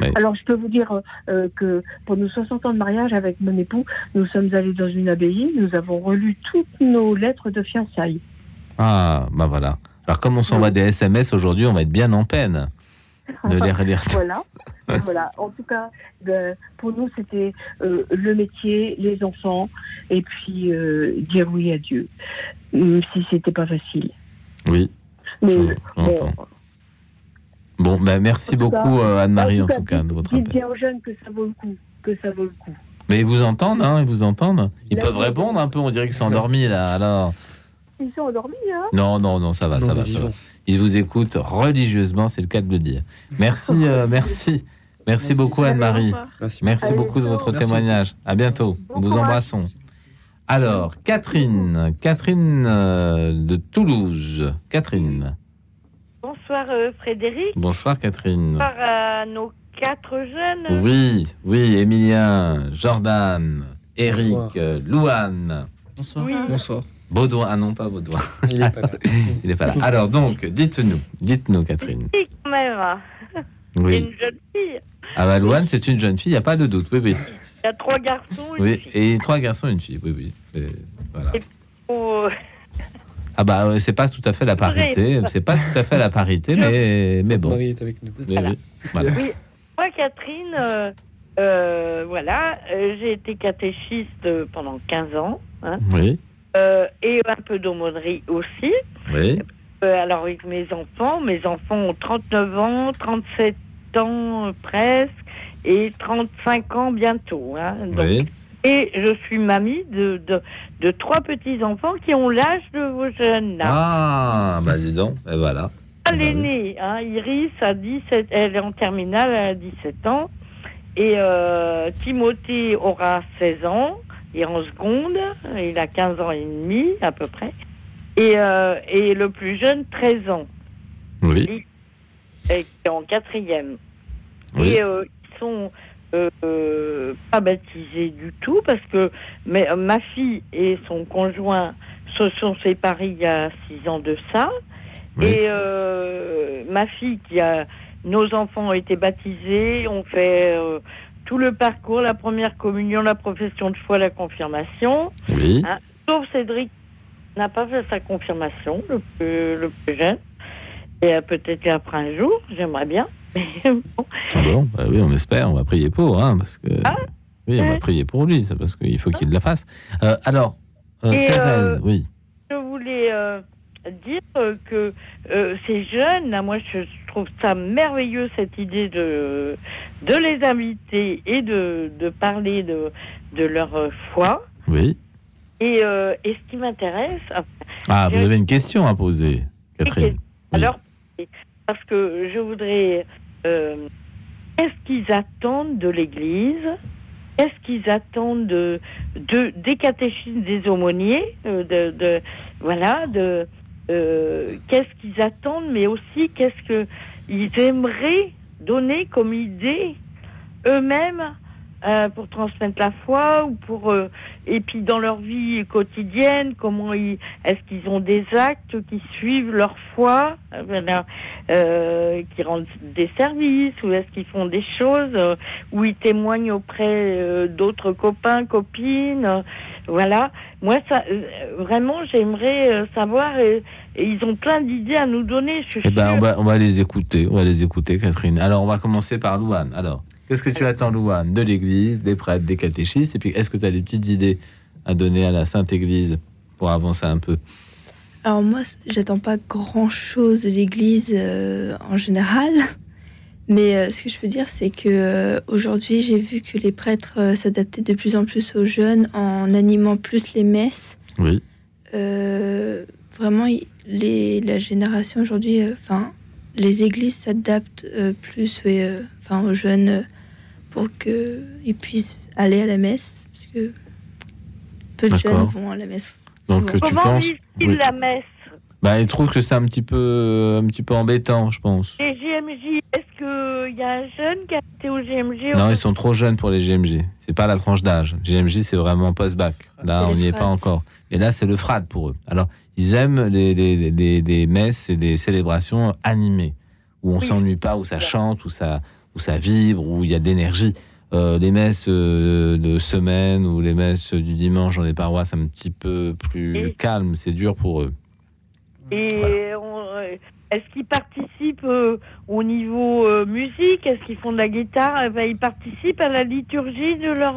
Speaker 2: Oui.
Speaker 18: Alors, je peux vous dire euh, que pour nos 60 ans de mariage avec mon époux, nous sommes allés dans une abbaye, nous avons relu toutes nos lettres de fiançailles.
Speaker 2: Ah, bah voilà. Alors comme on s'envoie des SMS aujourd'hui, on va être bien en peine de les relire.
Speaker 18: voilà. voilà. En tout cas, ben, pour nous, c'était euh, le métier, les enfants, et puis euh, dire oui à Dieu, même si c'était pas facile.
Speaker 2: Oui,
Speaker 18: Mais
Speaker 2: j'entends. Bon, bah merci beaucoup euh, Anne-Marie en
Speaker 18: tout cas,
Speaker 2: de votre
Speaker 18: dites
Speaker 2: appel.
Speaker 18: bien aux jeunes que ça vaut le coup, que ça vaut le coup.
Speaker 2: Mais ils vous entendent, hein, ils vous entendent. Ils peuvent répondre un peu, on dirait qu'ils sont endormis là. Alors
Speaker 18: Ils sont endormis, hein
Speaker 2: non, non, non, ça va,
Speaker 5: Non,
Speaker 2: ça va, ça va.
Speaker 5: vivants.
Speaker 2: Ils vous écoutent religieusement, c'est le cas de le dire. Merci, euh, merci. Merci beaucoup Anne-Marie.
Speaker 5: Merci,
Speaker 2: beaucoup de votre
Speaker 5: Merci.
Speaker 2: témoignage. À bientôt.
Speaker 18: Bon
Speaker 2: Nous vous embrassons. Alors, Catherine, Catherine euh, de Toulouse. Catherine.
Speaker 19: Bonsoir euh, Frédéric.
Speaker 2: Bonsoir Catherine.
Speaker 19: Bonsoir à nos quatre jeunes.
Speaker 2: Oui, oui, Emilien, Jordan, Eric,
Speaker 5: Bonsoir.
Speaker 2: euh, Louane,
Speaker 6: Bonsoir.
Speaker 19: Oui.
Speaker 6: Bonsoir.
Speaker 2: Baudouin. Ah non, pas Baudouin.
Speaker 5: Il est pas là.
Speaker 2: Il n'est pas là. Alors donc, dites-nous, dites-nous Catherine.
Speaker 19: Oui, quand même. hein. C'est
Speaker 2: Oui.
Speaker 19: une jeune fille.
Speaker 2: Ah bah Louane, c'est une jeune fille, il n'y a pas de doute. Oui, oui.
Speaker 19: Il y a trois garçons. Une
Speaker 2: Oui,
Speaker 19: fille.
Speaker 2: et trois garçons et une fille. Oui, oui. Voilà.
Speaker 19: Oh,
Speaker 2: Ah bah ouais, c'est pas tout à fait la parité, c'est pas tout à fait la parité, mais, mais bon.
Speaker 5: Marie est avec nous.
Speaker 2: Mais oui, voilà.
Speaker 19: Oui, moi, Catherine, euh, euh, voilà, euh, j'ai été catéchiste euh, pendant 15 ans. hein,
Speaker 2: Oui,
Speaker 19: euh, et un peu d'aumônerie aussi.
Speaker 2: oui,
Speaker 19: Euh, alors, avec mes enfants, mes enfants ont 39 ans, 37 ans euh, presque, et 35 ans bientôt. hein. Donc,
Speaker 2: oui.
Speaker 19: Et je suis mamie de, de, de trois petits-enfants qui ont l'âge de vos jeunes. là.
Speaker 2: Ah, bah dis donc, et voilà.
Speaker 19: L'aînée, hein, Iris, a 17, elle est en terminale, elle a 17 ans. Et euh, Timothée aura 16 ans, il est en seconde, il a 15 ans et demi à peu près. Et, euh, et le plus jeune, 13 ans,
Speaker 2: Oui,
Speaker 19: et qui est en quatrième.
Speaker 2: Oui.
Speaker 19: Et euh, ils sont euh, pas baptisés du tout parce que mais, euh, ma fille et son conjoint se sont séparés il y a six ans de ça. Et euh, ma fille qui a nos enfants ont été baptisés, ont fait tout le parcours, la première communion, la profession de foi, la confirmation.
Speaker 2: Oui.
Speaker 19: Hein, sauf Cédric n'a pas fait sa confirmation, le plus, le plus jeune. Et peut-être après un jour, j'aimerais bien. Bon.
Speaker 2: Ah bon, bah oui, on espère, on va prier pour, hein, parce que.
Speaker 19: Ah.
Speaker 2: oui, on va prier pour lui, c'est parce qu'il faut qu'il la fasse. Euh, alors, euh,
Speaker 19: Et,
Speaker 2: Thérèse,
Speaker 19: euh,
Speaker 2: oui.
Speaker 19: Je voulais euh, dire euh, que euh, ces jeunes, moi je trouve ça merveilleux cette idée de, de les inviter et de, de parler de, de leur euh, foi.
Speaker 2: Oui.
Speaker 19: Et, euh, et ce qui m'intéresse, enfin,
Speaker 2: Ah, vous avez une question à poser, Catherine.
Speaker 19: alors, parce que je voudrais. Euh, Qu'est-ce qu'ils attendent de l'Église? Qu'est-ce qu'ils attendent de, de, des catéchismes des aumôniers euh, Voilà, euh, qu'est-ce qu'ils attendent, mais aussi qu'est-ce qu'ils aimeraient donner comme idée eux-mêmes euh, pour transmettre la foi ou pour euh, et puis dans leur vie quotidienne comment ils est-ce qu'ils ont des actes qui suivent leur foi euh, euh, qui rendent des services ou est-ce qu'ils font des choses euh, où ils témoignent auprès d'autres copains copines voilà moi ça vraiment j'aimerais savoir et, et ils ont plein d'idées à nous donner je suis
Speaker 2: Eh ben, on va, on va les écouter, on va les écouter, Catherine. Alors, on va commencer par Louane. Alors, qu'est-ce que tu attends, Louane? De l'Église, des prêtres, des catéchistes Et puis, est-ce que tu as des petites idées à donner à la Sainte Église pour avancer un peu?
Speaker 3: Alors moi, j'attends pas grand-chose de l'Église euh, en général, mais euh, ce que je peux dire, c'est que euh, aujourd'hui, j'ai vu que les prêtres euh, s'adaptaient de plus en plus aux jeunes en animant plus les messes.
Speaker 2: Oui.
Speaker 3: Euh, vraiment, les, la génération aujourd'hui, euh, enfin, les églises s'adaptent euh, plus, euh, enfin, aux jeunes euh, pour qu'ils puissent aller à la messe, parce que peu de jeunes vont à la messe.
Speaker 2: Donc, tu
Speaker 19: comment
Speaker 2: penses
Speaker 19: vivent-ils
Speaker 2: oui.
Speaker 19: la messe
Speaker 2: Bah, ils trouvent que c'est un petit peu, un petit peu embêtant, je pense.
Speaker 19: Les JMJ, est-ce qu'il y a un jeune qui a été au JMJ
Speaker 2: Non, ils sont trop jeunes pour les GMG. C'est pas la tranche d'âge. GMJ, c'est vraiment post-bac. Là, on n'y est pas encore. Et là, c'est le frad pour eux. Alors, ils aiment les, les, les- les messes et les célébrations animées, où on
Speaker 19: Oui.
Speaker 2: s'ennuie pas, où ça chante, où ça, où ça vibre, où il y a de l'énergie. Euh, les messes euh, de semaine ou les messes du dimanche dans les paroisses, un petit peu plus calme, c'est dur pour eux.
Speaker 19: Et euh, est-ce qu'ils participent euh, au niveau musique? Est-ce qu'ils font de la guitare? Eh ben, Ils participent à la liturgie de leur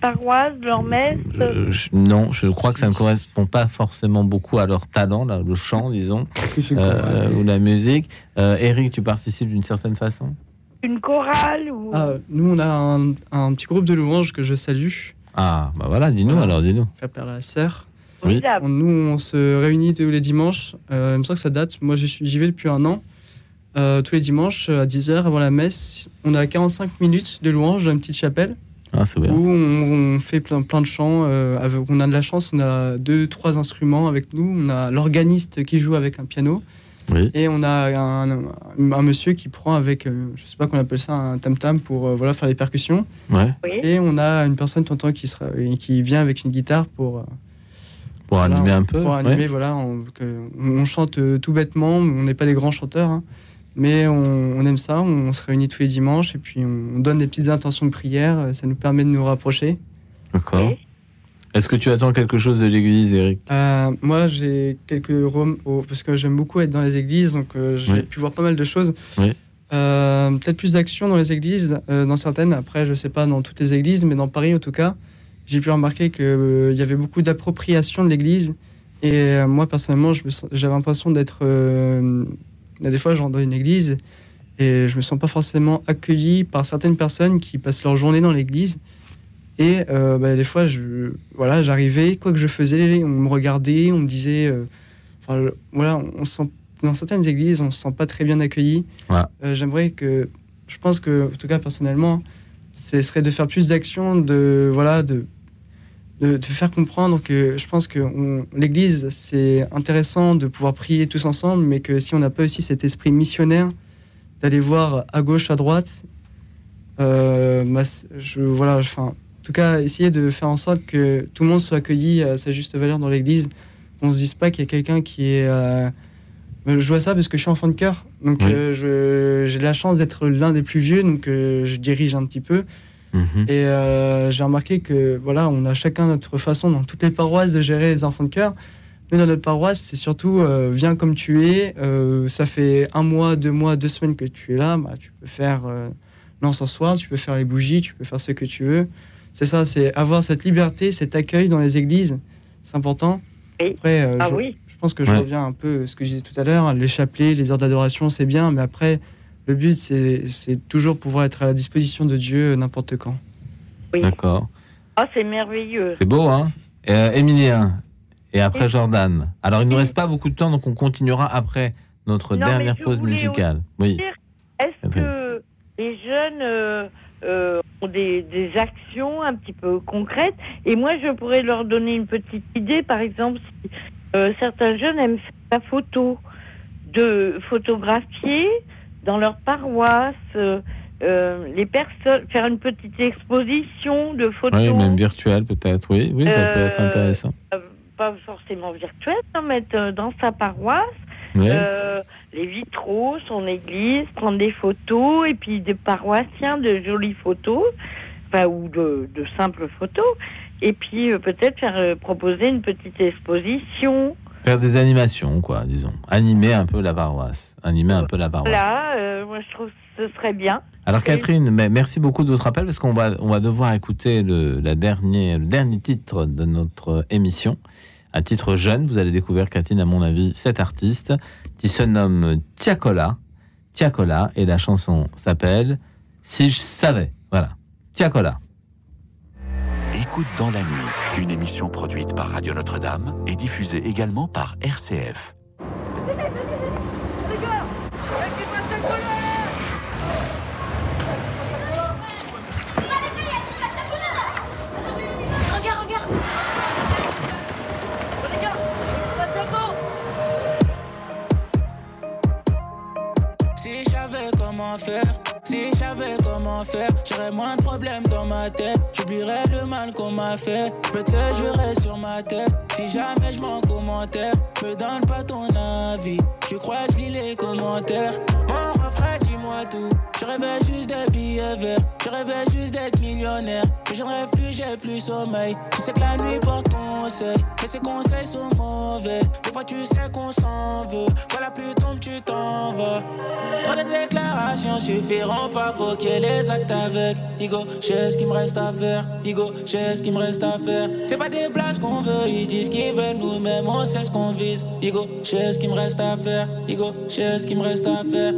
Speaker 19: paroisse, de leur messe?
Speaker 2: Euh, je- non, je crois que ça ne correspond pas forcément beaucoup à leur talent, là, le chant, disons, euh, ou la musique. Euh, Eric, tu participes d'une certaine façon?
Speaker 19: Une chorale ou...
Speaker 4: Ah, nous, on a un, un petit groupe de louanges que je salue.
Speaker 2: Ah, bah voilà, dis-nous alors, dis-nous.
Speaker 4: Faire père la sœur.
Speaker 2: Oui.
Speaker 4: On- nous, on se réunit tous les dimanches. Euh, il me semble que ça date. Moi, j'y suis- j'y vais depuis un an. Euh, tous les dimanches, à 10h avant la messe, on a 45 minutes de louanges dans une petite chapelle.
Speaker 2: Ah, c'est bien.
Speaker 4: Où on, on fait plein, plein de chants. euh, avec- on a de la chance, on a deux, trois instruments avec nous. On a l'organiste qui joue avec un piano.
Speaker 2: Oui.
Speaker 4: Et on a un, un- un monsieur qui prend avec, euh, je sais pas qu'on appelle ça, un tam-tam pour euh, voilà, faire les percussions.
Speaker 2: Ouais.
Speaker 4: Et on a une personne temps qui, sera, qui vient avec une guitare pour, euh,
Speaker 2: Pour
Speaker 4: voilà,
Speaker 2: animer
Speaker 4: on-
Speaker 2: un peu
Speaker 4: Pour
Speaker 2: ouais.
Speaker 4: animer, voilà. On, que- on chante euh, tout bêtement, on n'est pas des grands chanteurs, hein, mais on, on aime ça. On, se réunit tous les dimanches et puis on, on donne des petites intentions de prière. euh, Ça nous permet de nous rapprocher.
Speaker 2: D'accord. Est-ce que tu attends quelque chose de l'église, Eric?
Speaker 4: Euh, moi, j'ai quelques rom oh, parce que j'aime beaucoup être dans les églises, donc euh, j'ai
Speaker 2: Oui.
Speaker 4: pu voir pas mal de choses.
Speaker 2: Oui.
Speaker 4: Euh, Peut-être plus d'action dans les églises, dans certaines. Après, je sais pas dans toutes les églises, mais dans Paris en tout cas, j'ai pu remarquer qu'il y avait beaucoup d'appropriation de l'église. Et moi, personnellement, j'avais l'impression d'être. des fois, je rentre dans une église et je me sens pas forcément accueilli par certaines personnes qui passent leur journée dans l'église. Et euh, bah, des fois, je, voilà, j'arrivais, quoi que je faisais, on me regardait, on me disait. euh, enfin, je- voilà, on se sent, dans certaines églises, on se sent pas très bien accueilli.
Speaker 2: Ouais.
Speaker 4: Euh, J'aimerais que. Je pense que, en tout cas, personnellement, ce serait de faire plus d'actions, de, voilà, de, de, de faire comprendre que je pense que on- l'église, c'est intéressant de pouvoir prier tous ensemble, mais que si on n'a pas aussi cet esprit missionnaire, d'aller voir à gauche, à droite, bah, je, voilà, enfin, en tout cas, essayer de faire en sorte que tout le monde soit accueilli à sa juste valeur dans l'église, qu'on se dise pas qu'il y a quelqu'un qui est. euh, je vois ça parce que je suis enfant de cœur, donc
Speaker 2: Oui.
Speaker 4: euh, j'ai la chance d'être l'un des plus vieux, donc euh, je dirige un petit peu.
Speaker 2: Mhm.
Speaker 4: Et euh, j'ai remarqué que voilà, on a chacun notre façon dans toutes les paroisses de gérer les enfants de cœur. Mais dans notre paroisse, c'est surtout viens comme tu es. ça fait un mois, deux mois, deux semaines que tu es là. Bah, tu peux faire l'encensoir, tu peux faire les bougies, tu peux faire ce que tu veux. C'est ça, c'est avoir cette liberté, cet accueil dans les églises. C'est important. Après, euh,
Speaker 19: Ah
Speaker 4: je,
Speaker 19: oui.
Speaker 4: je pense que je
Speaker 2: Ouais.
Speaker 4: reviens un peu à ce que je disais tout à l'heure. Les chapelets, les heures d'adoration, c'est bien. Mais après, le but, c'est toujours pouvoir être à la disposition de Dieu euh, n'importe quand.
Speaker 2: D'accord.
Speaker 19: Ah, c'est merveilleux.
Speaker 2: C'est beau, hein euh, Emilien, et après Jordan. Alors, il ne nous reste pas beaucoup de temps, donc on continuera après notre
Speaker 19: Non, mais
Speaker 2: dernière
Speaker 19: je
Speaker 2: pause musicale.
Speaker 19: aussi
Speaker 2: Oui.
Speaker 19: Est-ce que les jeunes euh, euh, ont des, des actions un petit peu concrètes Et moi, je pourrais leur donner une petite idée. Par exemple, si euh, certains jeunes aiment faire la photo, de photographier dans leur paroisse. euh, les personnes faire une petite exposition de photos
Speaker 2: Oui, même virtuel peut-être. Oui, oui, ça peut être intéressant.
Speaker 19: pas forcément virtuel, hein, euh, dans sa paroisse
Speaker 2: Oui.
Speaker 19: euh, les vitraux, son église, prendre des photos et puis des paroissiens de jolies photos, enfin, ou de, de simples photos, et puis euh, peut-être faire euh, proposer une petite exposition.
Speaker 2: Faire des animations, quoi, disons. Animer un peu la paroisse. Animer un peu la paroisse.
Speaker 19: Là, moi je trouve que ce serait bien.
Speaker 2: Alors Catherine, mais merci beaucoup de votre appel parce qu'on va, on va devoir écouter le, la dernière, le dernier titre de notre émission. Un titre jeune, vous allez découvrir Catherine, à mon avis, cet artiste qui se nomme Tiakola. Tiakola et la chanson s'appelle Si je savais. Voilà. Tiakola.
Speaker 1: Écoute dans la nuit, une émission produite par Radio Notre-Dame et diffusée également par RCF.
Speaker 9: Si je savais comment faire, j'aurais moins de problèmes dans ma tête. J'oublierais le mal qu'on m'a fait. Je peux te sur ma tête. Si jamais je m'en commentaire, me donne pas ton avis. Tu crois que je les commentaires? Mon Je rêvais juste des billets verts. Je rêvais juste d'être millionnaire. Mais je rêve plus, j'ai plus sommeil. Tu sais que la nuit porte conseil. Mais ces conseils sont mauvais. Des fois, tu sais qu'on s'en veut. La pluie tombe, tu t'en vas. Trop de déclarations suffiront pas, faut qu'il y ait les actes avec. Igo, j'ai ce qu'il me reste à faire. Igo, j'ai ce qu'il me reste à faire. C'est pas des blagues qu'on veut, ils disent qu'ils veulent nous-mêmes, on sait ce qu'on vise. Igo, j'ai ce qu'il me reste à faire. Igo, j'ai ce qu'il me reste à faire.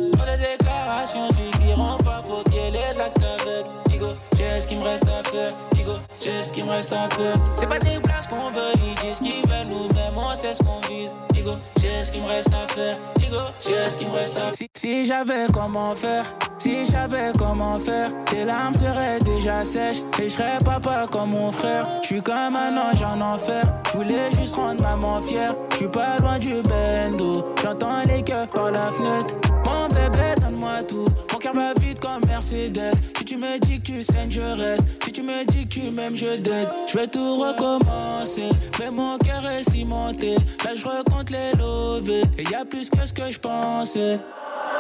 Speaker 9: Déclarations suffiront pas, faut qu'il y ait les actes avec. Igo, j'ai ce qu'il me reste à faire. Igo, j'ai ce qu'il me reste à faire. C'est pas des blagues qu'on veut, ils disent qu'ils veulent nous-mêmes, on sait ce qu'on vise. Igo, j'ai ce qu'il me reste à faire. Igo, j'ai ce qu'il me reste à faire. Si, j'avais comment faire, si je savais comment faire, tes larmes seraient déjà sèches et je serais papa comme mon frère. Je suis comme un ange en enfer, je voulais juste rendre maman fière. Je suis pas loin du bendo, j'entends les keufs par la fenêtre. Mon bébé, donne-moi tout. Mon cœur va vite comme Mercedes. Si tu me dis que tu saignes, je reste. Si tu me dis que tu m'aimes, je dead. Je vais tout recommencer. Mais mon cœur est cimenté. Là, je les lovés. Et y a plus que ce que je pensais.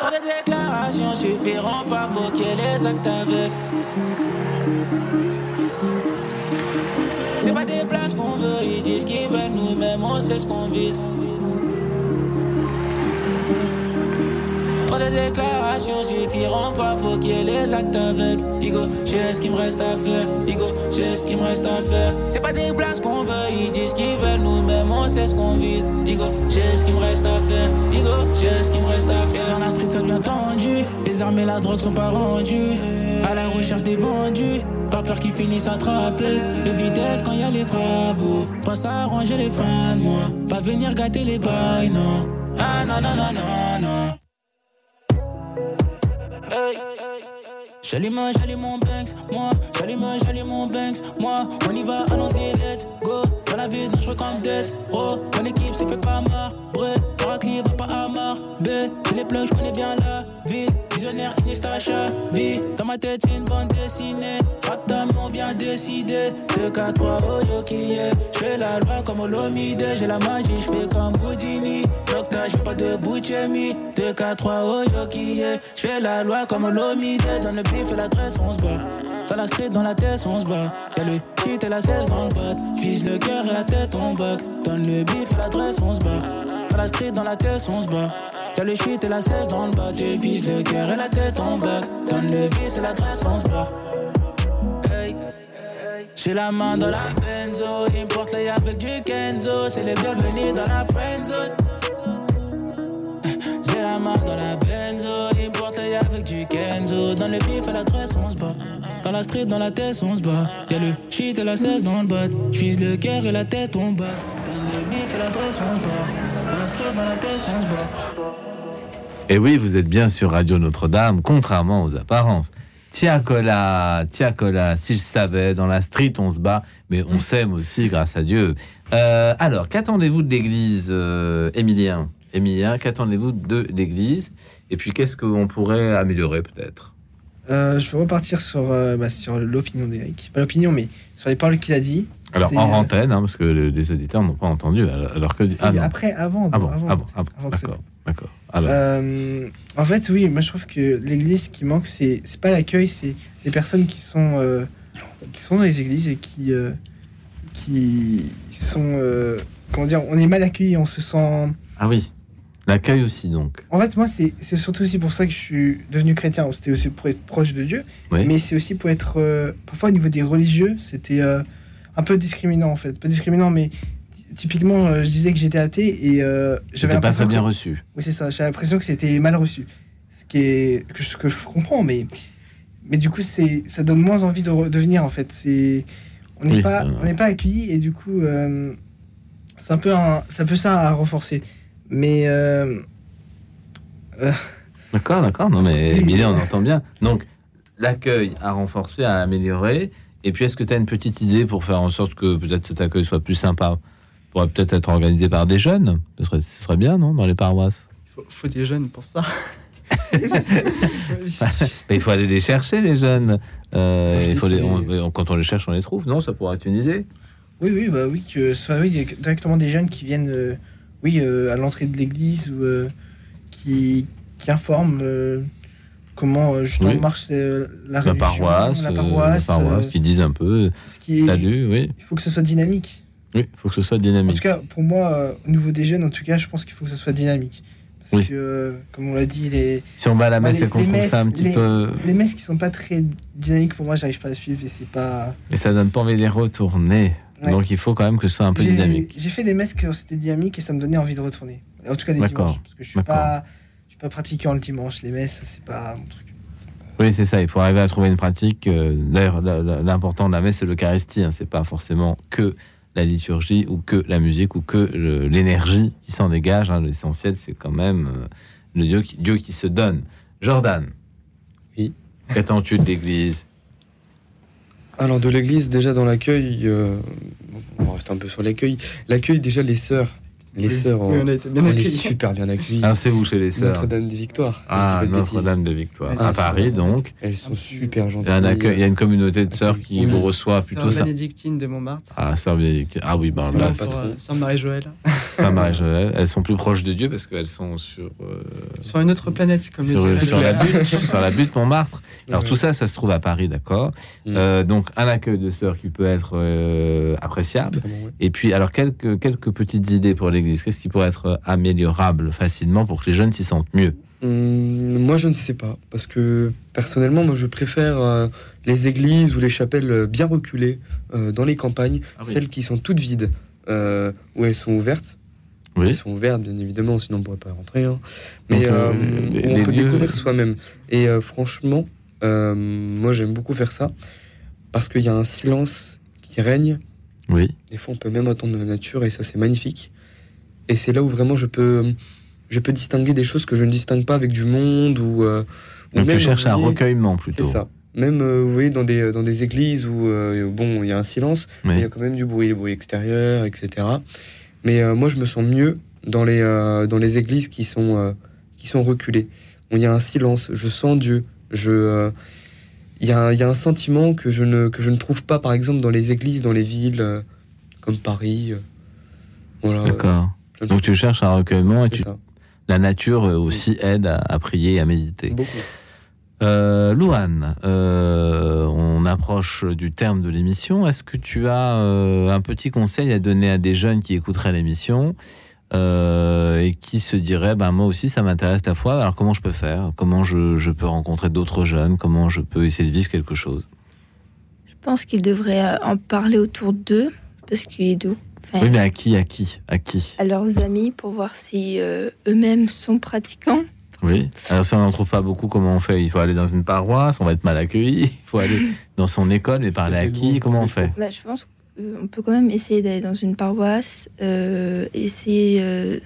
Speaker 9: Trop de déclarations suffiront pas. Faut qu'il y ait les actes avec. C'est pas des blagues qu'on veut, ils disent qu'ils veulent nous-mêmes, on sait ce qu'on vise. De déclarations suffiront pas, faut qu'il y ait les actes avec. Igo, j'ai ce qu'il me reste à faire. Igo, j'ai ce qu'il me reste à faire. C'est pas des blagues qu'on veut, ils disent qu'ils veulent nous-mêmes, on sait ce qu'on vise. Igo, j'ai ce qu'il me reste à faire. Igo, j'ai ce qu'il me reste à faire. Dans la street, ça devient tendu. Les armes et la drogue sont pas rendues. À la recherche des vendus. Pas peur qu'ils finissent attrapés. De vitesse quand y a les travaux. Pas à arranger les fins de mois. Pas venir gâter les bails, non. Ah non, non, non, non, non. J'allume, j'allume mon Banks, moi. J'allume, j'allume mon Banks, moi. On y va, allons-y, let's go. Dans la vie, dangereux comme Death, bro. Mon équipe se fait pas marre, bré. Paracli, va pas à marre, B. Les plans, j'connais bien la ville. Visionnaire, Iniesta, vie. Dans ma tête, c'est une bande dessinée. Raptam, on vient décider. 2, 4, 3, oh yo qui est. J'fais la loi comme Olomide. J'ai la magie, j'fais comme Houdini. Nocta, j'fais pas de Bouchemi. 2, 4, 3, oh yo qui est. J'fais la loi comme Olomide. Dans le bif et l'adresse, on se bat. Dans la street, dans la tête, on se bat. Y'a le shit et la 16 dans le bat. Vise le cœur et la tête, on bug. Donne le bif et l'adresse, on se bat. La street, dans la tête, on se bat. Y'a le shit et la 16 dans le bat. Tu vises le cœur et la tête, on bug. Donne le bif et l'adresse, on se bat. Hey. J'ai la main dans la benzo, importe les avec du Kenzo, c'est les bienvenus dans la friendzone. Et l'adresse on se bat. Dans la street, dans la tête on se bat. Y'a le shit et la 16 dans le bat. J'vise le cœur et la tête on bat. Dans le bif et l'adresse on se bat. Dans la street, dans la tête on se bat.
Speaker 2: Et oui, vous êtes bien sur Radio Notre-Dame, contrairement aux apparences. Tiakola, Tiakola, si je savais, dans la street on se bat, mais on s'aime aussi, grâce à Dieu. Euh, alors, qu'attendez-vous de l'église, euh, Émilien? Émilien, qu'attendez-vous de l'église? Et puis, qu'est-ce qu'on pourrait améliorer peut-être?
Speaker 6: Euh, je vais repartir sur, euh, bah, sur l'opinion d'Eric. Pas l'opinion, mais sur les paroles qu'il a dit.
Speaker 2: Alors, en
Speaker 6: euh,
Speaker 2: antenne, hein, parce que le- les auditeurs n'ont pas entendu, alors que... Ah
Speaker 6: après, avant,
Speaker 2: Ah bon,
Speaker 6: avant,
Speaker 2: ah bon, ah
Speaker 6: avant
Speaker 2: d'accord, d'accord.
Speaker 6: Euh, en fait, oui, moi je trouve que l'église ce qui manque, c'est c'est pas l'accueil, c'est les personnes qui sont euh, qui sont dans les églises et qui euh, qui sont comment dire, on est mal accueillis, on se sent.
Speaker 2: Ah oui, l'accueil aussi, donc.
Speaker 6: En fait, moi, c'est surtout aussi pour ça que je suis devenu chrétien. C'était aussi pour être proche de Dieu,
Speaker 2: Oui.
Speaker 6: mais c'est aussi pour être euh, parfois au niveau des religieux, c'était euh, un peu discriminant en fait, pas discriminant, mais typiquement, euh, je disais que j'étais athée et j'avais
Speaker 2: pas très bien
Speaker 6: que-
Speaker 2: reçu.
Speaker 6: oui, c'est ça. J'ai l'impression que c'était mal reçu. Ce qui est que je, que je comprends, mais mais du coup, c'est ça donne moins envie de, re- de venir en fait. C'est on n'est
Speaker 2: Oui,
Speaker 6: pas on n'est pas accueilli et du coup, c'est un peu un, c'est un peu ça à renforcer. Mais euh, euh,
Speaker 2: D'accord, d'accord. Non, mais Émilien, on entend bien. Donc, l'accueil à renforcer, à améliorer. Et puis, est-ce que tu as une petite idée pour faire en sorte que peut-être cet accueil soit plus sympa? Pourrait peut-être être organisé par des jeunes? Ce serait, ce serait bien, non Dans les paroisses?
Speaker 4: Faut, faut des jeunes pour ça.
Speaker 2: Mais il faut aller les chercher, les jeunes. Euh,
Speaker 6: Moi, je
Speaker 2: il
Speaker 6: dis
Speaker 2: faut les,
Speaker 6: c'est-
Speaker 2: on- on- quand on les cherche, on les trouve. Non, ça pourrait être une idée.
Speaker 6: oui, oui, bah oui, que ce soit oui, directement des jeunes qui viennent, euh, oui, euh, à l'entrée de l'église euh, qui qui informent euh, comment justement
Speaker 2: Oui.
Speaker 6: marche la
Speaker 2: La paroisse,
Speaker 6: la paroisse.
Speaker 2: la paroisse qui disent un peu
Speaker 6: ce qui est-
Speaker 2: salut, oui.
Speaker 6: Il faut que ce soit dynamique.
Speaker 2: Oui, il faut que ce soit
Speaker 6: En
Speaker 2: dynamique.
Speaker 6: tout cas, pour moi, au niveau des jeunes, en tout cas, je pense qu'il faut que ce soit dynamique. Parce
Speaker 2: Oui.
Speaker 6: que, comme on l'a dit, les.
Speaker 2: Si on va à la messe et qu'on trouve ça un petit
Speaker 6: les-
Speaker 2: peu.
Speaker 6: Les messes qui sont pas très dynamiques, pour moi, j'arrive pas à suivre et c'est pas.
Speaker 2: Mais ça donne pas envie de les retourner.
Speaker 6: Ouais.
Speaker 2: Donc il faut quand même que ce soit un peu dynamique.
Speaker 6: J'ai fait des messes qui c'était dynamique et ça me donnait envie de retourner. En tout cas, les
Speaker 2: D'accord.
Speaker 6: dimanches. Parce que je suis pas, je suis pas pratiquant le dimanche. Les messes, c'est pas mon truc.
Speaker 2: Oui, c'est ça. Il faut arriver à trouver une pratique. euh, D'ailleurs, l'important de la messe, c'est l'Eucharistie. Hein. C'est pas forcément que la liturgie ou que la musique ou que l'énergie qui s'en dégage. hein. L'essentiel, c'est quand même euh, le Dieu qui, Dieu qui se donne. Jordan.
Speaker 5: Oui.
Speaker 2: Qu'attends-tu de l'Église?
Speaker 5: Alors de l'église, déjà dans l'accueil, euh, on va rester un peu sur l'accueil. L'accueil, déjà les sœurs, Les sœurs, on,
Speaker 4: on a été bien
Speaker 5: on est
Speaker 4: accueillis.
Speaker 5: super bien accueillis.
Speaker 2: Ah, c'est où chez les sœurs
Speaker 5: Notre-Dame des Victoires.
Speaker 2: Ah. Notre-Dame de Victoire.
Speaker 5: Elles
Speaker 2: À Paris, donc.
Speaker 5: Elles sont super
Speaker 2: Il
Speaker 5: gentilles.
Speaker 2: y a, un accueil- il y a une communauté de sœurs qui vous reçoit plutôt ça.
Speaker 4: bénédictine de Montmartre.
Speaker 2: Ah, sœur bénédictine. Ah oui, ben
Speaker 4: Sœur-
Speaker 2: là,
Speaker 4: Sœur-
Speaker 2: c'est
Speaker 4: Sœur Marie-Joël.
Speaker 2: Saint-Marie-Joël. Elles sont plus proches de Dieu parce qu'elles sont sur. euh,
Speaker 4: Sur une autre planète, comme
Speaker 2: sur, sur la butte, sur la butte Montmartre. Alors tout ça, ça se trouve à Paris, d'accord.
Speaker 5: Mm.
Speaker 2: Euh, donc un accueil de sœurs qui peut être euh, appréciable. Et puis alors quelques quelques petites idées pour l'Église. Qu'est-ce qui pourrait être améliorable facilement pour que les jeunes s'y sentent mieux
Speaker 5: Hum, moi, je ne sais pas. Parce que personnellement, moi, je préfère euh, les églises ou les chapelles euh, bien reculées euh, dans les campagnes,
Speaker 2: Ah oui.
Speaker 5: celles qui sont toutes vides, euh, où elles sont ouvertes.
Speaker 2: Oui.
Speaker 5: Elles sont ouvertes, bien évidemment, sinon on ne pourrait pas rentrer. hein. Mais
Speaker 2: Donc, les-
Speaker 5: où on
Speaker 2: les
Speaker 5: peut
Speaker 2: lieux-
Speaker 5: découvrir soi-même. Et franchement, moi, j'aime beaucoup faire ça parce qu'il y a un silence qui règne.
Speaker 2: Oui.
Speaker 5: Des fois, on peut même entendre la nature et ça, c'est magnifique. Et c'est là où vraiment je peux, je peux distinguer des choses que je ne distingue pas avec du monde ou. euh, ou
Speaker 2: Donc tu
Speaker 5: même,
Speaker 2: cherches un recueillement plutôt.
Speaker 5: C'est ça. Même, euh, vous voyez, dans des, dans des églises où, euh, bon, il y a un silence, mais il y a quand même du bruit, le bruit extérieur, etc. Mais euh, moi, je me sens mieux dans les, euh, dans les églises qui sont, qui sont reculées. Où il y a un silence, je sens Dieu. Je, il, y a, un- il y a un sentiment que je, ne, que je ne trouve pas, par exemple, dans les églises, dans les villes euh, comme Paris. euh, voilà.
Speaker 2: D'accord. Donc tu cherches un recueillement et tu... la nature euh, aussi aide à, à prier et à méditer.
Speaker 5: Beaucoup.
Speaker 2: Euh, Louane, euh, on approche du terme de l'émission. Est-ce que tu as euh, un petit conseil à donner à des jeunes qui écouteraient l'émission euh, et qui se diraient, ben moi aussi ça m'intéresse la foi. Alors comment je peux faire? Comment je, je peux rencontrer d'autres jeunes? Comment je peux essayer de vivre quelque chose?
Speaker 3: Je pense qu'ils devraient en parler autour d'eux, parce qu'il est doux. Enfin,
Speaker 2: Oui, mais à qui À qui À qui
Speaker 3: à leurs amis pour voir si euh, eux-mêmes sont pratiquants.
Speaker 2: Oui. Alors si on n'en trouve pas beaucoup, comment on fait Il faut aller dans une paroisse, on va être mal accueilli. Il faut aller dans son école, mais parler à qui Comment on fait?
Speaker 3: Bah, je pense qu'on peut quand même essayer d'aller dans une paroisse, euh, essayer euh,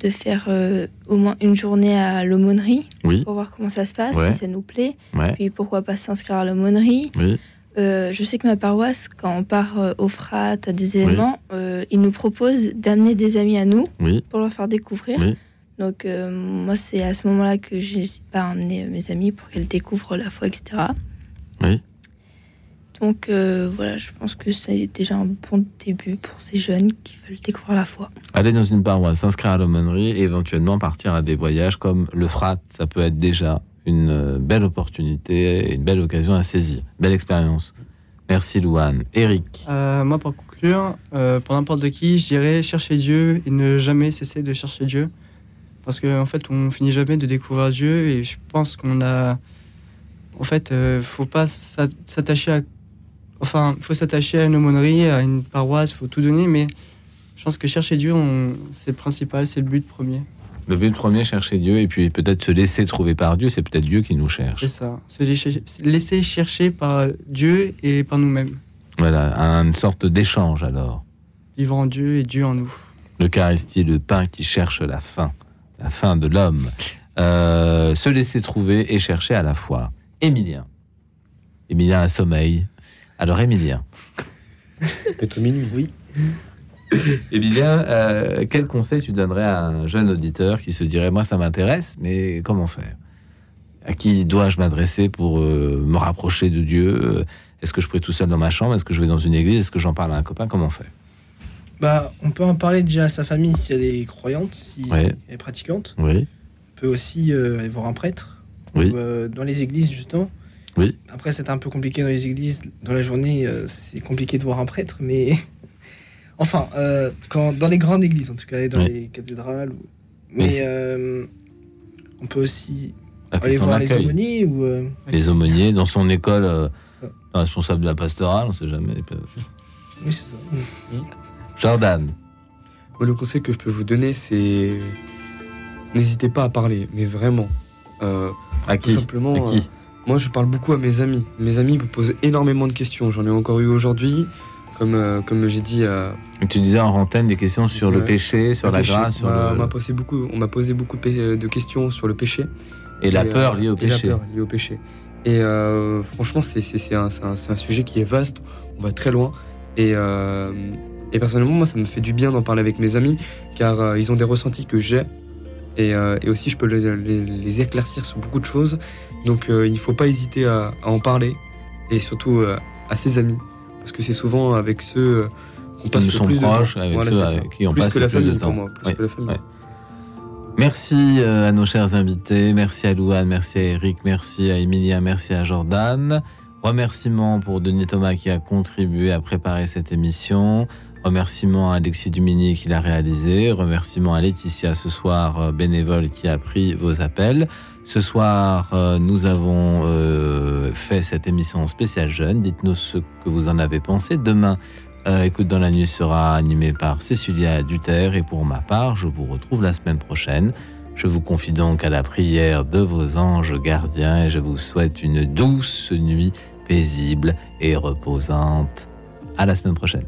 Speaker 3: de faire euh, au moins une journée à l'aumônerie
Speaker 2: Oui.
Speaker 3: pour voir comment ça se passe,
Speaker 2: Ouais.
Speaker 3: si ça nous plaît.
Speaker 2: Ouais.
Speaker 3: Puis pourquoi pas s'inscrire à l'aumônerie.
Speaker 2: Oui.
Speaker 3: Euh, je sais que ma paroisse, quand on part euh, au frat à des événements, euh, ils nous proposent d'amener des amis à nous
Speaker 2: Oui.
Speaker 3: pour leur faire découvrir.
Speaker 2: Oui.
Speaker 3: Donc moi, c'est à ce moment-là que j'hésite pas à emmener mes amis pour qu'elles découvrent la foi, etc.
Speaker 2: Oui.
Speaker 3: Donc voilà, je pense que c'est déjà un bon début pour ces jeunes qui veulent découvrir la foi.
Speaker 2: Aller dans une paroisse, s'inscrire à l'aumônerie et éventuellement partir à des voyages comme le Frat, ça peut être déjà une euh, belle opportunité une belle occasion à saisir. Belle expérience. Merci Louane. Eric.
Speaker 4: Euh, moi, pour conclure, euh, pour n'importe qui, je dirais chercher Dieu et ne jamais cesser de chercher Dieu. Parce qu'en en fait, on finit jamais de découvrir Dieu et je pense qu'on a. En fait, faut pas s'a- s'attacher à. Enfin, faut s'attacher à une aumônerie, à une paroisse, faut tout donner, mais je pense que chercher Dieu, c'est principal, c'est le but premier.
Speaker 2: Le but premier, chercher Dieu et puis peut-être se laisser trouver par Dieu. C'est peut-être Dieu qui nous cherche.
Speaker 4: C'est ça. Se laisser- se laisser chercher par Dieu et par nous-mêmes.
Speaker 2: Voilà, une sorte d'échange alors.
Speaker 4: Vivre en Dieu et Dieu en nous.
Speaker 2: L'Eucharistie, le pain qui cherche la faim, la faim de l'homme. Euh, se laisser trouver et chercher à la fois. Émilien. Émilien a sommeil. Alors Émilien.
Speaker 5: Et au minuit.
Speaker 6: Oui.
Speaker 2: Émilien, euh, quel conseil tu donnerais à un jeune auditeur qui se dirait moi ça m'intéresse, mais comment faire? À qui dois-je m'adresser pour euh, me rapprocher de Dieu? Est-ce que je prie tout seul dans ma chambre? Est-ce que je vais dans une église? Est-ce que j'en parle à un copain? Comment faire
Speaker 6: Bah, on peut en parler déjà à sa famille si elle est croyante, si elle est pratiquante.
Speaker 2: Oui.
Speaker 6: On peut aussi euh, aller voir un prêtre.
Speaker 2: Oui.
Speaker 6: Ou, dans les églises, justement.
Speaker 2: Oui.
Speaker 6: Après, c'est un peu compliqué dans les églises. Dans la journée, c'est compliqué de voir un prêtre, mais. enfin, euh, quand, dans les grandes églises, en tout cas, et dans
Speaker 2: Oui.
Speaker 6: les cathédrales. ou-
Speaker 2: Mais
Speaker 6: euh, on peut aussi
Speaker 2: Ah,
Speaker 6: aller voir les aumôniers ou. euh,
Speaker 2: Les aumôniers, dans son école, euh, responsable de la pastorale, on sait jamais.
Speaker 6: Oui, c'est ça.
Speaker 2: Jordan.
Speaker 5: Moi, le conseil que je peux vous donner, c'est n'hésitez pas à parler, mais vraiment. Euh,
Speaker 2: à
Speaker 5: tout
Speaker 2: qui?
Speaker 5: simplement.
Speaker 2: À qui?
Speaker 5: euh, moi, je parle beaucoup à mes amis. Mes amis me posent énormément de questions. J'en ai encore eu aujourd'hui, comme euh, comme j'ai dit à.
Speaker 2: Tu disais en antenne des questions sur le péché, sur
Speaker 5: Le
Speaker 2: la
Speaker 5: péché.
Speaker 2: grâce, sur
Speaker 5: On m'a-
Speaker 2: le-
Speaker 5: on m'a posé beaucoup, on m'a posé beaucoup de pé- de questions sur le péché
Speaker 2: Et la peur liée au
Speaker 5: et la
Speaker 2: péché.
Speaker 5: peur liée au péché. Et euh, franchement, c'est un, sujet qui est vaste. On va très loin. Et euh, Et personnellement, moi, ça me fait du bien d'en parler avec mes amis, car euh, ils ont des ressentis que j'ai. Et, euh, et aussi, je peux les, les- les éclaircir sur beaucoup de choses. Donc, euh, il ne faut pas hésiter à, à en parler, et surtout euh, à ses amis, parce que c'est souvent avec ceux euh, qu'on
Speaker 2: Qui
Speaker 5: passe
Speaker 2: nous
Speaker 5: le plus
Speaker 2: proches,
Speaker 5: de temps.
Speaker 2: avec
Speaker 5: Voilà,
Speaker 2: ceux avec qui on
Speaker 5: plus
Speaker 2: passe
Speaker 5: que la
Speaker 2: de temps.
Speaker 5: pour moi, plus
Speaker 2: Oui,
Speaker 5: que la famille.
Speaker 2: Merci euh, à nos chers invités, merci à Louane, merci à Eric, merci à Emilia, merci à Jordan. Remerciements pour Denis Thomas qui a contribué à préparer cette émission. Remerciements à Alexis Dumini qui l'a réalisé. Remerciements à Laetitia ce soir, euh, bénévole qui a pris vos appels. Ce soir, euh, nous avons euh, fait cette émission spéciale jeune. Dites-nous ce que vous en avez pensé. Demain, euh, Écoute dans la nuit sera animé par Cécilia Duterre et pour ma part, je vous retrouve la semaine prochaine. Je vous confie donc à la prière de vos anges gardiens et je vous souhaite une douce nuit paisible et reposante. À la semaine prochaine.